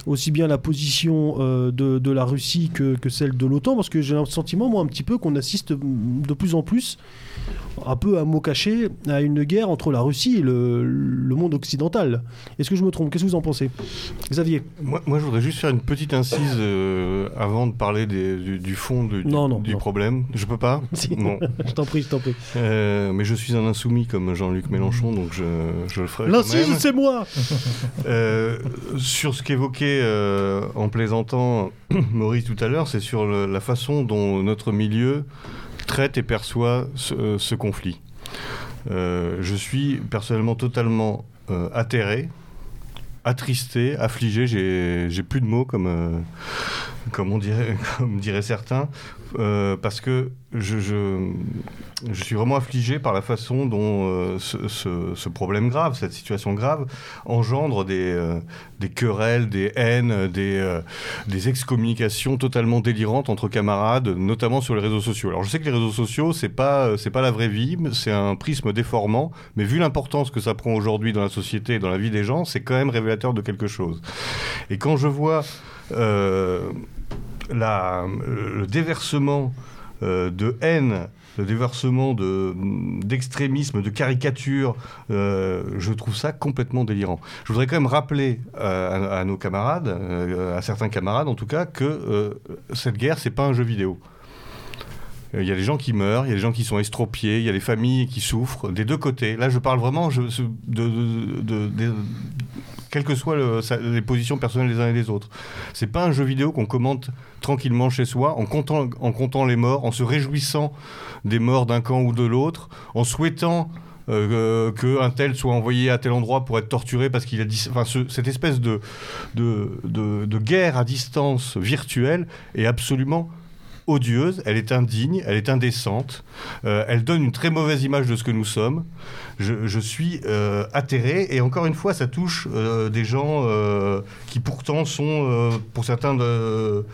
aussi bien la position euh, de, la Russie que, que celle de l'OTAN, parce que j'ai un sentiment, moi, un petit peu, qu'on assiste de plus en plus un peu à mot caché à une guerre entre la Russie et le, monde occidental. Est-ce que je me trompe? Qu'est-ce que vous en pensez? Xavier moi, moi, je voudrais juste faire une petite incise euh, avant de parler du, fond du, du problème. Je peux pas? [LAUGHS] Non. [LAUGHS] je t'en prie, je t'en prie. Euh, mais je suis un insoumis comme Jean-Luc Mélenchon, donc je, je le ferai. L'incise, c'est moi [LAUGHS] euh, Sur ce qu'évoquait en plaisantant [CLEARS THROAT] Maurice tout à l'heure, c'est sur la façon dont notre milieu traite et perçoit ce, euh, conflit. Euh, je suis personnellement totalement euh, atterré, attristé, affligé, j'ai plus de mots comme, [LAUGHS] comme, dirait, diraient certains, parce que je, suis vraiment affligé par la façon dont euh, ce, problème grave, cette situation grave, engendre des, euh, querelles, des haines, des, euh, excommunications totalement délirantes entre camarades, notamment sur les réseaux sociaux. Alors je sais que les réseaux sociaux, c'est pas, pas la vraie vie, c'est un prisme déformant, mais vu l'importance que ça prend aujourd'hui dans la société et dans la vie des gens, c'est quand même révélateur de quelque chose. Et quand je vois la, le déversement euh, de haine, de déversement d'extrémisme, de, caricature, euh, je trouve ça complètement délirant. Je voudrais quand même rappeler euh, à, nos camarades, à certains camarades en tout cas, que cette guerre, c'est pas un jeu vidéo. Il y a des gens qui meurent, il y a des gens qui sont estropiés, il y a des familles qui souffrent des deux côtés. Là, je parle vraiment de, quelles que soient les positions personnelles des uns et des autres. C'est pas un jeu vidéo qu'on commente tranquillement chez soi, en comptant, en comptant les morts, en se réjouissant des morts d'un camp ou de l'autre, en souhaitant euh, qu'un tel soit envoyé à tel endroit pour être torturé parce qu'il a dit... Enfin, cette espèce de, de, de, guerre à distance virtuelle est absolument odieuse, elle est indigne, elle est indécente, euh, elle donne une très mauvaise image de ce que nous sommes. Je, suis euh, atterré et encore une fois, ça touche euh, des gens qui pourtant sont, pour certains, de,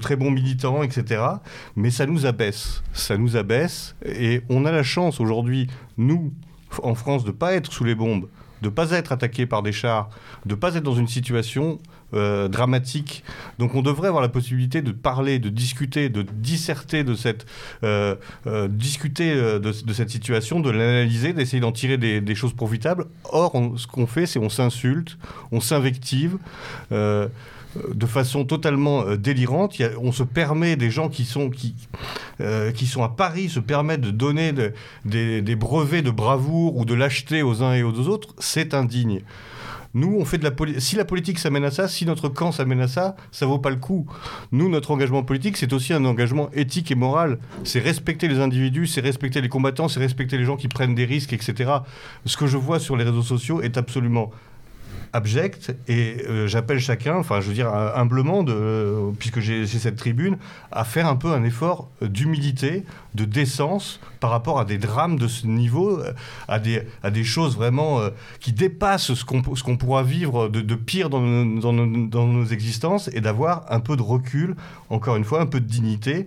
très bons militants, etc. Mais ça nous abaisse, ça nous abaisse et on a la chance aujourd'hui, nous, en France, de ne pas être sous les bombes de ne pas être attaqué par des chars, de ne pas être dans une situation euh, dramatique. Donc on devrait avoir la possibilité de parler, de discuter, de disserter de cette, euh, euh, discuter de, cette situation, de l'analyser, d'essayer d'en tirer des, choses profitables. Or, ce qu'on fait, c'est on s'insulte, on s'invective de façon totalement délirante. on se permet, des gens qui sont, qui, qui sont à Paris, se permettent de donner des, des, brevets de bravoure ou de lâcheté aux uns et aux autres, c'est indigne. Nous, on fait de la. Si la politique s'amène à ça, si notre camp s'amène à ça, ça vaut pas le coup. Nous, notre engagement politique, c'est aussi un engagement éthique et moral. C'est respecter les individus, c'est respecter les combattants, c'est respecter les gens qui prennent des risques, etc. Ce que je vois sur les réseaux sociaux est absolument abjecte et euh, j'appelle chacun, enfin je veux dire humblement, de, puisque j'ai cette tribune, à faire un peu un effort d'humilité, de décence par rapport à des drames de ce niveau, à des, à des choses vraiment qui dépassent ce qu'on qu'on pourra vivre de, pire dans, dans, dans, nos existences et d'avoir un peu de recul, encore une fois, un peu de dignité.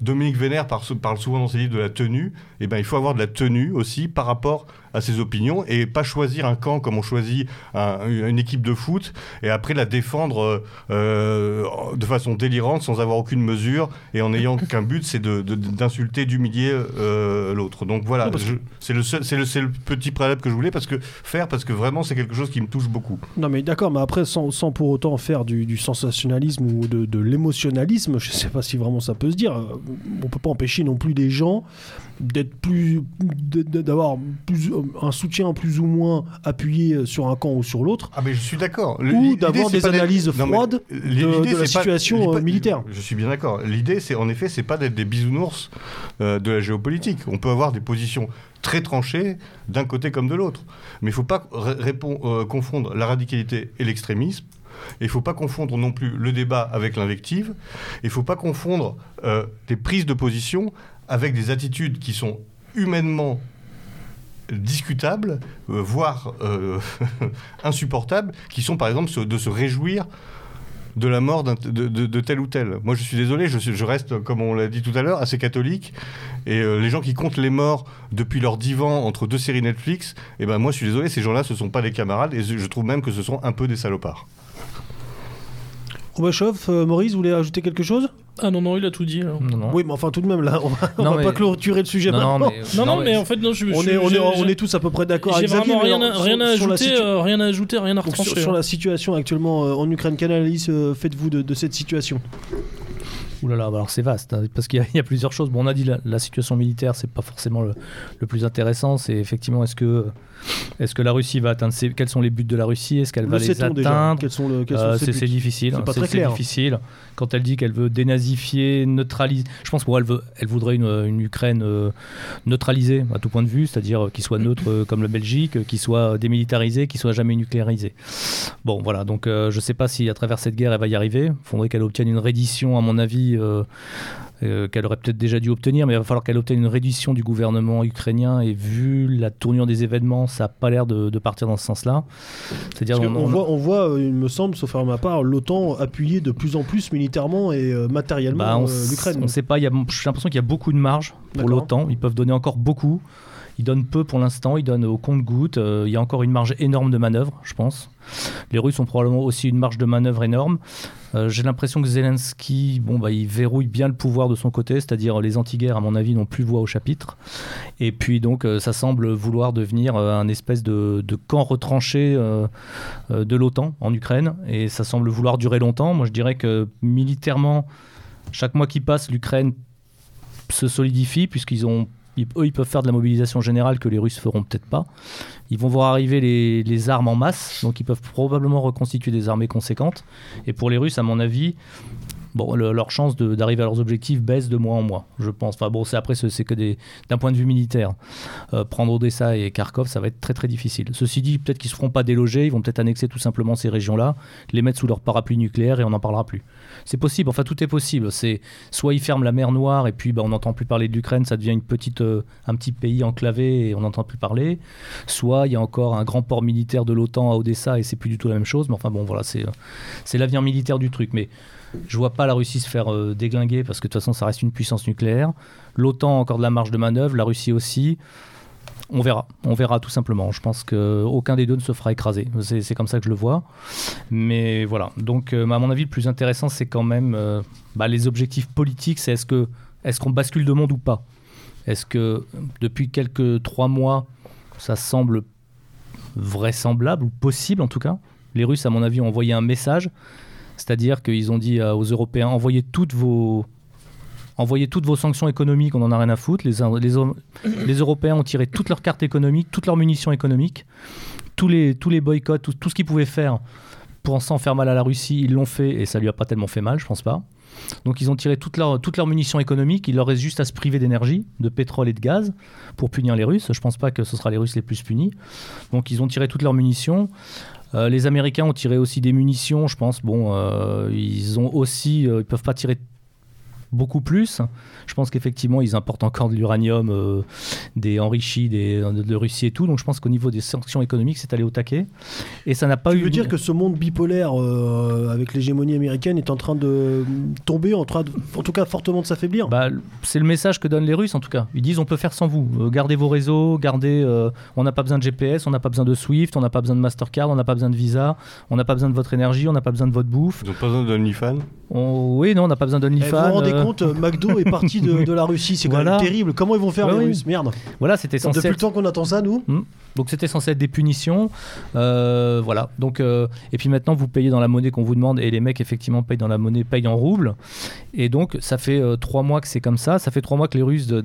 Dominique Vénère parle souvent dans ses livres de la tenue, et eh ben, il faut avoir de la tenue aussi par rapport à ses opinions et pas choisir un camp comme on choisit une équipe de foot et après la défendre euh, de façon délirante sans avoir aucune mesure et en ayant [LAUGHS] qu'un but c'est d'insulter, d'humilier euh, l'autre. Donc voilà, c'est le, le, le, petit préalable que je voulais parce que faire parce que vraiment c'est quelque chose qui me touche beaucoup. Non mais d'accord, mais après sans, sans, pour autant faire du, sensationnalisme ou de, de l'émotionnalisme, je sais pas si vraiment ça peut se dire. On peut pas empêcher non plus des gens d'être plus d'avoir plus un soutien plus ou moins appuyé sur un camp ou sur l'autre. Ah mais je suis d'accord. Ou d'avoir des analyses froides de, la situation euh, militaire. Je suis bien d'accord. L'idée c'est en effet c'est pas d'être des bisounours euh, de la géopolitique. On peut avoir des positions très tranchées d'un côté comme de l'autre. Mais il faut pas euh, confondre la radicalité et l'extrémisme. Il ne faut pas confondre non plus le débat avec l'invective. Il ne faut pas confondre des prises de position avec des attitudes qui sont humainement discutables, euh, voire euh, [LAUGHS] insupportables, qui sont par exemple de se réjouir de la mort de, tel ou tel. Moi, je suis désolé, je, je reste, comme on l'a dit tout à l'heure, assez catholique. Et euh, les gens qui comptent les morts depuis leur divan entre deux séries Netflix, eh ben moi, je suis désolé, ces gens-là, ce ne sont pas des camarades, et je trouve même que ce sont un peu des salopards. Robachov, Maurice, vous voulez ajouter quelque chose ah non, non, il a tout dit. Oui, mais enfin, tout de même, là, on va, va pas clôturer le sujet non, maintenant. Non, non, mais, en fait, non, je, on, est, on, est, on est tous à peu près d'accord avec Xavier. rien, à, rien, à ajouter, euh, rien à ajouter, rien à retrancher. Sur, la situation actuellement euh, en Ukraine, quelle analyse euh, faites-vous de, de, cette situation? Ouh là là, bah alors c'est vaste, hein, parce qu'il y, a plusieurs choses. Bon, on a dit la, la situation militaire, c'est pas forcément le, le plus intéressant. C'est effectivement, est-ce que est-ce que la Russie va atteindre Quels sont les buts de la Russie? Est-ce qu'elle va les atteindre? le... euh, C'est difficile. C'est très clair. difficile. Quand elle dit qu'elle veut dénazifier, neutraliser, je pense qu'elle veut, elle voudrait une, une Ukraine euh, neutralisée à tout point de vue, c'est-à-dire euh, qu'il soit neutre comme la Belgique, qu'il soit démilitarisé, qu'il soit jamais nucléarisé. Bon, voilà. Donc, je ne sais pas si à travers cette guerre elle va y arriver. Il faudrait qu'elle obtienne une reddition, à mon avis. Euh, qu'elle aurait peut-être déjà dû obtenir, mais il va falloir qu'elle obtienne une réduction du gouvernement ukrainien. Et vu la tournure des événements, ça n'a pas l'air de, partir dans ce sens-là. C'est-à-dire, on, voit, on voit, euh, il me semble, sauf à ma part, l'OTAN appuyer de plus en plus militairement et euh, matériellement bah, l'Ukraine. On ne sait pas. J'ai l'impression qu'il y a beaucoup de marge pour l'OTAN. Ils peuvent donner encore beaucoup. Ils donnent peu pour l'instant, ils donnent au compte-goutte. il y a encore une marge énorme de manœuvre, je pense. Les Russes ont probablement aussi une marge de manœuvre énorme. Euh, j'ai l'impression que Zelensky, bon, bah, il verrouille bien le pouvoir de son côté, c'est-à-dire les anti-guerres, à mon avis, n'ont plus voix au chapitre. Et puis donc, euh, ça semble vouloir devenir euh, un espèce de, camp retranché de l'OTAN en Ukraine, et ça semble vouloir durer longtemps. Moi, je dirais que militairement, chaque mois qui passe, l'Ukraine se solidifie puisqu'ils ont eux, ils peuvent faire de la mobilisation générale que les Russes feront peut-être pas. Ils vont voir arriver les, armes en masse, donc ils peuvent probablement reconstituer des armées conséquentes. Et pour les Russes, à mon avis, bon, leur chance d'arriver à leurs objectifs baisse de mois en mois, je pense. Enfin bon, c'est après c'est que d'un point de vue militaire. Euh, prendre Odessa et Kharkov, ça va être très très difficile. Ceci dit, peut-être qu'ils se feront pas déloger, ils vont peut-être annexer tout simplement ces régions-là, les mettre sous leur parapluie nucléaire et on n'en parlera plus. C'est possible, enfin tout est possible. C'est soit ils ferment la mer Noire et puis bah, on n'entend plus parler de l'Ukraine, ça devient une petite, euh, un petit pays enclavé et on n'entend plus parler. Soit il y a encore un grand port militaire de l'OTAN à Odessa et c'est plus du tout la même chose. Mais enfin bon, voilà, c'est euh, l'avenir militaire du truc. Mais je vois pas la Russie se faire euh, déglinguer parce que de toute façon ça reste une puissance nucléaire. L'OTAN encore de la marge de manœuvre, la Russie aussi. On verra, on verra tout simplement. Je pense qu'aucun des deux ne se fera écraser. C'est comme ça que je le vois. Mais voilà. Donc, euh, à mon avis, le plus intéressant, c'est quand même euh, bah, les objectifs politiques. Est-ce que est-ce qu'on bascule de monde ou pas? Est-ce que depuis quelques trois mois, ça semble vraisemblable ou possible en tout cas? Les Russes, à mon avis, ont envoyé un message c'est-à-dire qu'ils ont dit euh, aux Européens envoyez toutes vos envoyez toutes vos sanctions économiques, on n'en a rien à foutre. Les, Européens ont tiré toutes leurs cartes économiques, toutes leurs munitions économiques, tous les, tous les boycotts, tout, ce qu'ils pouvaient faire pour s'en faire mal à la Russie, ils l'ont fait et ça lui a pas tellement fait mal, je pense pas. Donc ils ont tiré toutes leurs toutes leurs munitions économiques. Il leur reste juste à se priver d'énergie, de pétrole et de gaz pour punir les Russes. Je pense pas que ce sera les Russes les plus punis. Donc ils ont tiré toutes leurs munitions. Euh, les Américains ont tiré aussi des munitions, je pense. Bon, euh, ils ont aussi, euh, ils peuvent pas tirer beaucoup plus. Je pense qu'effectivement, ils importent encore de l'uranium, euh, des enrichis des, de, de Russie et tout. Donc je pense qu'au niveau des sanctions économiques, c'est allé au taquet. Et ça n'a pas Tu eu. veux dire que ce monde bipolaire euh, avec l'hégémonie américaine est en train de tomber, en, train de- en tout cas fortement de s'affaiblir? Bah, c'est le message que donnent les Russes en tout cas. Ils disent on peut faire sans vous. Euh, gardez vos réseaux, gardez. euh, on n'a pas besoin de GPS, on n'a pas besoin de Swift, on n'a pas besoin de Mastercard, on n'a pas besoin de Visa, on n'a pas besoin de votre énergie, on n'a pas besoin de votre bouffe. Ils ont pas besoin d'OnlyFans. On- Oui, non, on n'a pas besoin Eh, Vous vous d'OnlyFans. Rendez euh, compte, euh, McDo est parti de, [LAUGHS] de la Russie, c'est quand même terrible. Comment ils vont faire Ouais, les oui. Russes Merde. Voilà, c'était censé. Depuis le être- temps qu'on attend ça, nous Donc c'était censé être des punitions. Euh, voilà. Donc euh, et puis maintenant vous payez dans la monnaie qu'on vous demande et les mecs effectivement payent dans la monnaie, payent en roubles. Et donc ça fait euh, trois mois que c'est comme ça. Ça fait trois mois que les Russes de-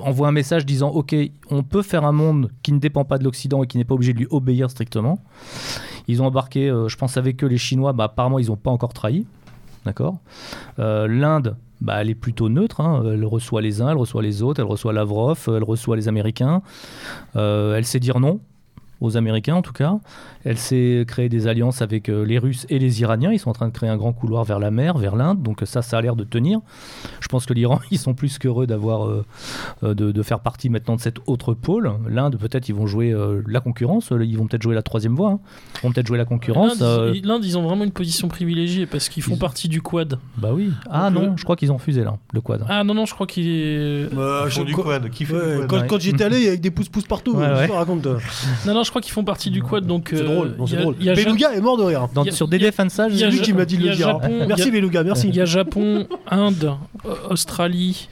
envoient un message disant ok on peut faire un monde qui ne dépend pas de l'Occident et qui n'est pas obligé de lui obéir strictement. Ils ont embarqué, euh, je pense avec eux les Chinois. Bah apparemment ils n'ont pas encore trahi. D'accord? Euh, L'Inde. Bah, elle est plutôt neutre. hein. Elle reçoit les uns, elle reçoit les autres, elle reçoit Lavrov, elle reçoit les Américains. Euh, elle sait dire non aux Américains en tout cas. Elle sait créer des alliances avec euh, les Russes et les Iraniens. Ils sont en train de créer un grand couloir vers la mer, vers l'Inde. Donc ça, ça a l'air de tenir. Je pense que l'Iran, [LAUGHS] ils sont plus qu'heureux d'avoir, euh, euh, de, de faire partie maintenant de cet autre pôle. L'Inde, peut-être, ils vont jouer euh, la concurrence. Ils vont peut-être jouer la troisième voie. hein. Ils vont peut-être jouer la concurrence. L'Inde, euh, ils- ont vraiment une position privilégiée parce qu'ils font Ils- partie du Quad. Bah oui. Ah Donc, non, euh, je crois qu'ils ont refusé là, le quad. Ah non, non, je crois qu'il est. Euh, je- du quad. Qui fait Ouais, du quad quand, Ouais. quand j'étais allé, il y avait des pouces-pouces partout. Ouais, je ouais. te raconte. Non, non, je crois qu'ils font partie du Quad. Donc, C'est euh, drôle. non, il y c'est a- drôle. Beluga est mort de rire. Dans- y a- sur y a- DD Fansage, il y a C'est lui qui m'a dit de le dire. Y Merci Beluga, merci. Il y a Japon, Inde, euh, Australie,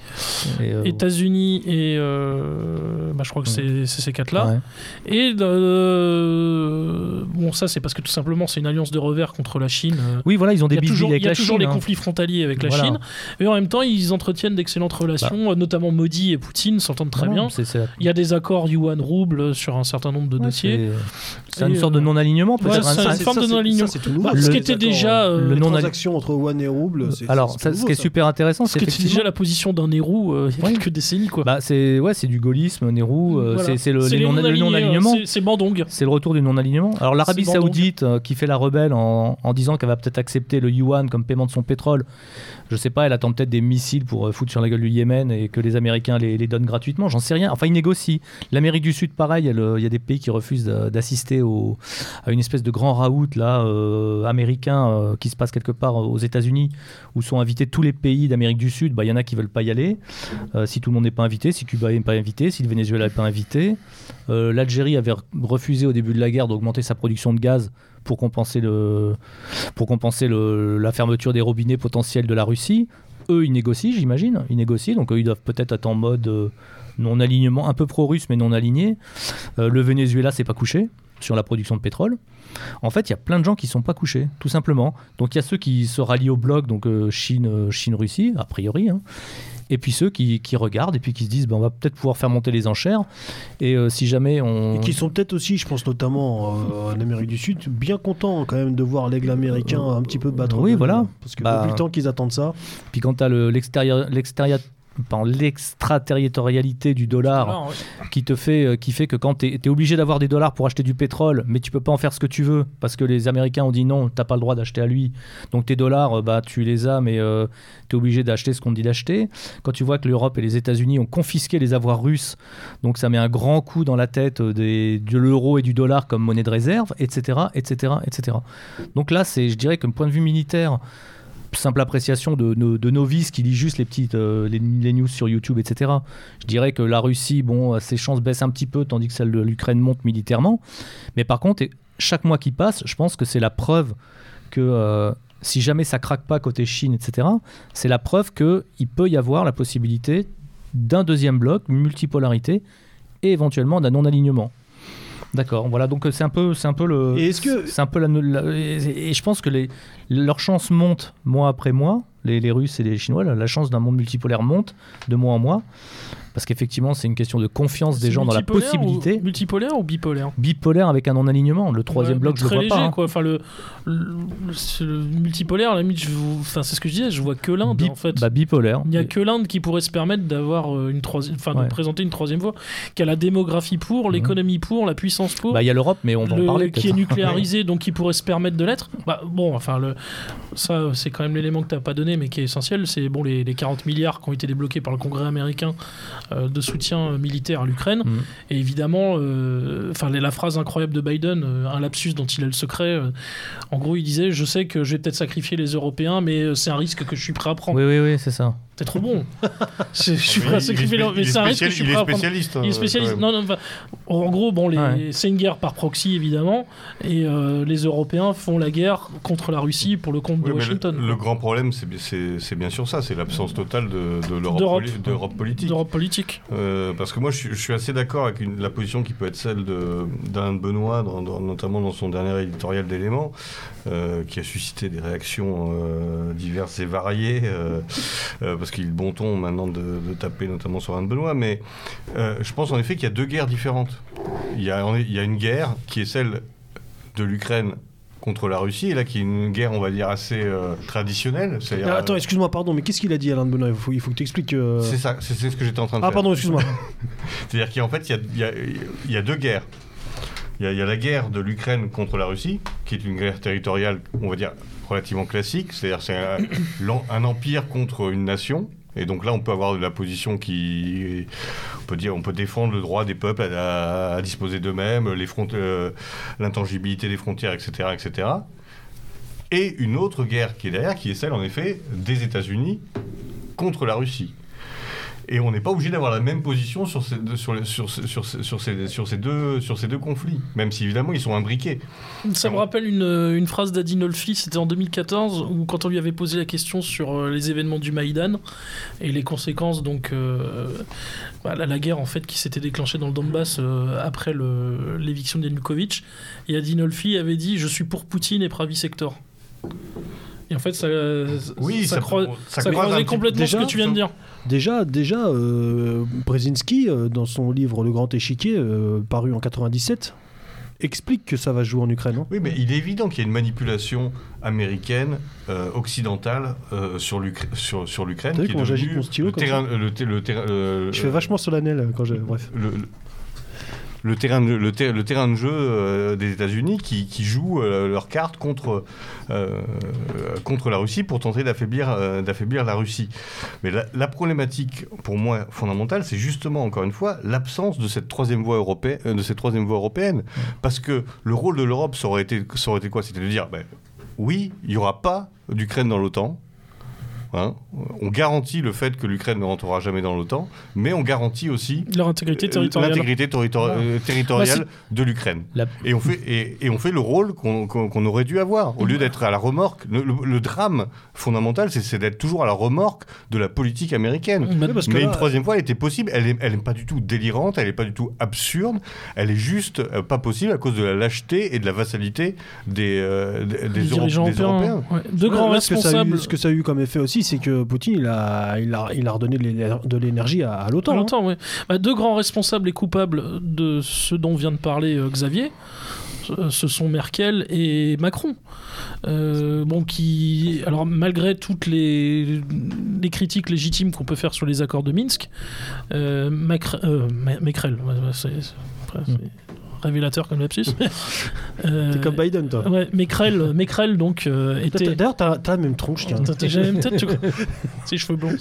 et, euh, États-Unis et. euh, bah, je crois que c'est c'est ces quatre-là. ouais. Et. euh, bon, ça, c'est parce que tout simplement, c'est une alliance de revers contre la Chine. Oui, voilà, ils ont des y a bisbilles toujours, avec il y a la toujours Chine. les hein. conflits frontaliers avec la Voilà. Bah. Chine, mais en même temps, ils entretiennent d'excellentes relations, euh, notamment Modi et Poutine s'entendent très Non, bien. c'est- c'est- Il y a des accords yuan-rouble sur un certain nombre de Ouais, dossiers. c'est- C'est une Et, sorte de non-alignement, ouais, peut-être. c'est un- une forme de ça, non-alignement. ça, c'est tout nouveau. Bah, ça, ce qui était déjà, euh, le non- transactions entre One et rouble. c'est- Alors, c'est ça, ce qui est ça. super intéressant, Ce c'est qui était effectivement. déjà la position d'un Nehru euh, il y a Ouais. quelques décennies. Quoi. Bah, c'est ouais, c'est du gaullisme, Nehru, euh, Voilà. c'est- le, non-alignés, non-alignement. c'est- Bandung. C'est le retour du non-alignement. Alors l'Arabie. Saoudite euh, qui fait la rebelle en, en disant qu'elle va peut-être accepter le yuan comme paiement de son pétrole. Je sais pas, elle attend peut-être des missiles pour euh, foutre sur la gueule du Yémen et que les Américains les, les donnent gratuitement. J'en sais rien. Enfin, ils négocient. L'Amérique du Sud, pareil, euh, il y a des pays qui refusent d'a- d'assister au- à une espèce de grand raout là euh, américain euh, qui se passe quelque part aux États-Unis où sont invités tous les pays d'Amérique du Sud. Bah, il y en a qui veulent pas y aller. Euh, si tout le monde n'est pas invité, si Cuba n'est pas invité, si le Venezuela n'est pas invité. L'Algérie avait re- refusé au début de la guerre d'augmenter sa production de gaz pour compenser, le, pour compenser la fermeture des robinets potentiels de la Russie. Eux, ils négocient, j'imagine. Ils négocient, donc eux, ils doivent peut-être être en mode non-alignement, un peu pro-russe, mais non-aligné. Euh, le Venezuela, c'est pas couché sur la production de pétrole. En fait, il y a plein de gens qui sont pas couchés, tout simplement. Donc il y a ceux qui se rallient au bloc, donc euh, Chine, euh, Chine-Russie, a priori. hein. Et puis ceux qui, qui regardent et puis qui se disent, ben, on va peut-être pouvoir faire monter les enchères. Et euh, si jamais on... Et qui sont peut-être aussi, je pense notamment euh, en Amérique du Sud, bien contents quand même de voir l'aigle américain un petit peu battre. oui, voilà. Parce que Bah, depuis le temps qu'ils attendent ça. Puis quand tu as l'extérieur, l'extérieur, pardon, l'extraterritorialité du dollar qui te fait, euh, qui fait que quand tu es, obligé d'avoir des dollars pour acheter du pétrole, mais tu peux pas en faire ce que tu veux parce que les Américains ont dit non, t'as pas le droit d'acheter à lui. Donc tes dollars, euh, bah tu les as, mais tu es obligé d'acheter ce qu'on dit d'acheter. Quand tu vois que l'Europe et les États-Unis ont confisqué les avoirs russes, donc ça met un grand coup dans la tête euh, des, de l'euro et du dollar comme monnaie de réserve, etc., etc., etc. Donc là, c'est, je dirais, comme point de vue militaire simple appréciation de, de, de novice qui lit juste les petites euh, news sur YouTube, etc. Je dirais que la Russie, bon, ses chances baissent un petit peu, tandis que celle de l'Ukraine monte militairement. Mais par contre, chaque mois qui passe, je pense que c'est la preuve que euh, si jamais ça craque pas côté Chine, etc., c'est la preuve qu'il peut y avoir la possibilité d'un deuxième bloc, multipolarité, et éventuellement d'un non-alignement. D'accord, voilà, donc euh, c'est un peu, c'est un peu le, Et est-ce que- c'est un peu la, la- et et je pense que les, leurs chances montent mois après mois, les, les Russes et les Chinois, la, la chance d'un monde multipolaire monte de mois en mois. Parce qu'effectivement, c'est une question de confiance des gens dans la possibilité. ou- multipolaire ou bipolaire Bipolaire avec un non-alignement. Le troisième Ouais, bloc, je le vois léger, pas. hein. quoi. Enfin, le, le, le- le multipolaire, la je enfin, c'est ce que je disais, je vois que l'Inde Bi- en fait. bah, bipolaire. Il n'y a que l'Inde qui pourrait se permettre d'avoir euh, une troisième, enfin, Ouais. de présenter une troisième voie, qui a la démographie pour, Mhm. l'économie pour, la puissance pour. Bah, il y a l'Europe, mais on va le- en parler. qui est nucléarisé, [LAUGHS] donc qui pourrait se permettre de l'être. Bah, bon, enfin, le, ça, c'est quand même l'élément que tu n'as pas donné, mais qui est essentiel. C'est bon, les, les 40 milliards qui ont été débloqués par le Congrès américain de soutien euh, militaire à l'Ukraine. Mhm. Et évidemment, euh, enfin, la phrase incroyable de Biden, euh, un lapsus dont il a le secret. euh, en gros, il disait Je sais que je vais peut-être sacrifier les Européens, mais euh, c'est un risque que je suis prêt à prendre. Oui, oui, oui, c'est ça. C'est trop bon. [LAUGHS] je, je suis prêt à sacrifier spé- mais un risque que je suis il est prêt à prendre. spécialiste. Il est spécialiste. quand Non, non, enfin, en gros, bon, les- Ouais. c'est une guerre par proxy, évidemment, et euh, les Européens font la guerre contre la Russie pour le compte Oui, de Washington. le, le grand problème, c'est- c'est c'est bien sûr ça, c'est l'absence totale de, de l'Europe D'Europe. poli- d'Europe politique. D'Europe politique. Euh, parce que moi, je, suis- je suis assez d'accord avec une- la position qui peut être celle de- d'Alain Benoît, dans- dans- notamment dans son dernier éditorial d'éléments, euh, qui a suscité des réactions euh, diverses et variées, euh, euh, parce qu'il est bon ton maintenant de, de taper notamment sur Alain de Benoît. Mais euh, je pense en effet qu'il y a deux guerres différentes. Il y a, en- il y a une guerre qui est celle de l'Ukraine contre la Russie, et là qui est une guerre, on va dire, assez euh, traditionnelle. Ah, attends, euh, excuse-moi, pardon, mais qu'est-ce qu'il a dit Alain de Benoît? Il faut, il faut que tu expliques. euh, c'est ça, c'est ce que j'étais en train de Ah, faire. pardon, excuse-moi. [LAUGHS] [LAUGHS] C'est-à-dire qu'en fait, il y a, il y a- il y a deux guerres. Il y, a, il y a la guerre de l'Ukraine contre la Russie, qui est une guerre territoriale, on va dire, relativement classique. C'est-à-dire c'est [COUGHS] un, empire contre une nation. Et donc là, on peut avoir de la position qui, on peut dire, on peut défendre le droit des peuples à, disposer d'eux-mêmes, euh, l'intangibilité des frontières, etc., etc. Et une autre guerre qui est derrière, qui est celle, en effet, des États-Unis contre la Russie. Et on n'est pas obligé d'avoir la même position sur ces, deux- sur, les- sur, ces- sur, ces- sur, ces, sur, ces deux, sur ces deux conflits, même si évidemment ils sont imbriqués. Ça me rappelle une, euh, une phrase d'Adinolfi, c'était en 2014, où quand on lui avait posé la question sur euh, les événements du Maïdan et les conséquences, donc euh, bah, la, guerre en fait qui s'était déclenchée dans le Donbass euh, après l'éviction de Yanukovych, et Adinolfi avait dit Je suis pour Poutine et Pravi Sector. Et en fait, ça, Oui, ça, ça- croi- ça ça croise un croisait petit- complètement déjà, ce que tu viens de dire. Déjà, déjà euh, Brzezinski, euh, dans son livre Le Grand Échiquier, euh, paru en 97, explique que ça va se jouer en Ukraine. hein. Oui, mais il est évident qu'il y a une manipulation américaine, euh, occidentale, euh, sur l'Ukra- sur, sur l'Ukraine. Qui comment j'agite mon stylo le terrain, Je fais vachement solennel quand j'ai. Bref. Le, terrain de, le, ter- le terrain de jeu euh, des États-Unis qui, qui jouent euh, leurs cartes contre, euh, contre la Russie pour tenter d'affaiblir euh, d'affaiblir la Russie. Mais la, problématique, pour moi, fondamentale, c'est justement, encore une fois, l'absence de cette troisième voie européenne. euh, de cette troisième voie européenne. Parce que le rôle de l'Europe, ça aurait été, ça été quoi? C'était de dire, ben, oui, il n'y aura pas d'Ukraine dans l'OTAN. Hein on garantit le fait que l'Ukraine ne rentrera jamais dans l'OTAN, mais on garantit aussi Leur intégrité euh, territoriale. l'intégrité territori- euh, territoriale Bah, de l'Ukraine. La- Et on fait et, et on fait le rôle qu'on aurait dû avoir au lieu d'être à la remorque. Le, le- le drame fondamental, c'est d'être toujours à la remorque de la politique américaine. Bah, Oui, parce que Mais là, une troisième fois, elle était possible. Elle n'est elle est pas du tout délirante, elle n'est pas du tout absurde. Elle est juste euh, pas possible à cause de la lâcheté et de la vassalité des, euh, des, des les Euro- dirigeants des européens. Ouais. Deux grands eu- responsables. Ce que ça a eu comme effet aussi, c'est que Poutine, il a, il a, il a redonné de l'éner- de l'énergie à, à l'OTAN. hein. Bah, deux grands responsables et coupables de ce dont vient de parler euh, Xavier, ce sont Merkel et Macron. Euh, bon, qui, alors malgré toutes les, les critiques légitimes qu'on peut faire sur les accords de Minsk, euh, Macre- euh, c'est c'est- c'est révélateur comme lapsus. [LAUGHS] Euh, T'es comme Biden, toi. Ouais, Macrel, Macrel donc euh, était. D'ailleurs, t'as t'as la même tronche, tiens. T'as la même tête, tu vois. Ses cheveux blonds.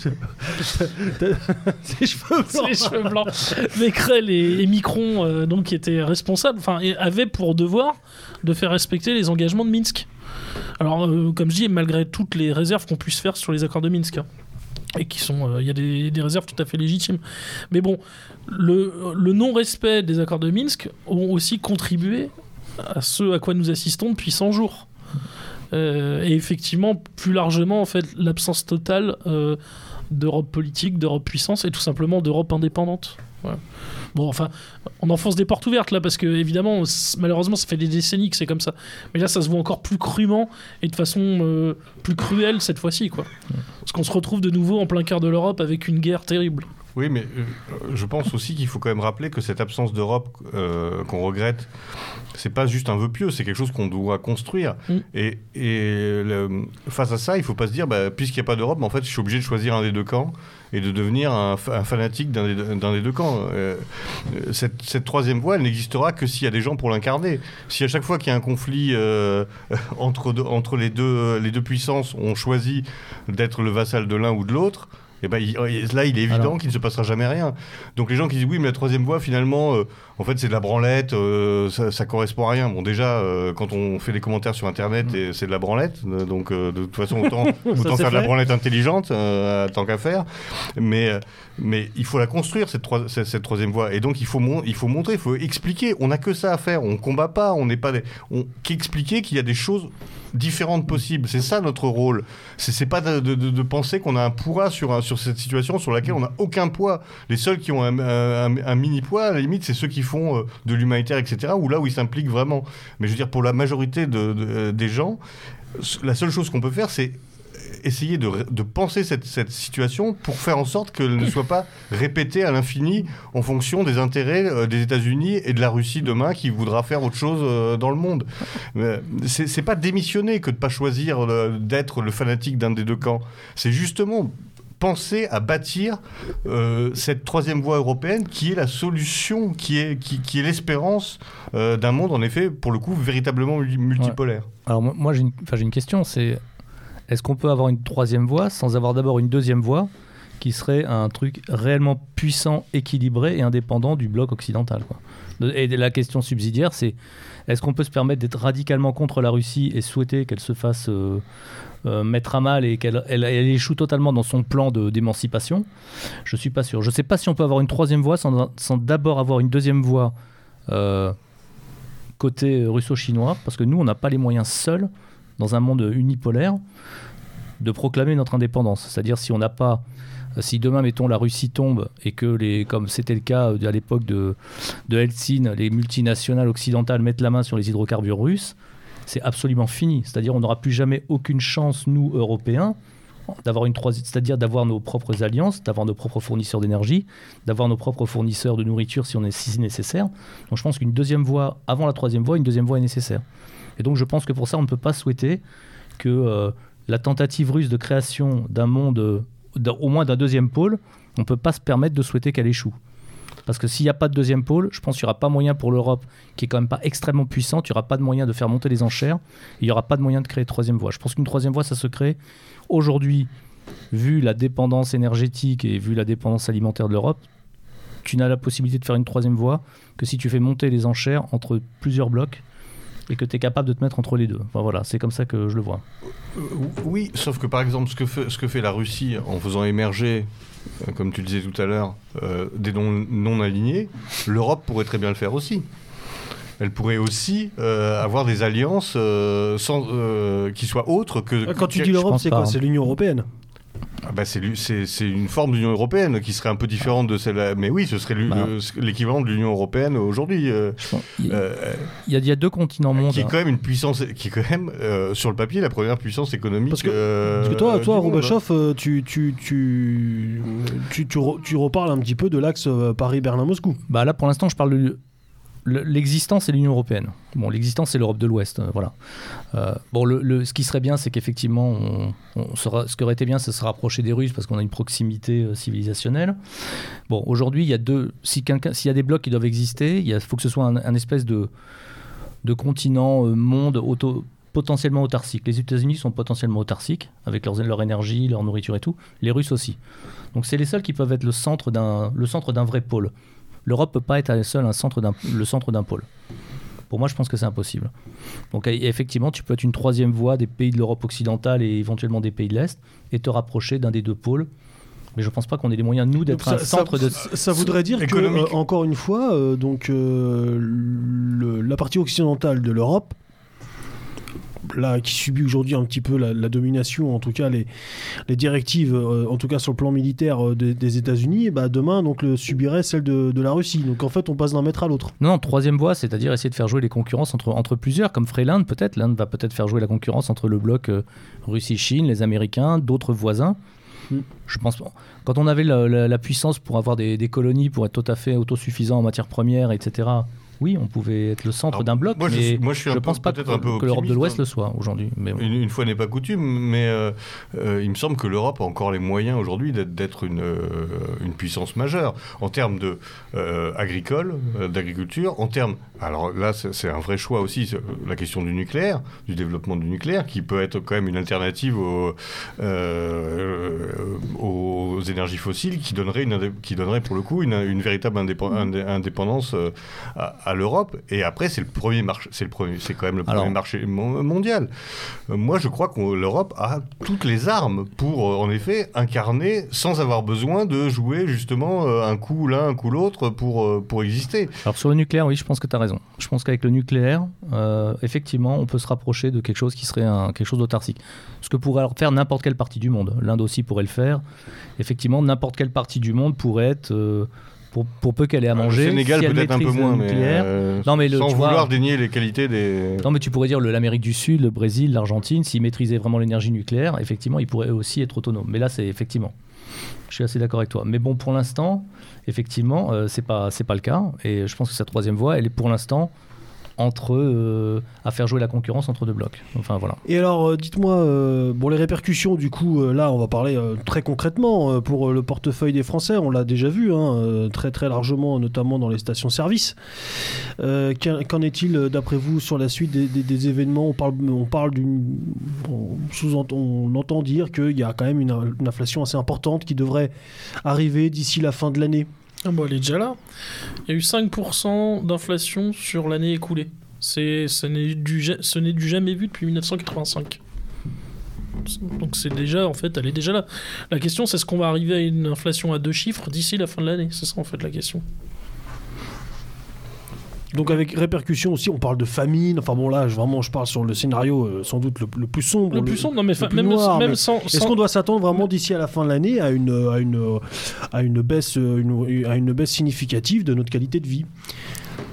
Ses cheveux blancs. [LAUGHS] les cheveux blancs. Mécrel et, et Micron, euh, donc, qui étaient responsables, enfin, avaient pour devoir de faire respecter les engagements de Minsk. Alors, euh, comme je dis, malgré toutes les réserves qu'on puisse faire sur les accords de Minsk, hein, et qui sont, euh, il y a des, réserves tout à fait légitimes. Mais bon, le, le non-respect des accords de Minsk ont aussi contribué à ce à quoi nous assistons depuis 100 jours. Euh, et effectivement, plus largement, en fait, l'absence totale euh, d'Europe politique, d'Europe puissance et tout simplement d'Europe indépendante. Bon, enfin, on enfonce des portes ouvertes là parce que évidemment, malheureusement, ça fait des décennies que c'est comme ça. Mais là, ça se voit encore plus crûment et de façon euh, plus cruelle cette fois-ci, quoi. Parce qu'on se retrouve de nouveau en plein cœur de l'Europe avec une guerre terrible. Oui, mais euh, je pense aussi qu'il faut quand même rappeler que cette absence d'Europe euh, qu'on regrette, c'est pas juste un vœu pieux, c'est quelque chose qu'on doit construire. Mm. Et, et le- face à ça, il faut pas se dire, bah, puisqu'il n'y a pas d'Europe, en fait, je suis obligé de choisir un des deux camps et de devenir un, fa- un fanatique d'un des, deux- camps. Euh, euh, cette, troisième voie, elle n'existera que s'il y a des gens pour l'incarner. Si à chaque fois qu'il y a un conflit euh, [LAUGHS] entre, entre les, deux, les deux puissances, on choisit d'être le vassal de l'un ou de l'autre, et ben, il- là, il est évident Alors. qu'il ne se passera jamais rien. Donc les gens qui disent oui, mais la troisième voie, finalement, euh, en fait, c'est de la branlette, euh, ça, ça correspond à rien. Bon, déjà, euh, quand on fait des commentaires sur Internet, et c'est de la branlette. donc de toute façon, autant, [LAUGHS] faire de la branlette intelligente, tant qu'à faire. Mais, mais il faut la construire, cette, troi- cette, cette troisième voie. Et donc, il faut, mon- il faut montrer, il faut expliquer. On n'a que ça à faire. On combat pas, on n'est pas des... On... Qu'expliquer qu'il y a des choses différentes possibles. C'est ça notre rôle. C'est pas de, penser qu'on a un poids sur, sur cette situation sur laquelle on n'a aucun poids. Les seuls qui ont un, mini poids, à la limite, c'est ceux qui font euh, de l'humanitaire, etc., ou là où ils s'impliquent vraiment. Mais je veux dire, pour la majorité de- des gens, la seule chose qu'on peut faire, c'est essayer de, de penser cette, cette situation pour faire en sorte qu'elle ne soit pas répétée à l'infini en fonction des intérêts euh, des États-Unis et de la Russie demain qui voudra faire autre chose euh, dans le monde. Mais C'est pas démissionner que de pas choisir euh, d'être le fanatique d'un des deux camps. C'est justement penser à bâtir euh, cette troisième voie européenne qui est la solution, qui est, qui, qui est l'espérance euh, d'un monde, en effet, pour le coup, véritablement mul- multipolaire. Alors moi, j'ai une, une question, c'est est-ce qu'on peut avoir une troisième voie sans avoir d'abord une deuxième voie qui serait un truc réellement puissant, équilibré et indépendant du bloc occidental Et la question subsidiaire, c'est est-ce qu'on peut se permettre d'être radicalement contre la Russie et souhaiter qu'elle se fasse euh, euh, mettre à mal et qu'elle elle, elle échoue totalement dans son plan d'émancipation? Je suis pas sûr. Je sais pas si on peut avoir une troisième voie sans, sans d'abord avoir une deuxième voie euh, côté russo-chinois, parce que nous, on n'a pas les moyens seuls, dans un monde unipolaire, de proclamer notre indépendance. C'est-à-dire si on n'a pas, si demain, mettons, la Russie tombe et que, les, comme c'était le cas euh, à l'époque de, de Helsinki, les multinationales occidentales mettent la main sur les hydrocarbures russes, c'est absolument fini. C'est-à-dire on n'aura plus jamais aucune chance, nous, Européens, d'avoir une c'est-à-dire d'avoir nos propres alliances, d'avoir nos propres fournisseurs d'énergie, d'avoir nos propres fournisseurs de nourriture si on est si nécessaire. Donc je pense qu'une deuxième voie, avant la troisième voie, une deuxième voie est nécessaire. Et donc je pense que pour ça, on ne peut pas souhaiter que euh, la tentative russe de création d'un monde, euh, au moins d'un deuxième pôle, on ne peut pas se permettre de souhaiter qu'elle échoue. Parce que s'il n'y a pas de deuxième pôle, je pense qu'il n'y aura pas moyen pour l'Europe, qui est quand même pas extrêmement puissante, il n'y aura pas de moyen de faire monter les enchères, il n'y aura pas de moyen de créer une troisième voie. Je pense qu'une troisième voie, ça se crée aujourd'hui, vu la dépendance énergétique et vu la dépendance alimentaire de l'Europe, tu n'as la possibilité de faire une troisième voie que si tu fais monter les enchères entre plusieurs blocs et que tu es capable de te mettre entre les deux. Enfin voilà, c'est comme ça que je le vois. Euh, Oui, sauf que par exemple, ce que fait, ce que fait la Russie en faisant émerger, euh, comme tu le disais tout à l'heure, euh, des non, non alignés, l'Europe pourrait très bien le faire aussi. Elle pourrait aussi euh, avoir des alliances euh, sans, euh, qui soient autres que. Quand tu dis l'Europe, c'est quoi hein. C'est l'Union Européenne. Ah bah, c'est l'u- c'est c'est une forme d'Union européenne qui serait un peu différente de celle. Mais oui, ce serait Bah. euh, l'équivalent de l'Union européenne aujourd'hui. euh, Je pense- Il y, a- euh, il y a- il y a deux continents mondes. qui est quand même une puissance, qui est quand même euh, sur le papier la première puissance économique. Parce que- euh, Parce que toi, toi hein. Roubachov, euh, tu, tu, tu, tu, tu, re- tu reparles un petit peu de l'axe euh, Paris-Berlin-Moscou. Bah là, pour l'instant, je parle de l'existence c'est l'Union européenne. Bon, l'existence c'est l'Europe de l'Ouest, euh, voilà. Euh, bon, ce qui serait bien, c'est qu'effectivement, on, sera- ce qui aurait été bien, c'est se rapprocher des Russes parce qu'on a une proximité euh, civilisationnelle. Bon, aujourd'hui, il y a deux. Si s'il y a des blocs qui doivent exister, il faut que ce soit un, espèce de de continent, monde potentiellement autarcique. Les États-Unis sont potentiellement autarciques avec leurs- leur énergie, leur nourriture et tout. Les Russes aussi. Donc c'est les seuls qui peuvent être le centre d'un le centre d'un vrai pôle. L'Europe peut pas être à elle seule un centre d'un- le centre d'un pôle. Pour moi, je pense que c'est impossible. Donc effectivement, tu peux être une troisième voie des pays de l'Europe occidentale et éventuellement des pays de l'Est et te rapprocher d'un des deux pôles. Mais je pense pas qu'on ait les moyens, nous, d'être Donc un ça, ça- centre de... ça voudrait dire que, euh, encore une fois, euh, donc, euh, le- la partie occidentale de l'Europe, là, qui subit aujourd'hui un petit peu la, la domination, en tout cas les, les directives, euh, en tout cas sur le plan militaire euh, des, des États-Unis, bah, demain donc le subirait celle de, de la Russie. Donc en fait, on passe d'un maître à l'autre. Non, non, troisième voie, c'est-à-dire essayer de faire jouer les concurrences entre, entre plusieurs, comme ferait l'Inde peut-être. L'Inde va peut-être faire jouer la concurrence entre le bloc euh, Russie-Chine, les Américains, d'autres voisins. Mm. Je pense quand on avait la, la- la puissance pour avoir des, des colonies, pour être tout à fait autosuffisant en matières premières, etc. Oui, on pouvait être le centre d'un bloc, moi, je mais moi, je suis un peu- pense pas que, l'Europe de l'Ouest hein. le soit aujourd'hui. Mais bon. Une, une fois n'est pas coutume, mais euh, euh, il me semble que l'Europe a encore les moyens aujourd'hui d'être- une, euh, une puissance majeure en termes de agricole, d'agriculture, en termes. Alors là, c'est un vrai choix aussi, la question du nucléaire, du développement du nucléaire, qui peut être quand même une alternative aux, aux énergies fossiles, qui donnerait, une, indé- qui donnerait pour le coup une, une véritable indépen- indé- indépendance euh, à, à l'Europe. Et après, c'est le premier marché, c'est le premier, c'est quand même le Alors- premier marché mon- mondial. Euh, Moi, je crois que l'Europe a toutes les armes pour, euh, en effet, incarner sans avoir besoin de jouer justement euh, un coup l'un, un coup l'autre pour, pour exister. Alors sur le nucléaire, oui, je pense que tu as raison. Je pense qu'avec le nucléaire, euh, effectivement, on peut se rapprocher de quelque chose qui serait un- quelque chose d'autarcique. Ce que pourrait alors faire n'importe quelle partie du monde. L'Inde aussi pourrait le faire. Effectivement, n'importe quelle partie du monde pourrait être, euh, pour, pour peu qu'elle ait à manger, le Sénégal si peut-être un peu moins, mais, euh, Non, mais le- sans tu vois- vouloir dénier les qualités des. Non, mais tu pourrais dire l'Amérique du Sud, le Brésil, l'Argentine, s'ils maîtrisaient vraiment l'énergie nucléaire, effectivement, ils pourraient aussi être autonomes. Mais là, c'est effectivement. Je suis assez d'accord avec toi. Mais bon, pour l'instant, effectivement, euh, c'est pas c'est pas le cas. Et je pense que cette troisième voie, elle est pour l'instant entre euh, à faire jouer la concurrence entre deux blocs. Enfin voilà. Et alors, euh, dites-moi, euh, bon, les répercussions, du coup, là, on va parler très concrètement pour le portefeuille des Français. On l'a déjà vu, hein, très très largement, notamment dans les stations-service. Qu'en est-il, d'après vous, sur la suite des, événements? On parle, on parle d'une, on, sous-entend- on entend dire qu'il y a quand même une inflation assez importante qui devrait arriver d'ici la fin de l'année. Ah bon, elle est déjà là. Il y a eu 5% d'inflation sur l'année écoulée. C'est, ce n'est du, du jamais vu depuis 1985. Donc c'est déjà, en fait, elle est déjà là. La question, c'est est-ce qu'on va arriver à une inflation à deux chiffres d'ici la fin de l'année C'est ça, en fait, la question. Donc avec répercussions aussi, on parle de famine. Enfin bon là, je- vraiment, je parle sur le scénario euh, sans doute le, le plus sombre. Le plus sombre, non mais fa- même, noir, même mais sans... Est-ce sans- qu'on doit s'attendre vraiment d'ici à la fin de l'année à une, à une, à une, baisse, euh, une- à une baisse significative de notre qualité de vie?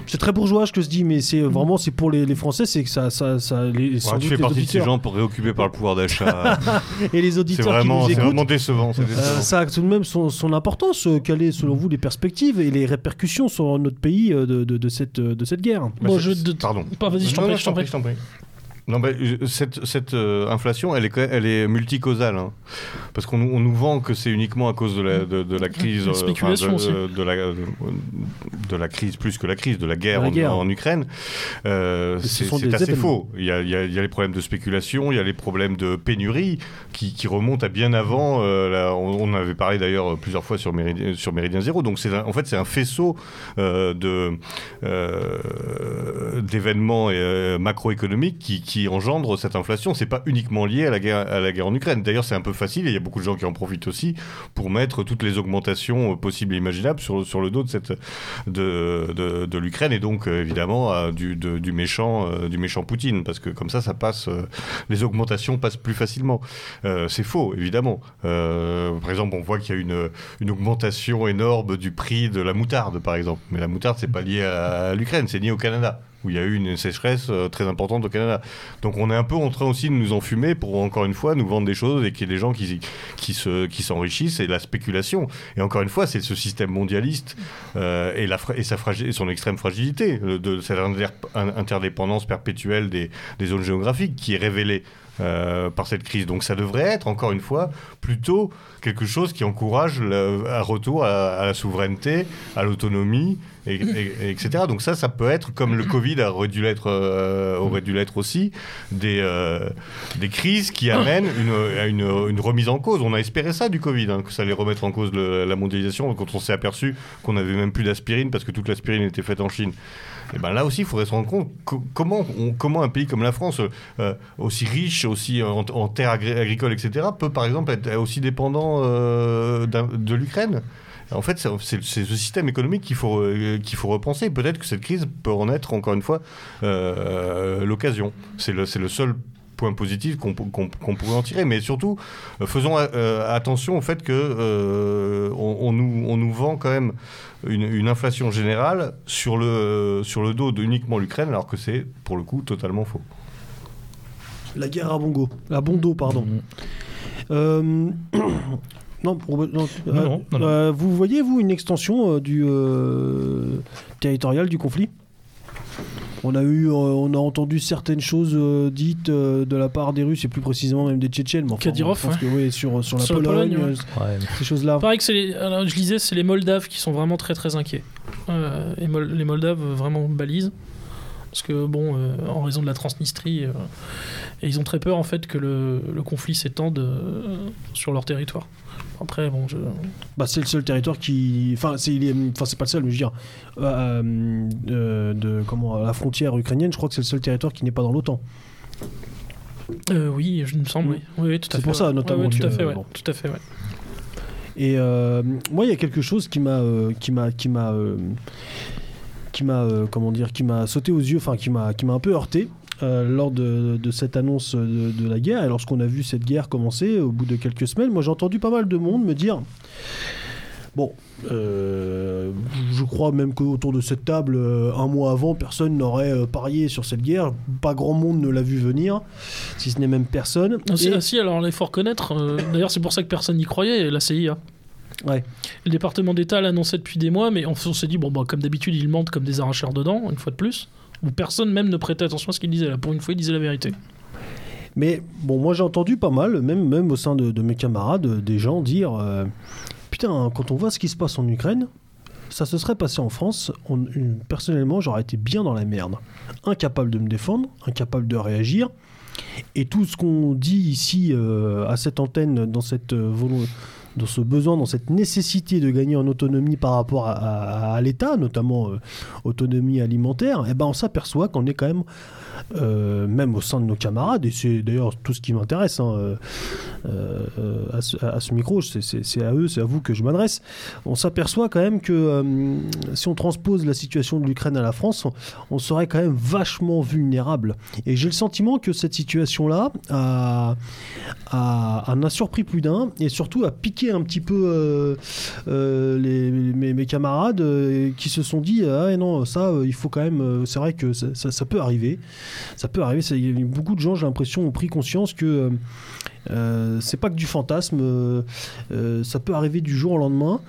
C'est très bourgeois ce que je dis, mais c'est vraiment c'est pour les, les Français, c'est que ça, ça, ça les, sans Ouais, doute tu fais les partie de ces gens pour réoccupés par le pouvoir d'achat. [LAUGHS] et les c'est auditeurs qui vraiment, c'est vraiment décevant. c'est euh, décevant. ça a tout de même son, son importance. euh, Quelles sont selon vous les perspectives et les répercussions sur notre pays euh, de, de, de cette, de cette guerre Bah, Moi, c'est- je- de- Pardon. Pas, vas-y, je t'en Non, non, prie, je t'en prie. Non, mais euh, cette, cette euh, inflation, elle est, elle est multicausale. hein. Parce qu'on nous- on nous vend que c'est uniquement à cause de la, de, de la crise. La euh, spéculation de, la, de la crise, plus que la crise, de la guerre, la en, guerre. en Ukraine. Euh, ce c'est assez faux. Il y, a, il y a- il y a les problèmes de spéculation, il y a les problèmes de pénurie qui, qui remontent à bien avant. on, on avait parlé d'ailleurs plusieurs fois sur Méridien, sur Méridien Zéro. Donc c'est un- en fait c'est un faisceau d'événements macroéconomiques qui, qui engendrent cette inflation. C'est pas uniquement lié à la guerre en Ukraine. D'ailleurs c'est un peu facile et il y a beaucoup de gens qui en profitent aussi pour mettre toutes les augmentations euh, possibles et imaginables sur, le dos de l'Ukraine et donc euh, évidemment du, méchant euh, du méchant Poutine parce que comme ça ça passe les augmentations passent plus facilement c'est faux évidemment par exemple on voit qu'il y a une, une augmentation énorme du prix de la moutarde par exemple mais la moutarde c'est pas lié à, l'Ukraine c'est lié au Canada où il y a eu une sécheresse euh, très importante au Canada. Donc on est un peu en train aussi de nous enfumer pour encore une fois nous vendre des choses et qu'il y ait des gens qui, qui se qui s'enrichissent et la spéculation. Et encore une fois, c'est ce système mondialiste euh, et, la, et, sa fragi- et son extrême fragilité euh, de cette inter- in- interdépendance perpétuelle des, des zones géographiques qui est révélée euh, par cette crise. Donc ça devrait être, encore une fois, plutôt quelque chose qui encourage le, un retour à, la souveraineté, à l'autonomie, et, et- et etc. Donc ça, ça peut être, comme le Covid aurait dû l'être, euh, aurait dû l'être aussi, des, euh, des crises qui amènent une, à une, remise en cause. On a espéré ça du Covid, hein, que ça allait remettre en cause la mondialisation, quand on s'est aperçu qu'on n'avait même plus d'aspirine parce que toute l'aspirine était faite en Chine. Et ben là aussi, il faudrait se rendre compte co- comment, un pays comme la France, euh, aussi riche, aussi en, terres agricoles, etc., peut par exemple être aussi dépendant euh, de l'Ukraine? En fait, c'est ce système économique qu'il faut, euh, qu'il faut repenser. Peut-être que cette crise peut en être, encore une fois, euh, l'occasion. C'est le, le seul point positif qu'on qu'on- qu'on pourrait en tirer. Mais surtout, euh, faisons euh, attention au fait que euh, on, on nous, on nous vend quand même une, une inflation générale sur le, sur le dos de uniquement l'Ukraine, alors que c'est, pour le coup, totalement faux. La guerre à Bongo, à Bondo, pardon. Euh, [CLEARS THROAT] Non, pour- non, Non, euh, non, non, non. euh, vous voyez, vous, une extension euh, du euh, territorial du conflit? On a eu, euh, on a entendu certaines choses euh, dites euh, de la part des Russes et plus précisément même des Tchétchènes. Mais enfin, je pense que oui, sur, sur la Sur la Pologne, Pologne, ouais. Ouais. ces choses-là. Pareil que c'est les, alors, je lisais, c'est les Moldaves qui sont vraiment très très inquiets. Euh, et Mol- les Moldaves vraiment balisent. Parce que, bon, euh, en raison de la Transnistrie, euh, et ils ont très peur en fait que le, le conflit s'étende euh, sur leur territoire. Après, bon, je. Bah, c'est le seul territoire qui. Enfin, c'est est- enfin, pas le seul, mais je veux dire. euh, euh, de, comment, à la frontière ukrainienne, je crois que c'est le seul territoire qui n'est pas dans l'OTAN. Euh, oui, je me semble, oui. Oui, oui, tout à C'est pour ça, notamment, Ouais, ouais, tout à fait, bon. Tout à fait, ouais. Et euh, moi, il y a quelque chose qui m'a, euh, qui m'a, qui m'a, euh, qui m'a, comment dire, qui m'a sauté aux yeux, enfin, qui m'a, qui m'a un peu heurté. Euh, lors de, de cette annonce de, de la guerre et lorsqu'on a vu cette guerre commencer au bout de quelques semaines, moi j'ai entendu pas mal de monde me dire bon, euh, je crois même qu'autour de cette table, euh, un mois avant, personne n'aurait euh, parié sur cette guerre, pas grand monde ne l'a vu venir, si ce n'est même personne. Ah, si, Et- ah, si, alors il faut reconnaître, d'ailleurs c'est pour ça que personne n'y croyait, la CIA. Ouais. Le département d'État l'annonçait depuis des mois, mais on, on s'est dit, bon, bah, comme d'habitude, ils mentent comme des arracheurs dedans, une fois de plus. Où personne même ne prêtait attention à ce qu'il disait là. Pour une fois, il disait la vérité. Mais bon, moi j'ai entendu pas mal, même, même au sein de, mes camarades, euh, des gens dire euh, Putain, quand on voit ce qui se passe en Ukraine, ça se serait passé en France, personnellement j'aurais été bien dans la merde. Incapable de me défendre, incapable de réagir. Et tout ce qu'on dit ici euh, à cette antenne, dans, cette, euh, volo- dans ce besoin, dans cette nécessité de gagner en autonomie par rapport à, l'État, notamment euh, autonomie alimentaire, eh ben on s'aperçoit qu'on est quand même euh, même au sein de nos camarades, et c'est d'ailleurs tout ce qui m'intéresse hein, euh, euh, à, ce, micro, c'est- à eux, c'est à vous que je m'adresse, on s'aperçoit quand même que si on transpose la situation de l'Ukraine à la France, on, serait quand même vachement vulnérable. Et j'ai le sentiment que cette situation-là a, en a surpris plus d'un, et surtout a piqué un petit peu mes, camarades qui se sont dit, ah non, ça, il faut quand même, c'est vrai que ça peut arriver ça peut arriver. beaucoup de gens, j'ai l'impression, ont pris conscience que euh, euh, c'est pas que du fantasme. euh, ça peut arriver du jour au lendemain.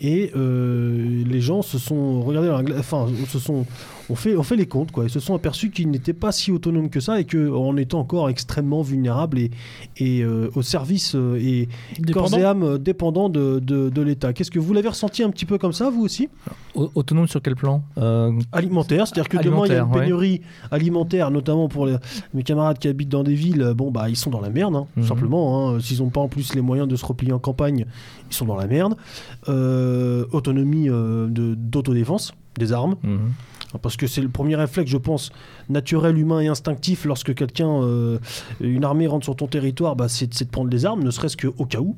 Et les gens se sont regardés enfin, se sont, on fait, on fait les comptes quoi. Ils se sont aperçus qu'ils n'étaient pas si autonomes que ça et qu'en étant encore extrêmement vulnérables et, et euh, au service euh, et corps Dépendant. et âme dépendants de, de, de l'État. Qu'est-ce que vous l'avez ressenti un petit peu comme ça, vous aussi? Au- Autonome sur quel plan? Euh, Alimentaire, c'est-à-dire que demain il y a une ouais. pénurie alimentaire, notamment pour les- mes camarades qui habitent dans des villes, bon bah ils sont dans la merde, hein, tout Mhm. simplement. hein. S'ils n'ont pas en plus les moyens de se replier en campagne, ils sont dans la merde. Autonomie de- d'autodéfense, des armes, mhm. Parce que c'est le premier réflexe, je pense, naturel, humain et instinctif lorsque quelqu'un, euh, une armée rentre sur ton territoire, bah, c'est de prendre les armes, ne serait-ce qu'au cas où.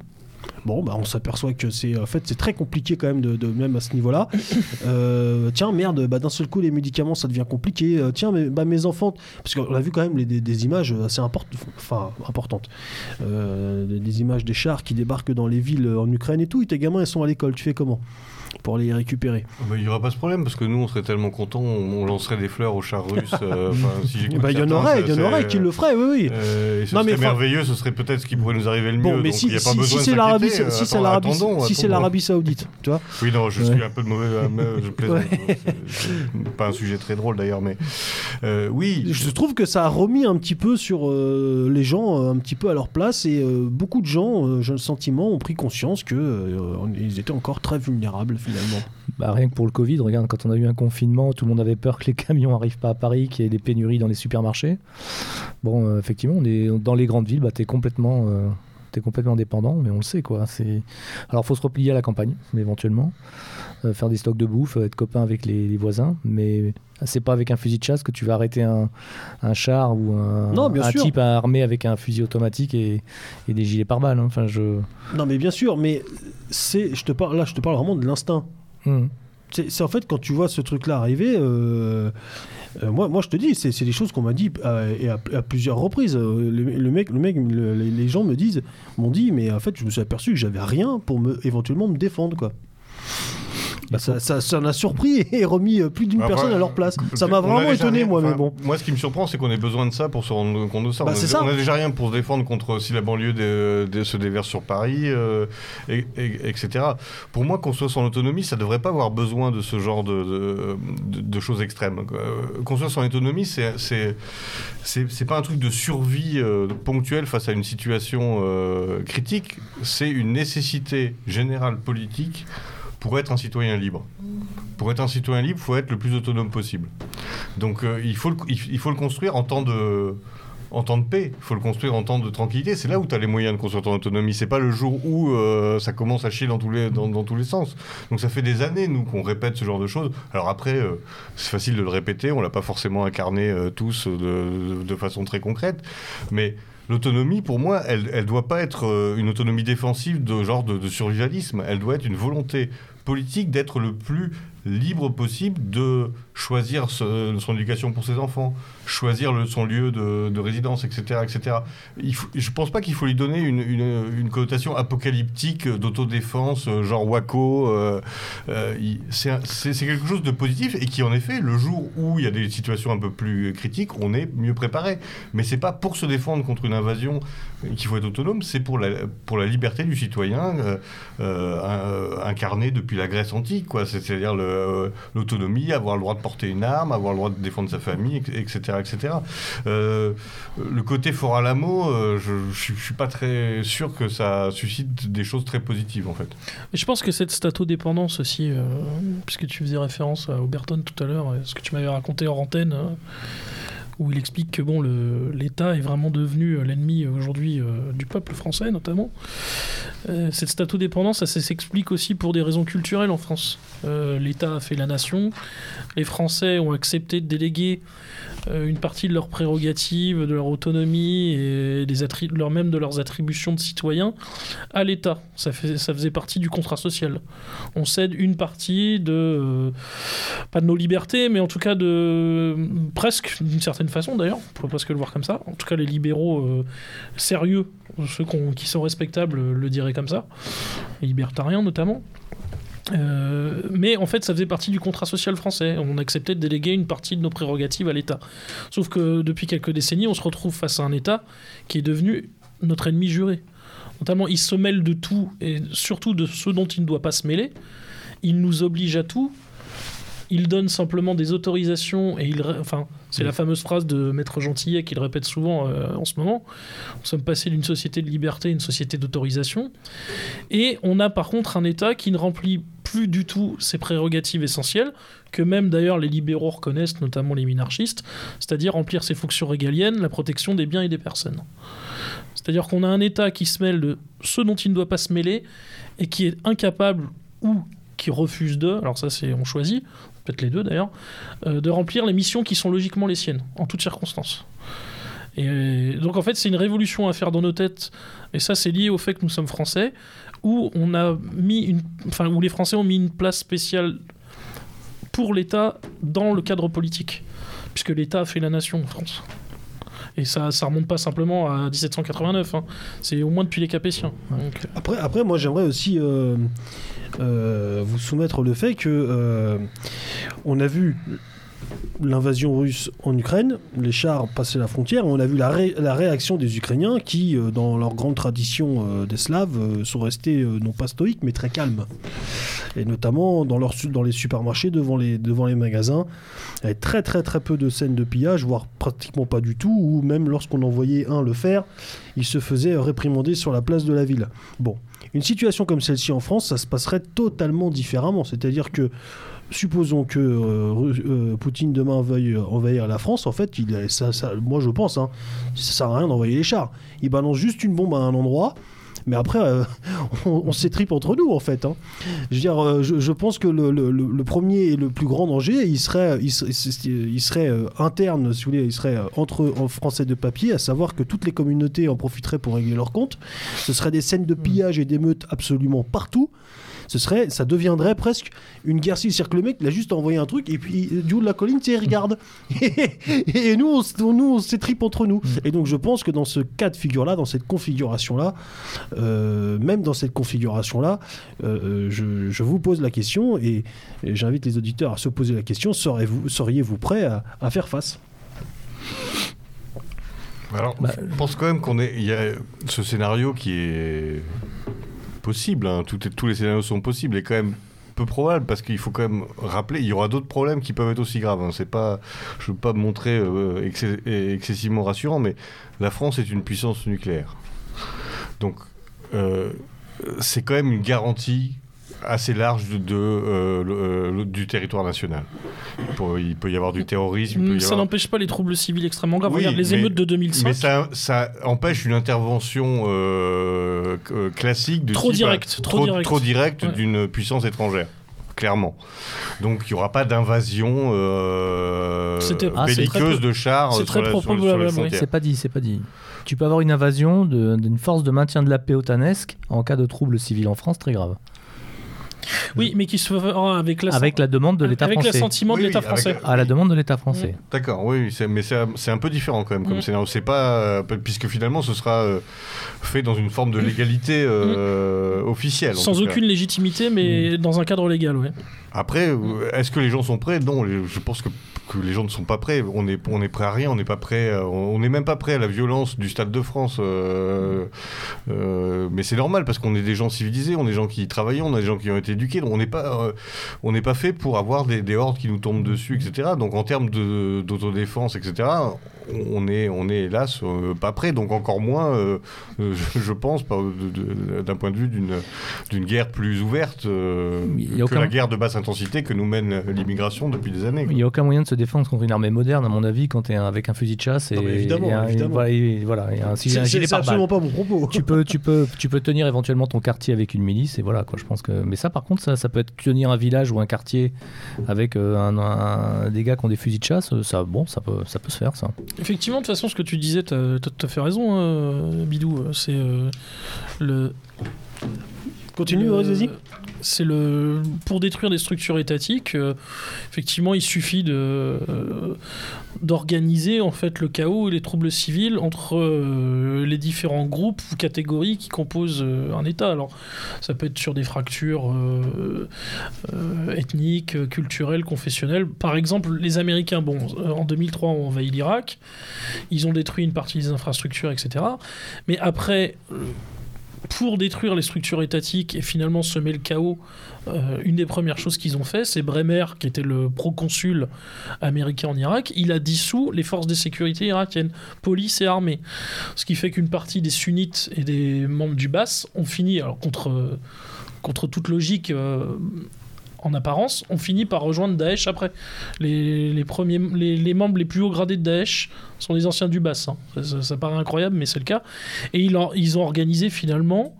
Bon, bah, on s'aperçoit que c'est en fait c'est très compliqué quand même de, de- même à ce niveau-là. [LAUGHS] Euh, tiens merde, bah, d'un seul coup les médicaments ça devient compliqué. Euh, tiens mais, bah, mes enfants, parce qu'on a vu quand même les- des, des images assez import- enfin importantes, Euh, des, des images des chars qui débarquent dans les villes en Ukraine et tout. Et tes gamins ils sont à l'école, tu fais comment? Pour les récupérer Bah, Il n'y aura pas ce problème parce que nous, on serait tellement contents, on, on lancerait des fleurs aux chars russes. euh, [LAUGHS] si Bah, Il y en aurait, il y en aurait qui le feraient, oui oui. Euh, et ce Non, mais serait enfin- merveilleux, ce serait peut-être ce qui pourrait nous arriver le mieux. Bon, mais donc si, si- besoin si c'est l'Arabie, si c'est l'Arabie, attendons, si c'est attendons. l'Arabie Saoudite, [LAUGHS] tu vois. Oui, non, je Ouais. suis un peu de mauvais. euh, mais [LAUGHS] je plaisante. C'est pas un sujet très drôle d'ailleurs, mais euh, oui. Je trouve que ça a remis un petit peu sur euh, les gens euh, un petit peu à leur place et euh, beaucoup de gens, euh, j'ai le sentiment, ont pris conscience que euh, ils étaient encore très vulnérables finalement. Bah, rien que pour le Covid, regarde, quand on a eu un confinement, tout le monde avait peur que les [LAUGHS] camions arrivent pas à Paris, qu'il y ait des pénuries dans les supermarchés. Bon, euh, effectivement, on est dans les grandes villes, bah, t'es complètement, euh, complètement dépendant, mais on le sait quoi. C'est, alors faut se replier à la campagne, éventuellement, Euh, faire des stocks de bouffe, être copain avec les, les voisins, mais c'est pas avec un fusil de chasse que tu vas arrêter un, un char ou un, Non, un type armé avec un fusil automatique et, et des gilets pare-balles. hein. Enfin, je. Non mais bien sûr, mais c'est, je te parle là, je te parle vraiment de l'instinct. Hmm. C'est c'est en fait quand tu vois ce truc-là arriver, euh, euh, moi, moi je te dis, c'est c'est des choses qu'on m'a dit euh, et à, à plusieurs reprises. Euh, Le, le mec, le mec, le- les, les gens me disent, m'ont dit, mais en fait je me suis aperçu que j'avais rien pour me éventuellement me défendre quoi. Bah, ça, ça, ça en a surpris et remis euh, plus d'une Bah, personne à leur place. Ça m'a vraiment étonné, rien- moi, mais bon. Moi, ce qui me surprend, c'est qu'on ait besoin de ça pour se rendre compte de ça. Bah, on, c'est a, ça. on a déjà rien pour se défendre contre si la banlieue se déverse sur Paris, euh, et- et- etc. Pour moi, qu'on soit son autonomie, ça devrait pas avoir besoin de ce genre de, de- de- de choses extrêmes. Euh, Qu'on soit son autonomie, c'est c'est c'est c'est pas un truc de survie euh, ponctuelle face à une situation euh, critique. C'est une nécessité générale politique pour être un citoyen libre. Pour être un citoyen libre, il faut être le plus autonome possible. Donc euh, il, faut le, construire en temps de, paix, il faut le construire en temps de tranquillité. C'est là où tu as les moyens de construire ton autonomie. C'est pas le jour où euh, ça commence à chier dans tous, les, sens. Donc ça fait des années, nous, qu'on répète ce genre de choses. Alors après, euh, c'est facile de le répéter, on l'a pas forcément incarné tous de, façon très concrète. Mais l'autonomie, pour moi, elle ne doit pas être une autonomie défensive de genre de survivalisme. Elle doit être une volonté politique d'être le plus libre possible de choisir ce- son éducation pour ses enfants, choisir son lieu de, de résidence, etc. etc. Je pense pas qu'il faut lui donner une, connotation apocalyptique d'autodéfense, euh, genre Waco. euh, euh, c'est quelque chose de positif et qui, en effet, le jour où il y a des situations un peu plus critiques, on est mieux préparé. Mais c'est pas pour se défendre contre une invasion qu'il faut être autonome, c'est pour la, liberté du citoyen euh, incarnée depuis la Grèce antique, C'est-à-dire l'autonomie, avoir le droit de porter une arme, avoir le droit de défendre sa famille, etc. etc. Euh, le côté fort à l'amour, euh, je, je suis pas très sûr que ça suscite des choses très positives, en fait. Je pense que cette statodépendance aussi, euh, puisque tu faisais référence à Oberton tout à l'heure, et ce que tu m'avais raconté en antenne, euh, où il explique que bon, l'État est vraiment devenu euh, l'ennemi euh, aujourd'hui euh, du peuple français notamment. Cette statodépendance, ça, ça s'explique aussi pour des raisons culturelles en France. L'État a fait la nation, les Français ont accepté de déléguer une partie de leurs prérogatives, de leur autonomie et des leur, même de leurs attributions de citoyens à l'État. Ça, ça faisait partie du contrat social. On cède une partie de, euh, pas de nos libertés, mais en tout cas de, presque d'une certaine façon d'ailleurs, on pourrait presque le voir comme ça. En tout cas, les libéraux euh, sérieux, ceux qui sont respectables, euh, le diraient comme ça, les libertariens notamment. Euh, mais en fait, ça faisait partie du contrat social français. On acceptait de déléguer une partie de nos prérogatives à l'État. Sauf que depuis quelques décennies, on se retrouve face à un État qui est devenu notre ennemi juré. Notamment, il se mêle de tout, et surtout de ce dont il ne doit pas se mêler. Il nous oblige à tout. Il donne simplement des autorisations, et il... Enfin, c'est la fameuse phrase de Maître Gentillet qu'il répète souvent euh, en ce moment. Nous sommes passés d'une société de liberté à une société d'autorisation. Et on a par contre un État qui ne remplit plus du tout ses prérogatives essentielles, que même d'ailleurs les libéraux reconnaissent, notamment les minarchistes, c'est-à-dire remplir ses fonctions régaliennes, la protection des biens et des personnes. C'est-à-dire qu'on a un État qui se mêle de ce dont il ne doit pas se mêler et qui est incapable ou qui refuse de, alors ça c'est on choisit, peut-être les deux d'ailleurs, euh, de remplir les missions qui sont logiquement les siennes, en toutes circonstances. Et donc en fait c'est une révolution à faire dans nos têtes, et ça c'est lié au fait que nous sommes français, où on a mis une, enfin où les Français ont mis une place spéciale pour l'État dans le cadre politique, puisque l'État a fait la nation en France. Et ça, ça remonte pas simplement à 1789, hein. c'est au moins depuis les Capétiens. Donc, euh, Après, après, moi, j'aimerais aussi euh, euh, vous soumettre le fait que euh, on a vu l'invasion russe en Ukraine, les chars passaient la frontière, on a vu la, ré- la réaction des Ukrainiens qui, euh, dans leur grande tradition euh, des Slaves, euh, sont restés non pas stoïques, mais très calmes. Et notamment dans, les supermarchés, devant les, devant les magasins, il y avait très très très peu de scènes de pillage, voire pratiquement pas du tout, ou même lorsqu'on envoyait un le faire, il se faisait réprimander sur la place de la ville. Bon, une situation comme celle-ci en France, ça se passerait totalement différemment. C'est-à-dire que, supposons que euh, euh, Poutine demain veuille euh, envahir la France, en fait, il, est- ça, ça- moi je pense, hein, ça sert à rien d'envoyer les chars. Il balance juste une bombe à un endroit. Mais après, euh, [LAUGHS] on, on s'étripe entre nous, en fait. hein. Je veux dire, je, je pense que le, le- le- le premier et le plus grand danger, il serait, il, serait- il serait, interne, si vous voulez, il serait entre en français de papier, à savoir que toutes les communautés en profiteraient pour régler leur compte. Ce seraient des scènes de pillage et d'émeutes absolument partout. Ce serait, ça deviendrait presque une guerre civile. C'est-à-dire que le mec, il a juste envoyé un truc et puis du haut de la colline, tu sais, il regarde. [LAUGHS] et, nous, on, nous, on s'étripe entre nous. Et donc, je pense que dans ce cas de figure-là, dans cette configuration-là, euh, même dans cette configuration-là, euh, euh, je, je vous pose la question et, et j'invite les auditeurs à se poser la question seriez-vous seriez-vous prêt à, à faire face? Alors, je pense quand même qu'on est. Il y a ce scénario qui est possible. hein, tous les scénarios sont possibles et quand même peu probable parce qu'il faut quand même rappeler il y aura d'autres problèmes qui peuvent être aussi graves. hein, c'est pas, je veux pas me montrer euh, excessivement rassurant, mais la France est une puissance nucléaire. Donc, euh, c'est quand même une garantie assez large de, de, euh, le- euh, le- du territoire national. Il peut, il peut y avoir du terrorisme. il peut y Ça avoir- n'empêche pas les troubles civils extrêmement graves. Oui, Regarde les mais- émeutes de 2005. mais ça, ça empêche une intervention euh, classique de Trop type, direct, trop direct. trop direct Ouais. d'une puissance étrangère. Clairement. Donc il n'y aura pas d'invasion euh, C'était- Ah, belliqueuse de chars c'est sur, très la- sur- sur les probable, oui. frontières. C'est pas dit, c'est pas dit. Tu peux avoir une invasion d'une force de maintien de la paix otanesque en cas de troubles civils en France très grave. Oui, mais qui se fera avec la Avec la demande de l'État avec français. l'assentiment Oui, de oui, l'État avec- français. À la demande de l'État français. D'accord, oui, mais c'est un peu différent quand même comme Mm. scénario. C'est pas euh, puisque finalement ce sera euh, fait dans une forme de légalité euh, officielle. en Sans aucune légitimité, mais dans un cadre légal, ouais. Après, euh, est-ce que les gens sont prêts? Non, je pense que, que les gens ne sont pas prêts. On est, on est prêt à rien, on n'est pas prêt. à- on n'est même pas prêt à la violence du Stade de France. euh, euh, mais c'est normal parce qu'on est des gens civilisés, on est des gens qui travaillent, on a des gens qui ont été éduqués. donc on n'est pas, euh, on n'est pas fait pour avoir des, des hordes qui nous tombent dessus, etc. Donc en termes d'autodéfense, etc. On est, on est hélas euh, pas prêt. Donc encore moins, euh, euh, je, je pense, d'un point de vue d'une d'une guerre plus ouverte euh, Il y a que la guerre de basse intensité que nous mène l'immigration depuis des années. Il n'y a aucun moyen de se défendre contre une armée moderne, à mon avis, quand tu es avec un fusil de chasse et, Non, mais évidemment, et un, évidemment. voilà, et voilà, et un, si- C'est un gilet c'est pare-balles. absolument pas mon propos. tu peux, tu peux, [LAUGHS] tu peux tenir éventuellement ton quartier avec une milice et voilà quoi. Je pense que, mais ça par contre, ça, ça peut être tenir un village ou un quartier avec euh, un, un- des gars qui ont des fusils de chasse. Ça, bon, ça peut, ça peut se faire ça. Effectivement, de toute façon, ce que tu disais, à fait raison, euh, Bidou. C'est euh, le. Continue, vas-y. C'est le pour détruire des structures étatiques. euh, effectivement, il suffit de euh, d'organiser en fait le chaos et les troubles civils entre euh, les différents groupes ou catégories qui composent euh, un État. Alors, ça peut être sur des fractures euh, euh, ethniques, euh, culturelles, confessionnelles. Par exemple, les Américains, bon, euh, en 2003, ont envahi l'Irak. Ils ont détruit une partie des infrastructures, etc. Mais après, euh, pour détruire les structures étatiques et finalement semer le chaos, euh, une des premières choses qu'ils ont fait, c'est Bremer, qui était le proconsul américain en Irak, il a dissous les forces de sécurité irakiennes, police et armée. Ce qui fait qu'une partie des sunnites et des membres du Bass ont fini, alors contre, contre toute logique euh, en apparence, ont fini par rejoindre Daesh après. Les, premiers, les, membres les plus hauts gradés de Daesh sont des anciens du Bass. hein. Ça, paraît incroyable, mais c'est le cas. Et ils, ont- ils ont organisé finalement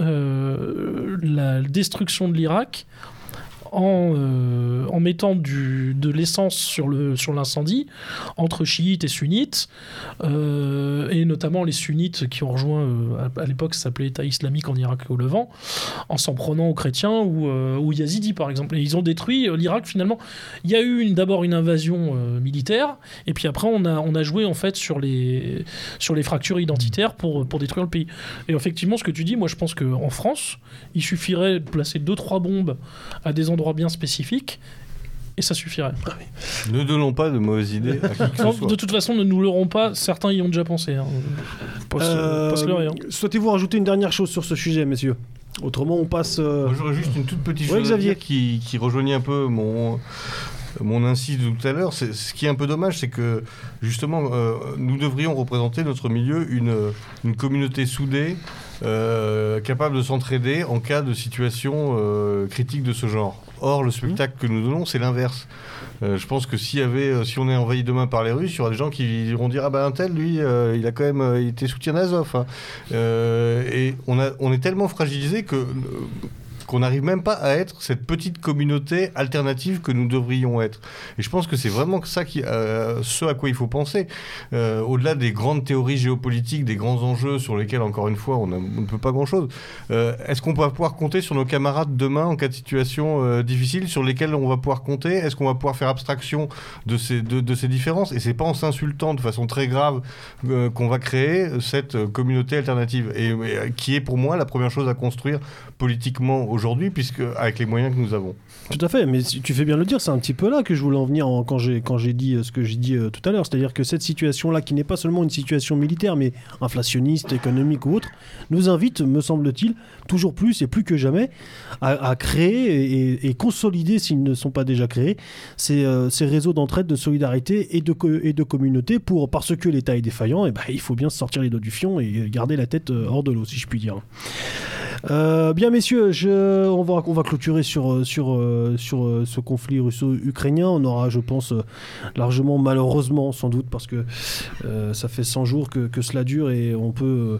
euh, la destruction de l'Irak en, euh, en mettant de l'essence sur l'incendie entre chiites et sunnites euh, et notamment les sunnites qui ont rejoint euh, à, l'époque ça s'appelait État islamique en Irak et au Levant en s'en prenant aux chrétiens ou aux yazidis par exemple. Et ils ont détruit l'Irak finalement. Il y a eu d'abord une invasion militaire et puis après on a joué en fait sur les fractures identitaires pour pour détruire le pays. Et effectivement ce que tu dis moi je pense que en France il suffirait de placer deux trois bombes à des endroits bien spécifiques et ça suffirait. Ne donnons pas de mauvaises idées à qui que Non, ce soit. de toute façon, ne nous l'aurons pas. Certains y ont déjà pensé. Hein. Pas se- Euh, hein. Souhaitez-vous rajouter une dernière chose sur ce sujet, messieurs? Autrement, on passe. euh, Moi, j'aurais juste une toute petite Ouais, chose à Xavier. dire qui, qui rejoignait un peu mon, mon incise de tout à l'heure. Ce qui est un peu dommage, c'est que justement, euh, nous devrions représenter notre milieu une, une communauté soudée, euh, capable de s'entraider en cas de situation euh, critique de ce genre. Or, le spectacle que nous donnons, c'est l'inverse. Euh, je pense que euh, si on est envahi demain par les Russes, il y aura des gens qui vont dire ah ben un tel lui, euh, il a quand même euh, été soutien d'Azov. hein. Et on est tellement fragilisé que qu'on n'arrive même pas à être cette petite communauté alternative que nous devrions être. Et je pense que c'est vraiment ça qui, euh, ce à quoi il faut penser. Euh, au-delà des grandes théories géopolitiques, des grands enjeux sur lesquels, encore une fois, on, ne peut pas grand-chose, euh, est-ce qu'on va pouvoir compter sur nos camarades demain en cas de situation difficile, sur lesquels on va pouvoir compter? Est-ce qu'on va pouvoir faire abstraction de ces, différences? Et c'est pas en s'insultant de façon très grave qu'on va créer cette communauté alternative, et, qui est pour moi la première chose à construire politiquement aujourd'hui, puisque avec les moyens que nous avons. Tout à fait, mais tu fais bien le dire, c'est un petit peu là que je voulais en venir en- quand j'ai dit euh, ce que j'ai dit euh, tout à l'heure, c'est-à-dire que cette situation-là, qui n'est pas seulement une situation militaire, mais inflationniste, économique ou autre, nous invite, me semble-t-il, toujours plus et plus que jamais, à, créer et, consolider, s'ils ne sont pas déjà créés, ces, euh, réseaux d'entraide, de solidarité et de, communauté pour parce que l'État est défaillant, et ben, il faut bien sortir les doigts du fion et garder la tête hors de l'eau, si je puis dire. Euh, bien messieurs, on, va, clôturer sur, euh, euh, ce conflit russo-ukrainien. On aura, je pense, largement, malheureusement, sans doute, parce que ça fait 100 jours que, cela dure et on peut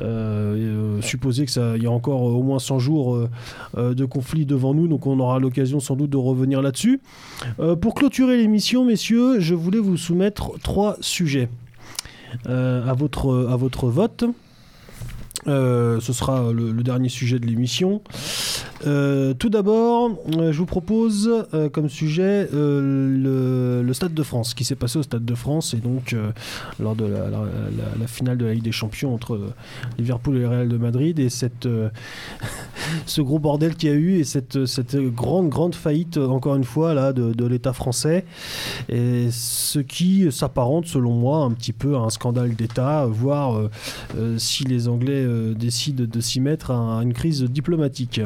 euh, supposer qu'il y a encore au moins 100 jours de conflit devant nous, donc on aura l'occasion sans doute de revenir là-dessus. Pour clôturer l'émission, messieurs, je voulais vous soumettre trois sujets à votre vote. Euh, ce sera le, dernier sujet de l'émission. Euh, tout d'abord, euh, je vous propose comme sujet le, Stade de France, ce qui s'est passé au Stade de France et donc lors de la, finale de la Ligue des Champions entre Liverpool et le Real de Madrid et cette, [LAUGHS] ce gros bordel qu'il y a eu et cette, cette grande grande faillite encore une fois là de, de l'État français et ce qui s'apparente selon moi un petit peu à un scandale d'État, euh, si les Anglais euh, décident de s'y mettre à une crise diplomatique.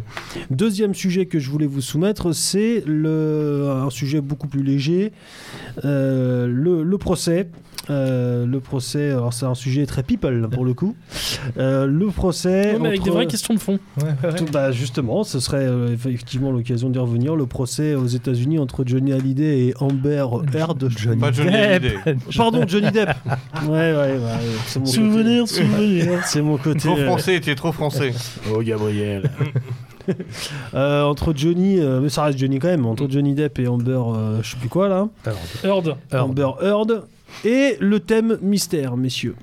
Deuxième sujet que je voulais vous soumettre, c'est un sujet beaucoup plus léger, euh, le procès. Euh, le procès, alors c'est un sujet très people pour le coup. Euh, le procès. Ouais, mais avec entre- des vraies questions de fond. tout- bah, justement, ce serait euh, effectivement l'occasion d'y revenir. Le procès aux États-Unis entre Johnny Hallyday et Amber Heard. Johnny Pas Johnny Depp. Hallyday. [LAUGHS] Pardon, Johnny Depp. Ouais, ouais, ouais. C'est mon Souvenir, côté- souvenir. [LAUGHS] C'est mon côté. Trop euh, français, était trop français. [LAUGHS] Oh, Gabriel. Euh, entre Johnny, euh, mais ça reste Johnny quand même, entre Johnny Depp et Amber, euh, je sais plus quoi là, Heard. Amber Heard, et le thème mystère, messieurs.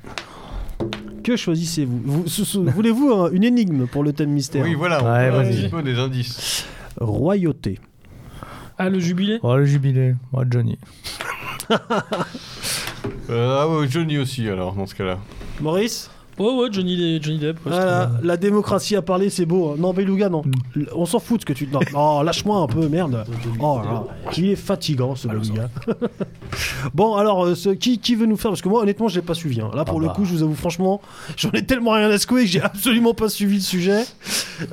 Que choisissez-vous Vous- Voulez-vous hein, une énigme pour le thème mystère Oui, voilà, on Ouais, un vas-y. petit peu des indices. Royauté. Ah, le jubilé Oh, le jubilé. Oh, Johnny. [LAUGHS] Euh, ah ouais, Johnny aussi, alors, dans ce cas-là. Maurice? Ouais, ouais, Johnny, Johnny Depp. ouais, Voilà, la démocratie a parlé, c'est beau. hein. Non, Beluga, non. Mm. L- On s'en fout de ce que tu. Non, oh, [LAUGHS] lâche-moi un peu, merde. Oh, là, là. il est fatigant, ce Beluga. [LAUGHS] bon, alors, euh, ce- qui, qui veut nous faire Parce que moi, honnêtement, je l'ai pas suivi. hein. Là, pour Ah le bah. coup, je vous avoue, franchement, [LAUGHS] j'en ai tellement rien à secouer que j'ai absolument pas suivi le sujet.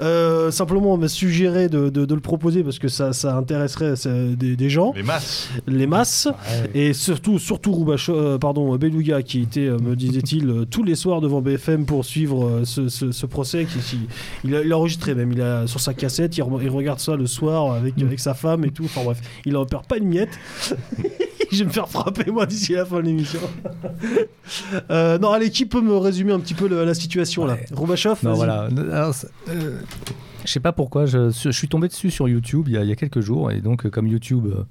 Euh, simplement, on m'a suggéré de, de- de le proposer parce que ça, ça intéresserait ça, des, des gens, Les masses. les masses. Et surtout, surtout euh, pardon, Beluga qui était, euh, me disait-il, euh, tous les soirs devant BFM pour suivre euh, ce, ce- ce procès. Qui, qui- il, a, il a enregistré même, il a sur sa cassette, il, re- il regarde ça le soir avec, avec sa femme et tout. Enfin bref, il en perd pas une miette. [LAUGHS] Je vais me faire frapper moi d'ici la fin de l'émission. [LAUGHS] Euh, non, allez, qui peut me résumer un petit peu le- la situation là? Ouais. Roubachoff Non, voilà. Alors, euh, je sais pas pourquoi, je, je suis tombé dessus sur YouTube il y a, il y a quelques jours, et donc euh, comme YouTube euh,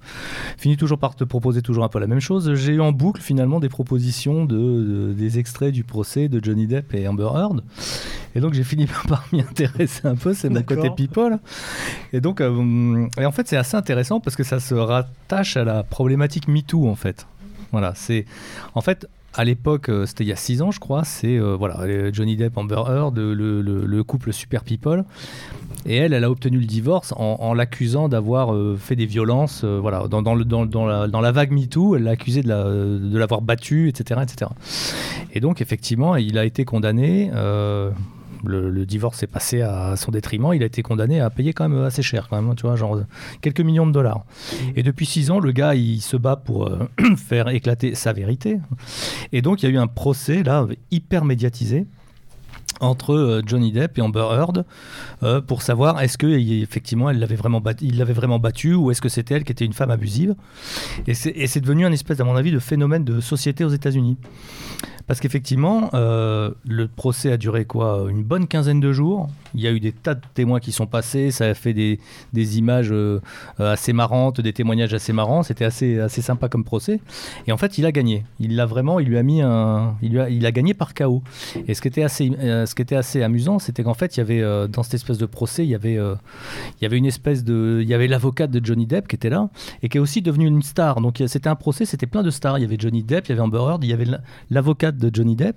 finit toujours par te proposer toujours un peu la même chose, j'ai eu en boucle finalement des propositions de, de- des extraits du procès de Johnny Depp et Amber Heard, et donc j'ai fini [LAUGHS] par m'y intéresser un peu, c'est mon D'accord. côté people, et donc euh, et en fait c'est assez intéressant parce que ça se rattache à la problématique MeToo en fait. Voilà, c'est en fait à l'époque, euh, c'était il y a 6 ans, je crois. C'est euh, voilà, Johnny Depp, Amber Heard, le, le- le couple Super People. Et elle, elle a obtenu le divorce en, l'accusant d'avoir euh, fait des violences. voilà, dans, la, dans la vague MeToo, elle l'a accusé de l'avoir battu, etc., etc. Et donc, effectivement, il a été condamné. Euh, le, le divorce s'est passé à son détriment. Il a été condamné à payer quand même assez cher, quand même, hein, tu vois, genre quelques millions de dollars. Et depuis six ans, le gars, il se bat pour euh, [CLEARS THROAT] faire éclater sa vérité. Et donc, il y a eu un procès, là, hyper médiatisé entre euh, Johnny Depp et Amber Heard euh, pour savoir est-ce que effectivement elle l'avait vraiment battu, il l'avait vraiment battu ou est-ce que c'était elle qui était une femme abusive et c'est et c'est devenu un espèce à mon avis de phénomène de société aux États-Unis Parce qu'effectivement, euh, le procès a duré quoi? Une bonne quinzaine de jours. Il y a eu des tas de témoins qui sont passés. Ça a fait des, des images euh, assez marrantes, des témoignages assez marrants. C'était assez, assez sympa comme procès. Et en fait, il a gagné. Il l'a vraiment. Il lui a mis un. Il, a, il a gagné par chaos. Et ce qui était assez, euh, ce qui était assez amusant, c'était qu'en fait, il y avait euh, dans cette espèce de procès, il y avait, il y avait une espèce de, il y avait l'avocate de Johnny Depp qui était là et qui est aussi devenue une star. Donc c'était un procès, c'était plein de stars. Il y avait Johnny Depp, il y avait Amber Heard, il y avait la- l'avocate de Johnny Depp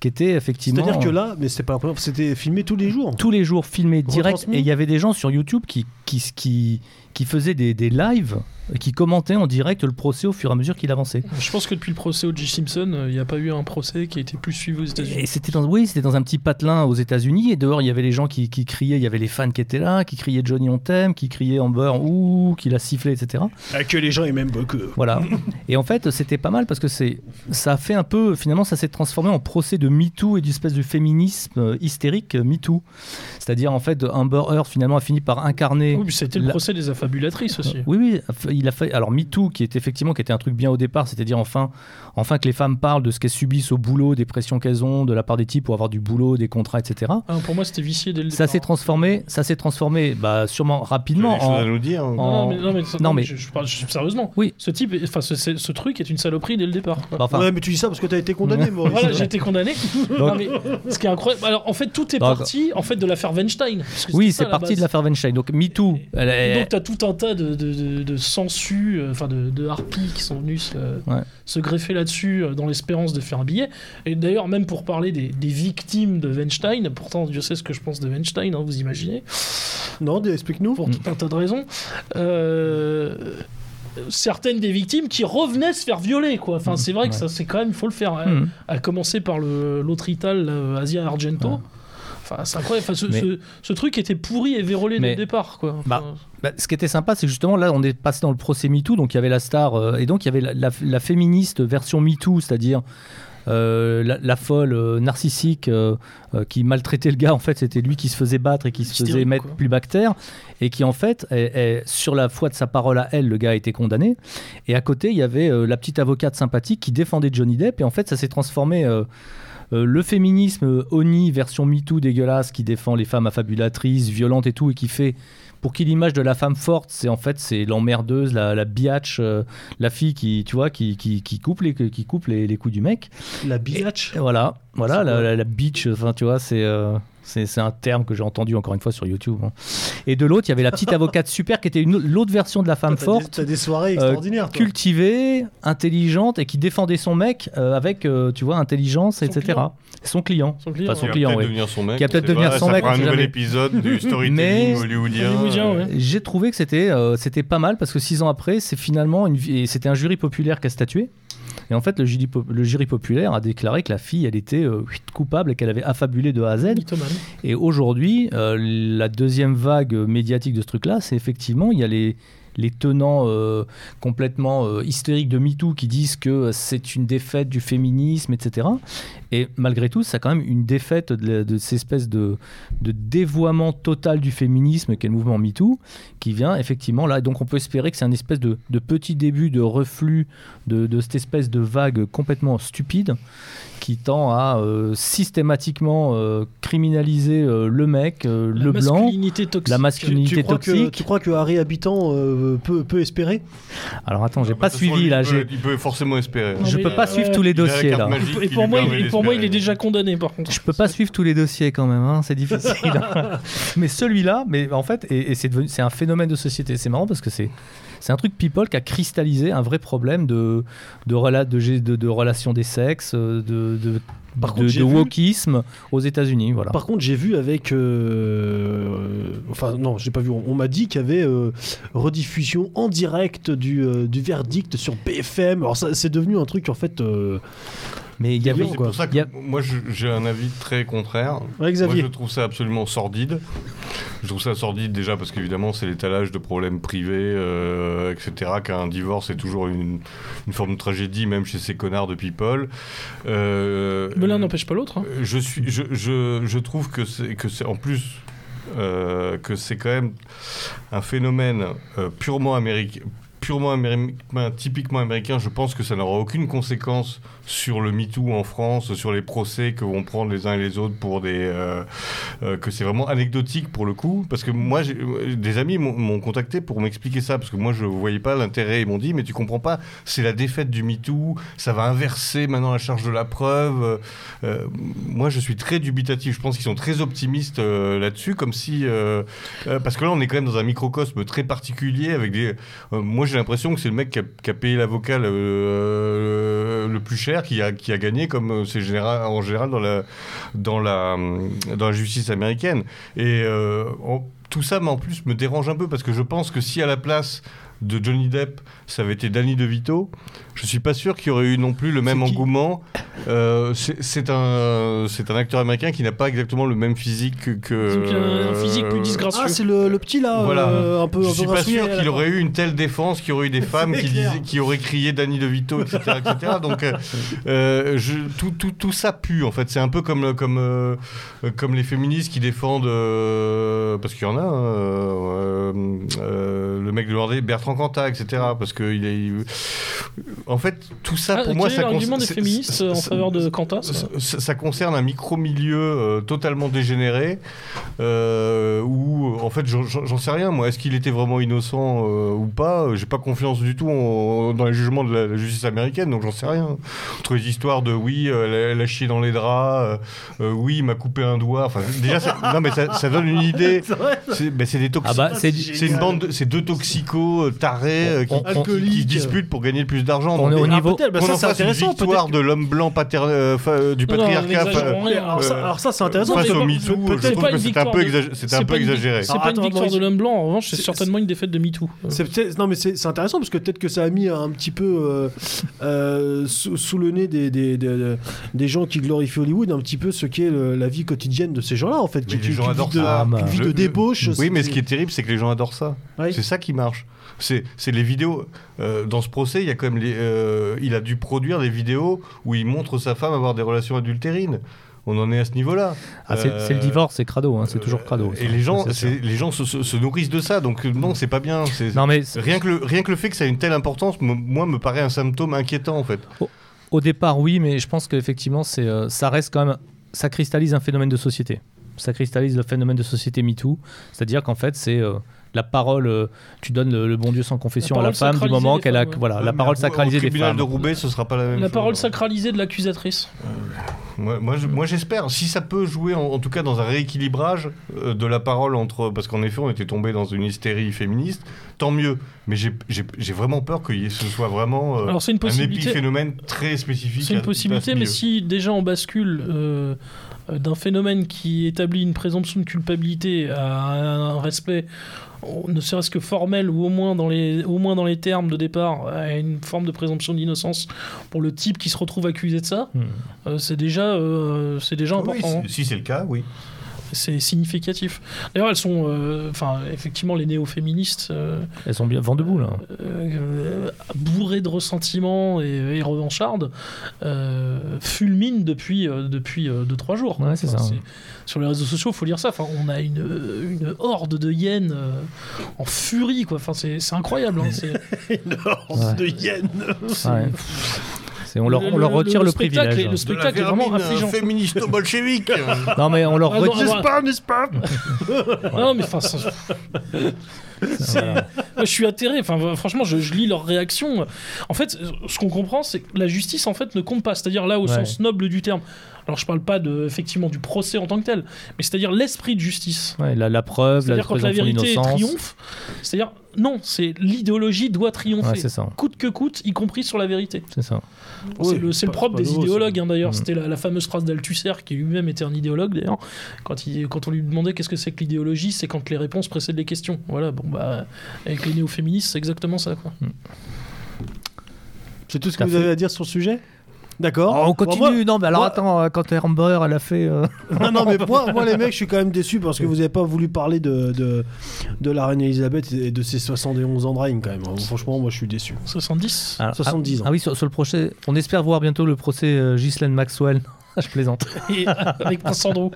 qui était effectivement. C'est-à-dire que là, mais c'était pas c'était filmé tous les jours. tous les jours filmé direct et il y avait des gens sur YouTube qui, qui, qui, qui faisaient des, des lives qui commentaient en direct le procès au fur et à mesure qu'il avançait. Je pense que depuis le procès O.J. Simpson, euh, il n'y a pas eu un procès qui a été plus suivi aux États-Unis. Et c'était dans, oui, c'était dans un petit patelin aux États-Unis et dehors il y avait les gens qui, qui criaient, il y avait les fans qui étaient là, qui criaient Johnny on t'aime, qui criaient Amber ouh, qui l'a sifflé, etc. Ah, que les gens aiment même beaucoup. Voilà. et en fait, c'était pas mal parce que c'est, ça a fait un peu, finalement, ça s'est transformé en procès de MeToo et d'une espèce de féminisme euh, hystérique euh, MeToo. C'est-à-dire, en fait, Amber Heard finalement a fini par incarner. Oui, c'était le la- procès des aussi. Oui, oui, il a fait. Alors, MeToo, qui est effectivement qui était un truc bien au départ, c'est-à-dire enfin, enfin que les femmes parlent de ce qu'elles subissent au boulot, des pressions qu'elles ont de la part des types pour avoir du boulot, des contrats, etc. Ah, pour moi, c'était vicié dès le Ça départ. s'est transformé, ça s'est transformé, bah, sûrement Tu as rapidement. des choses à En... nous dire hein. Non, en- non, mais, non, mais, Non, mais- je, je parle je- sérieusement. Oui. Ce type, enfin, ce, ce- ce truc est une saloperie dès le départ. Bah, enfin, ouais, mais tu dis ça parce que t'as été condamné, [LAUGHS] Maurice. Voilà, j'ai été condamné. Donc- [LAUGHS] Non, mais ce qui est incroyable. Alors, en fait, tout est Donc- parti en fait de l'affaire Weinstein. oui, ça, c'est la parti de l'affaire Weinstein. Donc MeToo, elle Et est- donc, t'as tout un tas de, de, de, de sangsues, euh, enfin de, de harpies qui sont venus se, Ouais. se greffer là-dessus euh, dans l'espérance de faire un billet. Et d'ailleurs, même pour parler des, des victimes de Weinstein, pourtant, Dieu sait ce que je pense de Weinstein, hein, vous imaginez, Non, explique-nous. pour tout un tas de raisons. Euh, certaines des victimes qui revenaient se faire violer, quoi. Enfin, c'est vrai que Ouais. ça, c'est quand même, il faut le faire. hein. Hmm. À commencer par le- l'autre Ital, Asia Argento. Ouais. Enfin, c'est incroyable. Enfin, ce, Mais- ce- ce truc était pourri et vérolé dès le départ, quoi. Enfin, Bah, Bah, ce qui était sympa, c'est justement là, on est passé dans le procès MeToo, donc il y avait la star, euh, et donc il y avait la, la- la féministe version MeToo, c'est-à-dire euh, la, la folle euh, narcissique euh, qui maltraitait le gars, en fait, c'était lui qui se faisait battre et qui se faisait mettre quoi. plus bactère, et qui en fait, est- est- sur la foi de sa parole à elle, le gars a été condamné, et à côté, il y avait la petite avocate sympathique qui défendait Johnny Depp, et en fait, ça s'est transformé. Euh, le féminisme euh, Oni version MeToo dégueulasse qui défend les femmes affabulatrices, violentes et tout, et qui fait pour qui l'image de la femme forte, c'est en fait c'est l'emmerdeuse, la, la biatch, euh, la fille qui tu vois qui, qui, qui coupe les qui coupe les, les coups du mec. La biatch? Et voilà, voilà la, la, la bitch. Enfin tu vois c'est euh, c'est un terme que j'ai entendu encore une fois sur YouTube. hein. Et de l'autre il y avait la petite avocate super qui était l'autre version de la femme des- forte. T'as des soirées euh, extraordinaires. toi. cultivée, intelligente et qui défendait son mec euh, avec, euh, tu vois, intelligence, Son etc. client. Son client. Son client, Enfin, son ouais. Qui va client, devenir son mec. Qui va peut-être devenir son ça mec, fera un nouvel jamais. épisode du storytelling Mais- hollywoodien. Hollywoodien, ouais. J'ai trouvé que c'était euh, c'était pas mal parce que six ans après, c'est finalement une, c'était un jury populaire qui a statué. Et en fait, le jury, po- le jury populaire a déclaré que la fille, elle était euh, coupable et qu'elle avait affabulé de A à Z. Et aujourd'hui, euh, la deuxième vague médiatique de ce truc-là, c'est effectivement, il y a les, les tenants euh, complètement euh, hystériques de MeToo qui disent que c'est une défaite du féminisme, etc. Et malgré tout, c'est quand même une défaite de, cette espèce de, de dévoiement total du féminisme qu'est le mouvement MeToo, qui vient effectivement là. Donc on peut espérer que c'est un espèce de, de petit début de reflux de, de cette espèce de vague complètement stupide qui tend à euh, systématiquement euh, criminaliser euh, le mec, euh, le blanc, masculinité toxique. la Tu, masculinité tu crois que, toxique. tu crois que Harry Habitant euh, peut, peut espérer? Alors attends, j'ai Ah, bah, pas façon, suivi là. il peut- j'ai- Il peut forcément espérer. Non, Je mais, peux pas suivre ouais. tous les a dossiers là. Et pour moi, il, pour moi, il est déjà condamné, par contre. Je peux pas suivre tous les dossiers quand même, hein, c'est difficile. [LAUGHS] mais celui-là, mais en fait, et, et c'est devenu, c'est un phénomène de société. C'est marrant parce que c'est, c'est un truc people qui a cristallisé un vrai problème de de, rela- de, gé- de, de relations des sexes, euh, de de, Par de- contre, j'ai de vu- wokisme aux États-Unis, voilà. Par contre, j'ai vu avec. euh, enfin, non, j'ai pas vu. On, on m'a dit qu'il y avait euh, rediffusion en direct du, euh, du verdict sur BFM. Alors, ça, c'est devenu un truc, en fait. Mais il y Oui, avait C'est pour ça que Il y a- moi j'ai un avis très contraire. Ouais, Moi je trouve ça absolument sordide. Je trouve ça sordide déjà parce qu'évidemment c'est l'étalage de problèmes privés, euh, etc. Qu'un divorce est toujours une, une forme de tragédie même chez ces connards de people. Euh, Mais l'un n'empêche pas l'autre. hein. je suis, je, je, je trouve que c'est que c'est en plus euh, que c'est quand même un phénomène euh, purement américain purement américain, typiquement américain, je pense que ça n'aura aucune conséquence sur le MeToo en France, sur les procès que vont prendre les uns et les autres pour des. euh, euh, que c'est vraiment anecdotique pour le coup. Parce que moi, euh, des amis m'ont contacté pour m'expliquer ça, parce que moi, je ne voyais pas l'intérêt. Ils m'ont dit, mais tu comprends pas, c'est la défaite du MeToo, ça va inverser maintenant la charge de la preuve. Moi, je suis très dubitatif. Je pense qu'ils sont très optimistes là-dessus, comme si. parce que là, on est quand même dans un microcosme très particulier. Avec des, moi, j'ai l'impression que c'est le mec qui a, payé l'avocat le, euh, le plus cher qui a, qui a gagné, comme euh, c'est général, en général dans la, dans, la, dans la justice américaine. Et euh, tout ça, mais en plus, me dérange un peu parce que je pense que si à la place de Johnny Depp, ça avait été Danny DeVito, je suis pas sûr qu'il y aurait eu non plus le même engouement. Euh, c'est un, c'est un acteur américain qui n'a pas exactement le même physique que. que- euh, un physique plus disgracieux. Ah, c'est le, le petit là, Voilà. euh, un peu. Je peu suis pas sûr qu'il aurait eu une telle défense, qu'il y aurait eu des femmes qui, disaient- qui auraient crié Danny DeVito, etc. etc. [LAUGHS] Donc, euh, euh, je, tout, tout, tout ça pue, en fait. C'est un peu comme, comme, euh, comme les féministes qui défendent. euh, parce qu'il y en a, hein, euh, euh, le mec de l'Ordé, Bertrand Cantat, etc. Parce que il est. En fait, tout ça, Ah, pour moi, ça l'argument con- des féministes en faveur de Quentin ça ça, ça- ça concerne un micro-milieu euh, totalement dégénéré euh, où, en fait, j'en- sais rien. Moi, est-ce qu'il était vraiment innocent euh, ou pas? J'ai pas confiance du tout en- dans les jugements de la, la justice américaine, donc j'en sais rien. Entre les histoires de oui, elle, a- elle a chié dans les draps, oui, il m'a coupé un doigt. Enfin, déjà, ça, non, mais ça, ça donne une idée. [LAUGHS] C'est vrai C'est ben, c'est des toxi- Ah bah, c'est une bande, de- c'est deux toxicos tarés euh, qui, On- on- qui- qui alcooliques. se disputent pour gagner le plus d'argent. On est au niveau- peut-être, bah, ça c'est intéressant. victoire peut-être de l'homme blanc euh, euh, du non, patriarcat. rien. Alors ça, euh, alors ça, c'est intéressant. face parce au que MeToo, je trouve pas que c'est un peu exagéré. C'est pas une victoire de l'homme blanc, en revanche, c'est certainement une défaite de MeToo. Euh, non mais c'est intéressant parce que peut-être que ça a mis un petit peu euh, euh, sous, le nez des, des, des, des gens qui glorifient Hollywood un petit peu ce qu'est la vie quotidienne de ces gens-là en fait. Qui, les gens adorent ça. une vie Le- de le- débauche. Oui, mais ce qui est terrible, c'est que les gens adorent ça. Oui. C'est ça qui marche. C'est les vidéos. euh, dans ce procès, il y a quand même les, euh, il a dû produire des vidéos où il montre sa femme avoir des relations adultérines. On en est à ce niveau-là. Ah, c'est Euh, le divorce, c'est crado, hein, c'est toujours crado. Et ça, les gens, les gens se, se- se nourrissent de ça. Donc euh, non, c'est pas bien. Non mais Rien que, le, rien que le fait que ça ait une telle importance, me- moi, me paraît un symptôme inquiétant en fait. au départ oui, mais je pense qu'effectivement euh, ça reste quand même ça cristallise un phénomène de société. Ça cristallise le phénomène de société MeToo, c'est-à-dire qu'en fait c'est euh, la parole, euh, tu donnes le, le bon Dieu sans confession à la femme du moment qu'elle a femmes, ouais. voilà Ouais, la parole sacralisée Au des tribunal femmes. de Roubaix, ce sera pas la même La chose. parole sacralisée de l'accusatrice. Moi, moi, je- moi, j'espère. Si ça peut jouer, en, en tout cas, dans un rééquilibrage euh, de la parole entre. Parce qu'en effet, on était tombé dans une hystérie féministe, tant mieux. Mais j'ai- vraiment peur que ce soit vraiment euh, Alors c'est une un épiphénomène très spécifique. C'est une possibilité, à ce mais si déjà on bascule euh, euh, d'un phénomène qui établit une présomption de culpabilité à un respect, ne serait-ce que formel ou au moins dans les, au moins dans les termes de départ, à une forme de présomption d'innocence pour le type qui se retrouve accusé de ça, Hmm. euh, c'est déjà, euh, c'est déjà Oui, important. si, si c'est le cas, oui. C'est significatif. D'ailleurs, elles sont, euh, enfin, effectivement, les néo-féministes. euh, Elles sont bien vent debout là. euh, bourré de ressentiment et, et revancharde, euh, fulmine depuis 2-3 depuis, 2-3 jours. Ouais, c'est ça. Sur les réseaux sociaux, il faut lire ça. Enfin, on a une, une horde de hyènes euh, en furie. Quoi. Enfin, c'est c'est incroyable. hein. C'est- [LAUGHS] Une horde Ouais. de hyènes. On leur, Le- on leur le- retire le, spectacle privilège. est- le spectacle est vraiment affligeant. féministo-bolchevique. [LAUGHS] Non mais on leur Ah, non, retire. N'est-ce pas, n'est-ce pas [LAUGHS] Non, mais enfin, ça- [LAUGHS] c'est- Voilà. Moi, je suis atterré. Enfin, franchement, je, je lis leurs réactions. En fait, ce qu'on comprend, c'est que la justice, en fait, ne compte pas. C'est-à-dire là, au Ouais. sens noble du terme. Alors, je parle pas de, effectivement du procès en tant que tel, mais c'est-à-dire l'esprit de justice. Ouais, la, la preuve, la C'est-à-dire quand la vérité triomphe. C'est-à-dire, non, c'est l'idéologie doit Ouais, triompher. ça. coûte que coûte, y compris sur la vérité. C'est ça. c'est Oui, le, c'est le pas- propre des idéologues, hein, d'ailleurs. Mm. C'était la, la fameuse phrase d'Althusser, qui lui-même était un idéologue, d'ailleurs. Quand, il, quand on lui demandait qu'est-ce que c'est que l'idéologie, c'est quand les réponses précèdent les questions. Voilà, bon, bah, avec les néo-féministes, c'est exactement ça, quoi. C'est tout ce que vous fait. avez à dire sur le sujet? D'accord. Oh, on Bon, continue. moi- non, mais alors moi- attends, euh, quand Amber, elle a fait. euh, [LAUGHS] non, non, mais moi, moi, les mecs, je suis quand même déçu parce que vous n'avez pas voulu parler de, de, de la reine Elisabeth et de ses 71 ans de règne, quand même. Franchement, moi, je suis déçu. 70 ah, 70 ans. Ah oui, sur, sur le procès, on espère voir bientôt le procès euh, Ghislaine Maxwell [LAUGHS] je plaisante. [LAUGHS] Et, avec Prince Andrew.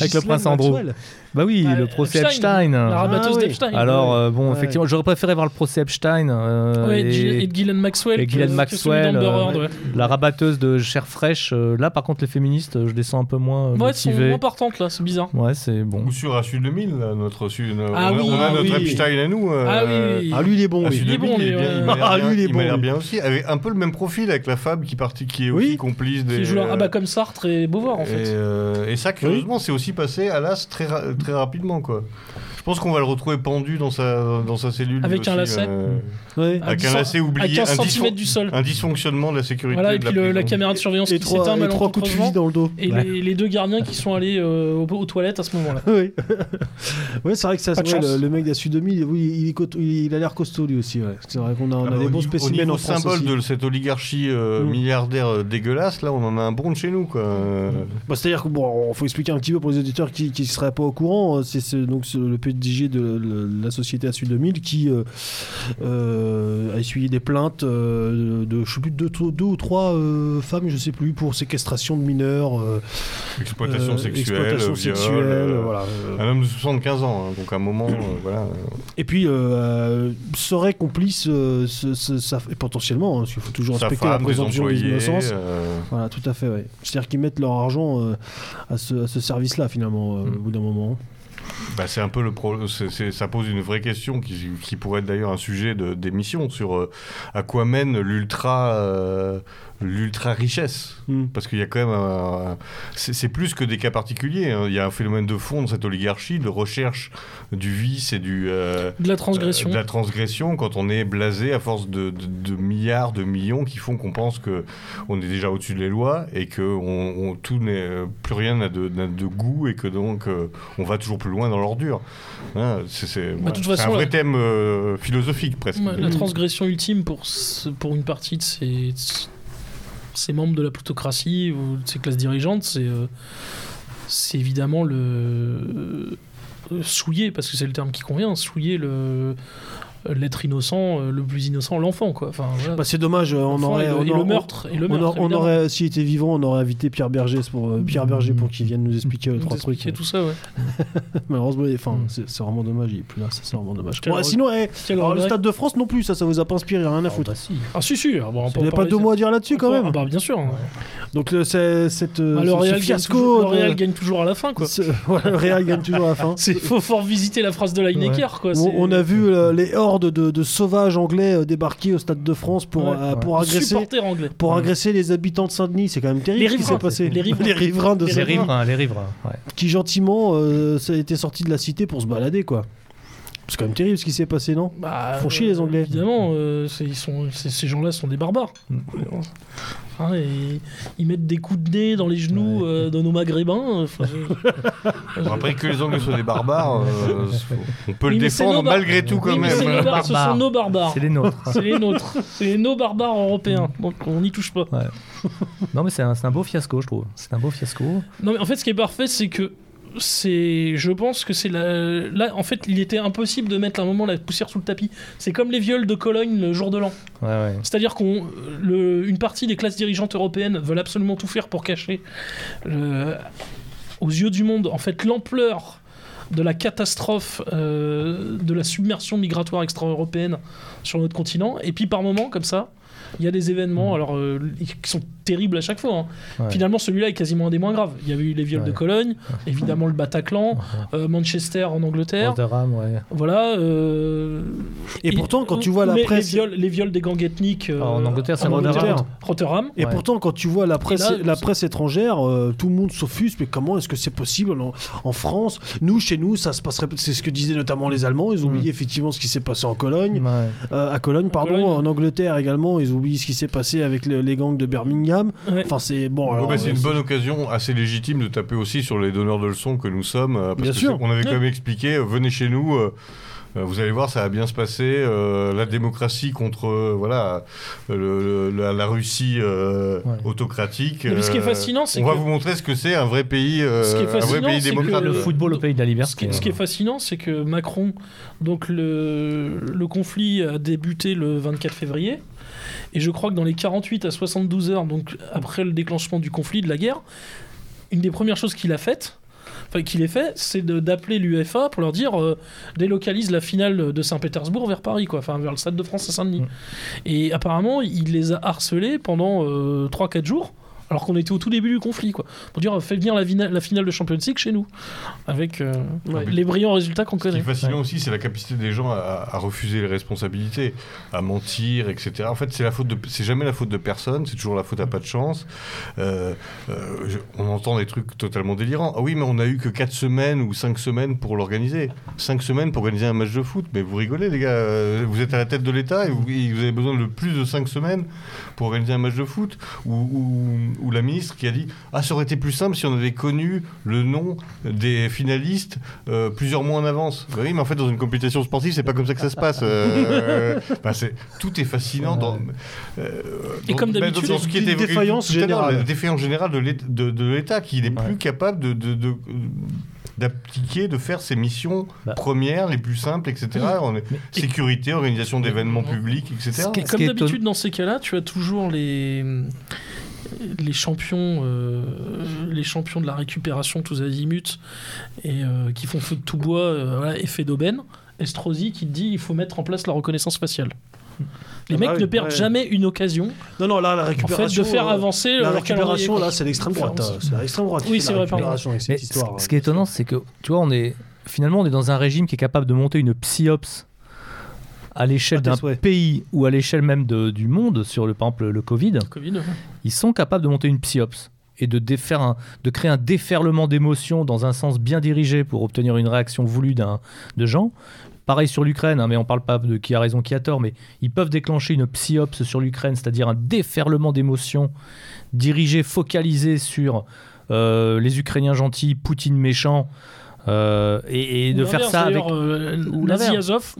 Avec le prince Andrew. Maxwell. Bah oui, Bah, le procès Epstein, Epstein. La Ah rabatteuse oui. d'Epstein. Alors, euh, bon, Ouais. effectivement, j'aurais préféré voir le procès Epstein. euh, Ouais, et et, de Ghislaine Maxwell. et celui Maxwell, euh, ouais. la rabatteuse de chair fraîche. euh, là, par contre, les féministes, je les sens un peu moins euh, Ouais, elles sont moins partantes là, c'est bizarre. Ouais, c'est bon. Ou sur Assu 2000, là, notre, su- on Ah a, oui, on a ah notre oui. Epstein à nous. euh, Ah oui, oui, oui. Ah, lui, il est bon. Il est 2000, bon, il, est lui, bien, ouais. il m'a l'air Ah, bien, aussi. Avec un peu le même profil avec la femme qui, est Oui. aussi complice des. Qui joue euh, ah bah comme Sartre et Beauvoir en et, fait. euh, et ça, curieusement, c'est aussi passé à l'as très, très rapidement, quoi. Je pense qu'on va le retrouver pendu dans sa, dans sa cellule. Avec un lacet. euh, Ouais. À avec 10 un lacet À oublié. 15 un, cm dysfon- du sol. un dysfonctionnement de la sécurité. Voilà, et de puis la le- la caméra de surveillance Et qui trois, s'éteint et trois coups de fusil malencontreusement. dans le dos. Et Ouais. les, les deux gardiens qui [LAUGHS] sont allés euh, aux, aux toilettes à ce moment-là. Oui, [LAUGHS] ouais, c'est vrai que ça, de ouais, chance. le, le mec d'Assu 2000, oui, il, a l'air costaud lui aussi. Ouais. C'est vrai qu'on a, on a Alors, des bons niveau- spécimens Au niveau en France symbole aussi. de cette oligarchie euh, Mm. milliardaire euh, dégueulasse, là, on en a un bon de chez nous, quoi. Bah, C'est-à-dire que bon, faut expliquer un petit peu pour les auditeurs qui ne seraient pas au courant. C'est ce- donc le PDG de, la société Assu 2000 qui euh, euh, a essuyé des plaintes euh, de, je sais plus, deux, deux ou trois euh, femmes, je sais plus, pour séquestration de mineurs, euh, exploitation sexuelle, exploitation viol, sexuelle, voilà. Un homme de 75 ans, hein, donc à un moment, voilà. Et puis serait complice, ce- ce- sa- et potentiellement, hein, parce qu'il faut toujours respecter la femme, présomption d'innocence. Voilà, tout à fait, ouais. C'est-à-dire qu'ils mettent leur argent à ce, service-là, finalement, Mm. au bout d'un moment. Bah, c'est un peu le pro... ça pose une vraie question qui, qui pourrait être d'ailleurs un sujet d'émission sur euh, à quoi mène l'ultra euh, l'ultra richesse Mm. parce qu'il y a quand même un- c'est plus que des cas particuliers hein. il y a un phénomène de fond dans cette oligarchie de recherche du vice et du euh, De la transgression. euh, de la transgression quand on est blasé à force de, de- de milliards de millions qui font qu'on pense que on est déjà au-dessus des lois et que on, on- tout n'est euh, plus rien n'a de, n'a de goût et que donc euh, on va toujours plus loin dans l'ordure Hein, c'est Bah, c'est un vrai la- thème philosophique presque Ouais, la transgression ultime pour, ce- pour une partie de ces, ces membres de la plutocratie ou de ces classes dirigeantes, c'est euh, évidemment le euh, souiller, parce que c'est le terme qui convient, souiller le l'être innocent, euh, le plus innocent, l'enfant, quoi. Enfin, voilà. Bah, c'est dommage, on aurait, et le, on et le meurtre. Et le meurtre, on aurait, s'il était vivant, on aurait invité Pierre Berger pour euh, Pierre Berger pour qu'il vienne nous expliquer les trois trucs. expliquer tout ça, ouais. [LAUGHS] Malheureusement, enfin, Mm. c'est vraiment dommage. Il est plus là, ça, c'est vraiment dommage. Regret. sinon, eh, Quel alors, le stade de France non plus, ça, ça vous a pas inspiré, rien à Oh, foutre. bah si. Ah si, si. ah, bon, on Il n'y a pas deux mots à dire là-dessus quand Ah même. bah bien sûr. Donc le- cette Bah, le Real, gagne, fiasco. toujours, [LAUGHS] le Real gagne toujours à la fin, quoi. le Real gagne toujours [LAUGHS] à la fin. C'est faut fort visiter la phrase de Lineker, quoi. On, a vu euh, les de, de sauvages anglais euh, débarquer au Stade de France pour, Ouais, euh, ouais. pour agresser. anglais. Pour Ouais. agresser les habitants de Saint-Denis, c'est quand même terrible Les ce qui s'est passé. Les riverains. [LAUGHS] riverains de Les Les Saint-Denis, riverains, les riverains. ouais. qui gentiment euh, ça a été sorti de la cité pour se balader quoi. C'est quand même terrible ce qui s'est passé, non Bah, Font chier, les Anglais. Évidemment, euh, ils sont, ces gens-là sont des barbares. Mm. Hein, et ils mettent des coups de nez dans les genoux Ouais. euh, de nos maghrébins. enfin, je- [LAUGHS] Bon, après que les Anglais soient des barbares euh, on peut Oui, le mais défendre malgré tout quand Oui, mais même c'est nos bar- ce sont Barbares. nos barbares. C'est les nôtres. C'est les nôtres. C'est nos barbares européens. Donc on n'y touche pas. Non, mais c'est un, c'est un beau fiasco, je trouve. C'est un beau fiasco. Non, mais en fait, ce qui est parfait, c'est que c'est je pense que c'est la... là en fait il était impossible de mettre à un moment la poussière sous le tapis c'est comme les viols de Cologne le jour de l'an Ouais, ouais. C'est-à-dire qu'on, le- une partie des classes dirigeantes européennes veulent absolument tout faire pour cacher, le- aux yeux du monde, en fait, l'ampleur de la catastrophe euh, de la submersion migratoire extra-européenne sur notre continent. Et puis par moments, comme ça, il y a des événements, alors euh, qui sont terribles à chaque fois. hein. Ouais. Finalement, celui-là est quasiment un des moins graves. Il y avait eu les viols de. Cologne, évidemment le Bataclan, euh, Manchester en Angleterre. Rotherham, ouais. Voilà. euh, Et pourtant, quand tu vois la les, presse- Les viols, les viols des gangs ethniques. euh, Ah, en Angleterre, c'est en Rotherham. Rotherham. Et Ouais. pourtant, quand tu vois la presse, là, la presse étrangère, euh, tout le monde s'offusque. Mais comment est-ce que c'est possible en, en France? Nous, chez nous, ça se passerait. C'est ce que disaient notamment les Allemands. Ils ont Mm. oublié effectivement ce qui s'est passé en Cologne. Ouais. Euh, à Cologne, pardon. Cologne. En Angleterre également, ils ce qui s'est passé avec le- les gangs de Birmingham. Ouais. Enfin, c'est bon. Ouais, bah, c'est euh, une bonne occasion assez légitime de taper aussi sur les donneurs de leçons que nous sommes. euh, parce Bien que sûr. On avait quand Ouais. même expliqué, euh, venez chez nous. euh, euh, vous allez voir, ça va bien se passer. euh, la démocratie contre euh, voilà le- le- la, la Russie euh, Ouais. autocratique. Mais ce qui est euh, fascinant, c'est on va vous montrer ce que c'est un vrai pays, euh, Ce qui est un vrai fascinant, pays c'est que- démocrate. Le Euh, football au pays de la liberté. Ce qui, ce qui est fascinant, c'est que Macron, donc le, le conflit a débuté le 24 février, et je crois que dans les 48 à 72 heures, donc après le déclenchement du conflit, de la guerre, une des premières choses qu'il a faites, enfin qu'il ait fait, c'est d'appeler l'UEFA pour leur dire euh, délocalise la finale de Saint-Pétersbourg vers Paris, quoi, enfin vers le Stade de France à Saint-Denis. Mm. Et apparemment, il les a harcelés pendant 3-4 jours. Alors qu'on était au tout début du conflit, quoi. Pour dire, fais venir la, vina- la finale de Champions League chez nous. Avec euh, Ouais. les brillants résultats qu'on Ce qui est connaît. fascinant aussi, c'est la capacité des gens à, à refuser les responsabilités, à mentir, etc. En fait, c'est la faute de, c'est jamais la faute de personne, c'est toujours la faute à pas de chance. Euh, euh, je- on entend des trucs totalement délirants. Ah oui, mais on a eu que 4 semaines ou 5 semaines pour l'organiser. 5 semaines pour organiser un match de foot. Mais vous rigolez, les gars. Vous êtes à la tête de l'État et vous, et vous avez besoin de plus de 5 semaines pour organiser un match de foot. Ou, ou- ou la ministre qui a dit Ah, ça aurait été plus simple si on avait connu le nom des finalistes euh, plusieurs mois en avance. Bah oui, mais en fait, dans une compétition sportive, c'est pas comme ça que ça se passe. Euh, [LAUGHS] bah, c'est- tout est fascinant. Dans, euh, Et dans- comme bah, d'habitude, dans ce qui évoqué défaillance générale. La défaillance générale de l'État- de, de l'État qui n'est plus capable de. de- de- d'appliquer, de faire ses missions Bah. premières, les plus simples, etc. On est- sécurité, organisation d'événements publics, etc. Ce qui- Et comme est d'habitude, dans ces cas-là, tu as toujours les, les champions, euh, les champions de la récupération tous azimuts et euh, qui font feu de tout bois, euh, voilà, effet d'aubaine. Estrosi qui dit il faut mettre en place la reconnaissance faciale. Les Ah mecs bah oui, ne perdent ouais. jamais une occasion Non, non, là, la en fait récupération. de faire euh, avancer La leur récupération, là, c'est l'extrême droite. Hein. C'est l'extrême droite. Oui, c'est la vrai, pardon. récupération avec Mais cette histoire. ce, ce qui est étonnant, c'est que tu vois, on est finalement on est dans un régime qui est capable de monter une psyops à l'échelle tes d'un pays ou à l'échelle même de- du monde sur le par exemple le Covid. Covid, ouais. Ils sont capables de monter une psyops et de défaire un- de créer un déferlement d'émotions dans un sens bien dirigé pour obtenir une réaction voulue d'un de gens. Pareil sur l'Ukraine, hein, mais on parle pas de qui a raison, qui a tort, mais ils peuvent déclencher une psyops sur l'Ukraine, c'est-à-dire un déferlement d'émotions dirigé, focalisé sur euh, les Ukrainiens gentils, Poutine méchant, euh, et, et de faire ça avec. euh, Ou Nazi l'inverse. Azov,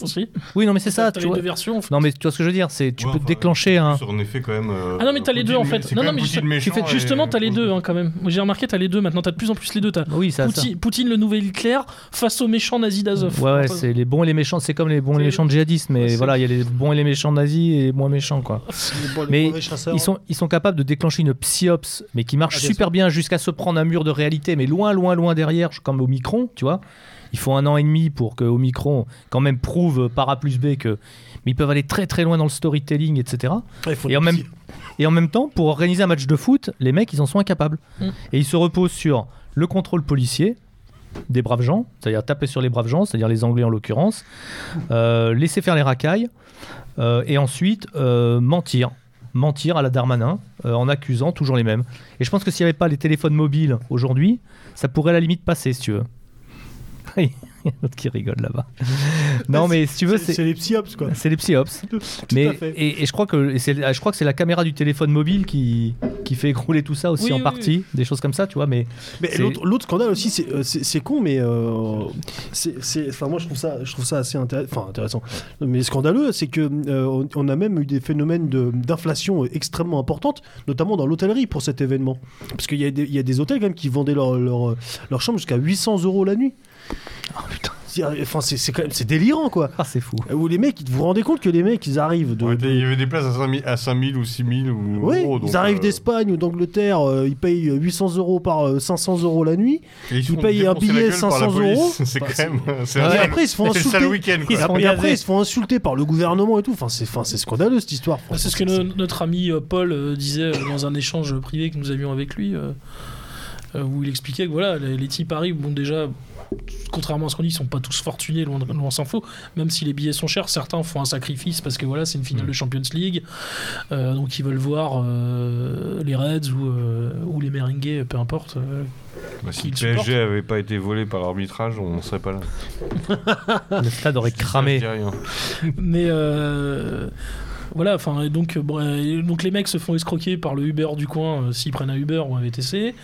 ou aussi. Oui, non, mais c'est ça, tu les vois. deux versions. en fait. Non, mais tu vois ce que je veux dire, c'est tu Ouais, peux enfin, déclencher un. Sur en effet, quand même. euh, Ah non, mais t'as les deux en fait. Non, non, mais tu fais, justement, t'as les deux hein, quand même. J'ai remarqué, t'as les deux maintenant, t'as de plus en plus les deux. T'as Oui, ça. ça. Poutine, le nouvel Hitler, face aux méchants nazis d'Azov. Ouais, ouais, c'est les bons et les méchants, c'est comme les bons et les méchants djihadistes, mais voilà, il y a les bons et les méchants nazis et les moins méchants, quoi. [LAUGHS] Mais. Ils sont, ils sont capables de déclencher une psyops, mais qui marche Ah, super bien jusqu'à se prendre un mur de réalité, mais loin, loin, loin derrière, comme au Micron, tu vois. Il faut un an et demi pour que Omicron quand même prouve par A plus B que. Mais ils peuvent aller très très loin dans le storytelling, etc. Ouais, Et en même, psy- et en même temps, pour organiser un match de foot, les mecs, ils en sont incapables. Mm. Et ils se reposent sur le contrôle policier des braves gens, c'est-à-dire taper sur les braves gens, c'est-à-dire les Anglais en l'occurrence, euh, laisser faire les racailles, euh, et ensuite euh, mentir. Mentir à la Darmanin euh, en accusant toujours les mêmes. Et je pense que s'il n'y avait pas les téléphones mobiles aujourd'hui, ça pourrait à la limite passer, si tu veux. [LAUGHS] Il y a l'autre qui rigole là-bas. [LAUGHS] non, mais si tu veux, C'est les psyops, quoi. C'est les psyops. [LAUGHS] Tout Mais, à fait. et, et je crois que je crois que c'est la caméra du téléphone mobile qui, qui fait écrouler tout ça aussi Oui, en oui, partie, des choses comme ça, tu vois. Mais l'autre scandale aussi, c'est euh, con, mais euh, c'est enfin moi je trouve ça, je trouve ça assez intér- intéressant. Mais scandaleux, c'est que euh, on- a même eu des phénomènes de- d'inflation extrêmement importantes, notamment dans l'hôtellerie pour cet événement, parce qu'il y, a des- il y a des hôtels quand même qui vendaient leur leur, leur chambre jusqu'à 800 euros la nuit. C'est- Enfin c'est quand même c'est délirant quoi. ah, c'est fou. Où les mecs, vous vous rendez compte que les mecs ils arrivent de, Ouais, de- Il y avait des places à 5000, à 5000 ou 6000 ou Oui, euros, ils arrivent euh, d'Espagne ou d'Angleterre, euh, ils payent 800 euros par euh, 500 euros la nuit. et ils ils payent un billet gueule par la 500 police. euros. [LAUGHS] C'est Bah, quand même. C'est Ouais. un Et après ils se font c'est le sale insulter. week-end. Ils quoi. se font Et après ils se font insulter par le gouvernement et tout. Enfin c'est enfin, c'est scandaleux cette histoire. Ah, C'est ce que no- notre ami euh, Paul euh, disait euh, dans un échange privé que nous avions avec lui, euh, euh, où il expliquait que voilà, les, les types arrivent, bon déjà, contrairement à ce qu'on dit, ils sont pas tous fortunés, loin, de- loin s'en faut. Même si les billets sont chers, certains font un sacrifice parce que voilà, c'est une finale Mm. de Champions League, euh, donc ils veulent voir euh, les Reds ou, euh, ou les Merengues, peu importe. euh. Bah, si le. PSG avait pas été volé par l'arbitrage, on ne serait pas là. [LAUGHS] [LAUGHS] Le stade aurait cramé. Mais euh, Voilà, enfin, et donc, euh, bon, euh, donc les mecs se font escroquer par le Uber du coin euh, s'ils prennent un Uber ou un VTC.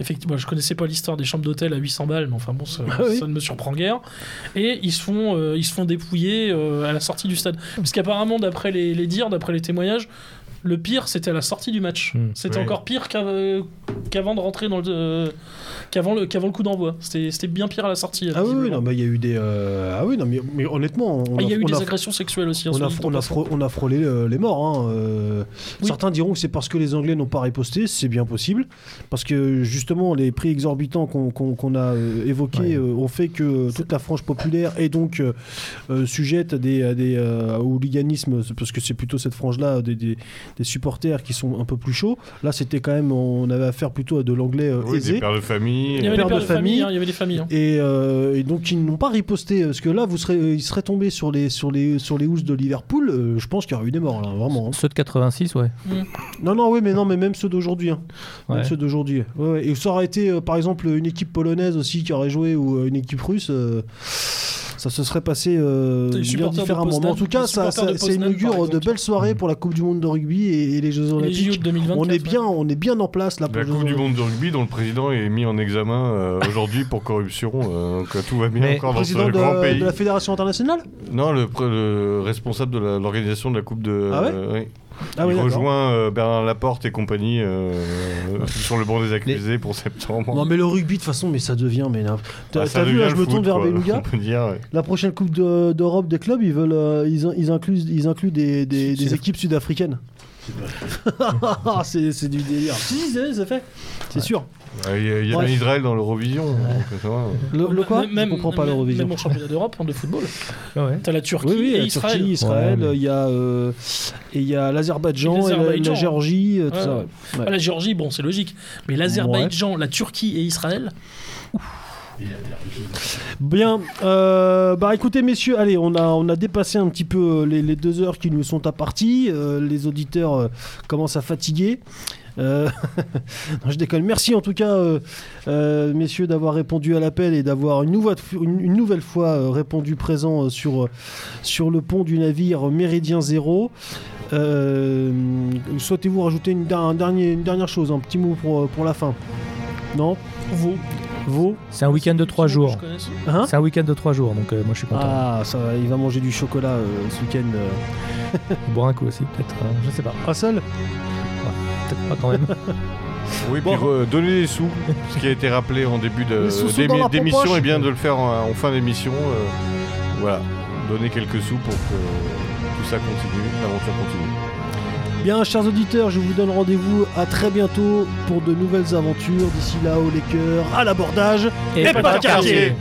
Effectivement, je connaissais pas l'histoire des chambres d'hôtel à 800 balles, mais enfin bon, ça, Ah oui. ça ne me surprend guère. Et ils se font, euh, ils se font dépouiller euh, à la sortie du stade. Parce qu'apparemment, d'après les, les dires, d'après les témoignages, le pire, c'était à la sortie du match. Hmm. C'était encore pire qu'av- qu'avant de rentrer dans le, euh, qu'avant le, qu'avant le coup d'envoi. C'était, c'était bien pire à la sortie. Ah oui, non, mais il y a eu des. euh, Ah oui, non, mais, mais honnêtement, on Ah, il y a eu on des a- agressions sexuelles aussi. hein, On a, on, on frôlé euh, les morts. hein, euh. Oui. Certains diront que c'est parce que les Anglais n'ont pas riposté, c'est bien possible. Parce que justement, les prix exorbitants qu'on qu'on- qu'on a euh, évoqués Ouais. euh, ont fait que toute la frange populaire est donc euh, euh, sujette à des, à des euh, au hooliganisme, parce que c'est plutôt cette frange-là, des, des- des supporters qui sont un peu plus chauds. Là, c'était quand même, on avait affaire plutôt à de l'anglais euh, Oui, aisé. des pères de famille. Il y avait des pères de de famille. famille. hein, il y avait des familles. hein. Et, euh, et donc ils n'ont pas riposté parce que là vous serez ils seraient tombés sur les sur les sur les housses de Liverpool euh, je pense qu'il y aurait eu des morts là vraiment hein. Ceux de 86, ouais. non non oui mais non mais même ceux d'aujourd'hui hein. Même Ouais. ceux d'aujourd'hui Ouais, ouais. et ça aurait été euh, par exemple une équipe polonaise aussi qui aurait joué ou euh, une équipe russe euh, ça se serait passé euh, bien différemment mais en tout cas ça, ça, ça inaugure de belles soirées pour la Coupe du Monde de rugby et, et les Jeux les Olympiques de 2024. on est ouais. bien on est bien en place là pour La Jeux Coupe du. Monde de rugby dont le président est mis en examen euh, [LAUGHS] aujourd'hui pour corruption. euh, donc euh, tout va bien Mais- encore dans président ce de, grand pays. de la fédération internationale? Non, le, pr- le responsable de l'organisation de la Coupe de. Ah ouais? euh, oui. Ah oui Il rejoint euh, Bernard Laporte et compagnie euh, [LAUGHS] sur le banc des accusés pour septembre. Non mais le rugby de toute façon mais ça devient mais là, t'as Ah, vu devient là je me tourne vers Beluga [LAUGHS] ouais. la prochaine coupe de- d'Europe des clubs ils veulent euh, ils, in- ils incluent ils incluent des, des, Sud- des équipes sud-africaines [LAUGHS] c'est c'est du délire si si c'est c'est fait c'est sûr Ouais, Il y a, il y a Ouais. Israël dans l'Eurovision. ça le, le quoi Même- je comprends pas l'Eurovision Même en championnat d'Europe hein, de football. Ouais. T'as la Turquie oui, oui, et la Israël. Turquie, Israël, Ouais, mais- il y a euh, et il y a l'Azerbaïdjan, Et et la, Géorgie, euh, tout Ouais. ça. ouais. Ouais. Ah, la Géorgie, bon, c'est logique. Mais l'Azerbaïdjan, la Turquie et Israël, Bien, euh, bah écoutez messieurs, allez, on a, on a dépassé un petit peu euh, les, deux heures qui nous sont imparties. Euh, les auditeurs euh, commencent à fatiguer. [LAUGHS] Je déconne. Merci en tout cas, messieurs, d'avoir répondu à l'appel et d'avoir une nouvelle, une, nouvelle fois répondu présent sur, sur le pont du navire Méridien Zéro. Souhaitez-vous rajouter une, une dernière chose, un petit mot pour, pour la fin? Non? Vaud. Vaud C'est un week-end de 3 jours. Hein C'est un week-end de 3 jours, donc euh, moi je suis content. Ah, ça, il va manger du chocolat euh, ce week-end. euh. [LAUGHS] Boire un coup aussi, peut-être. euh, je sais pas. Ah, seul Peut-être pas quand même. [LAUGHS] Oui, Bon. puis donner des sous, ce qui a été rappelé en début de- d'émission, et bien de le faire en, en fin d'émission. euh, voilà, donner quelques sous pour que tout ça continue, l'aventure continue. Bien, chers auditeurs, je vous donne rendez-vous à très bientôt pour de nouvelles aventures. D'ici là, au les cœurs, à l'abordage. Et pas de quartier. quartier.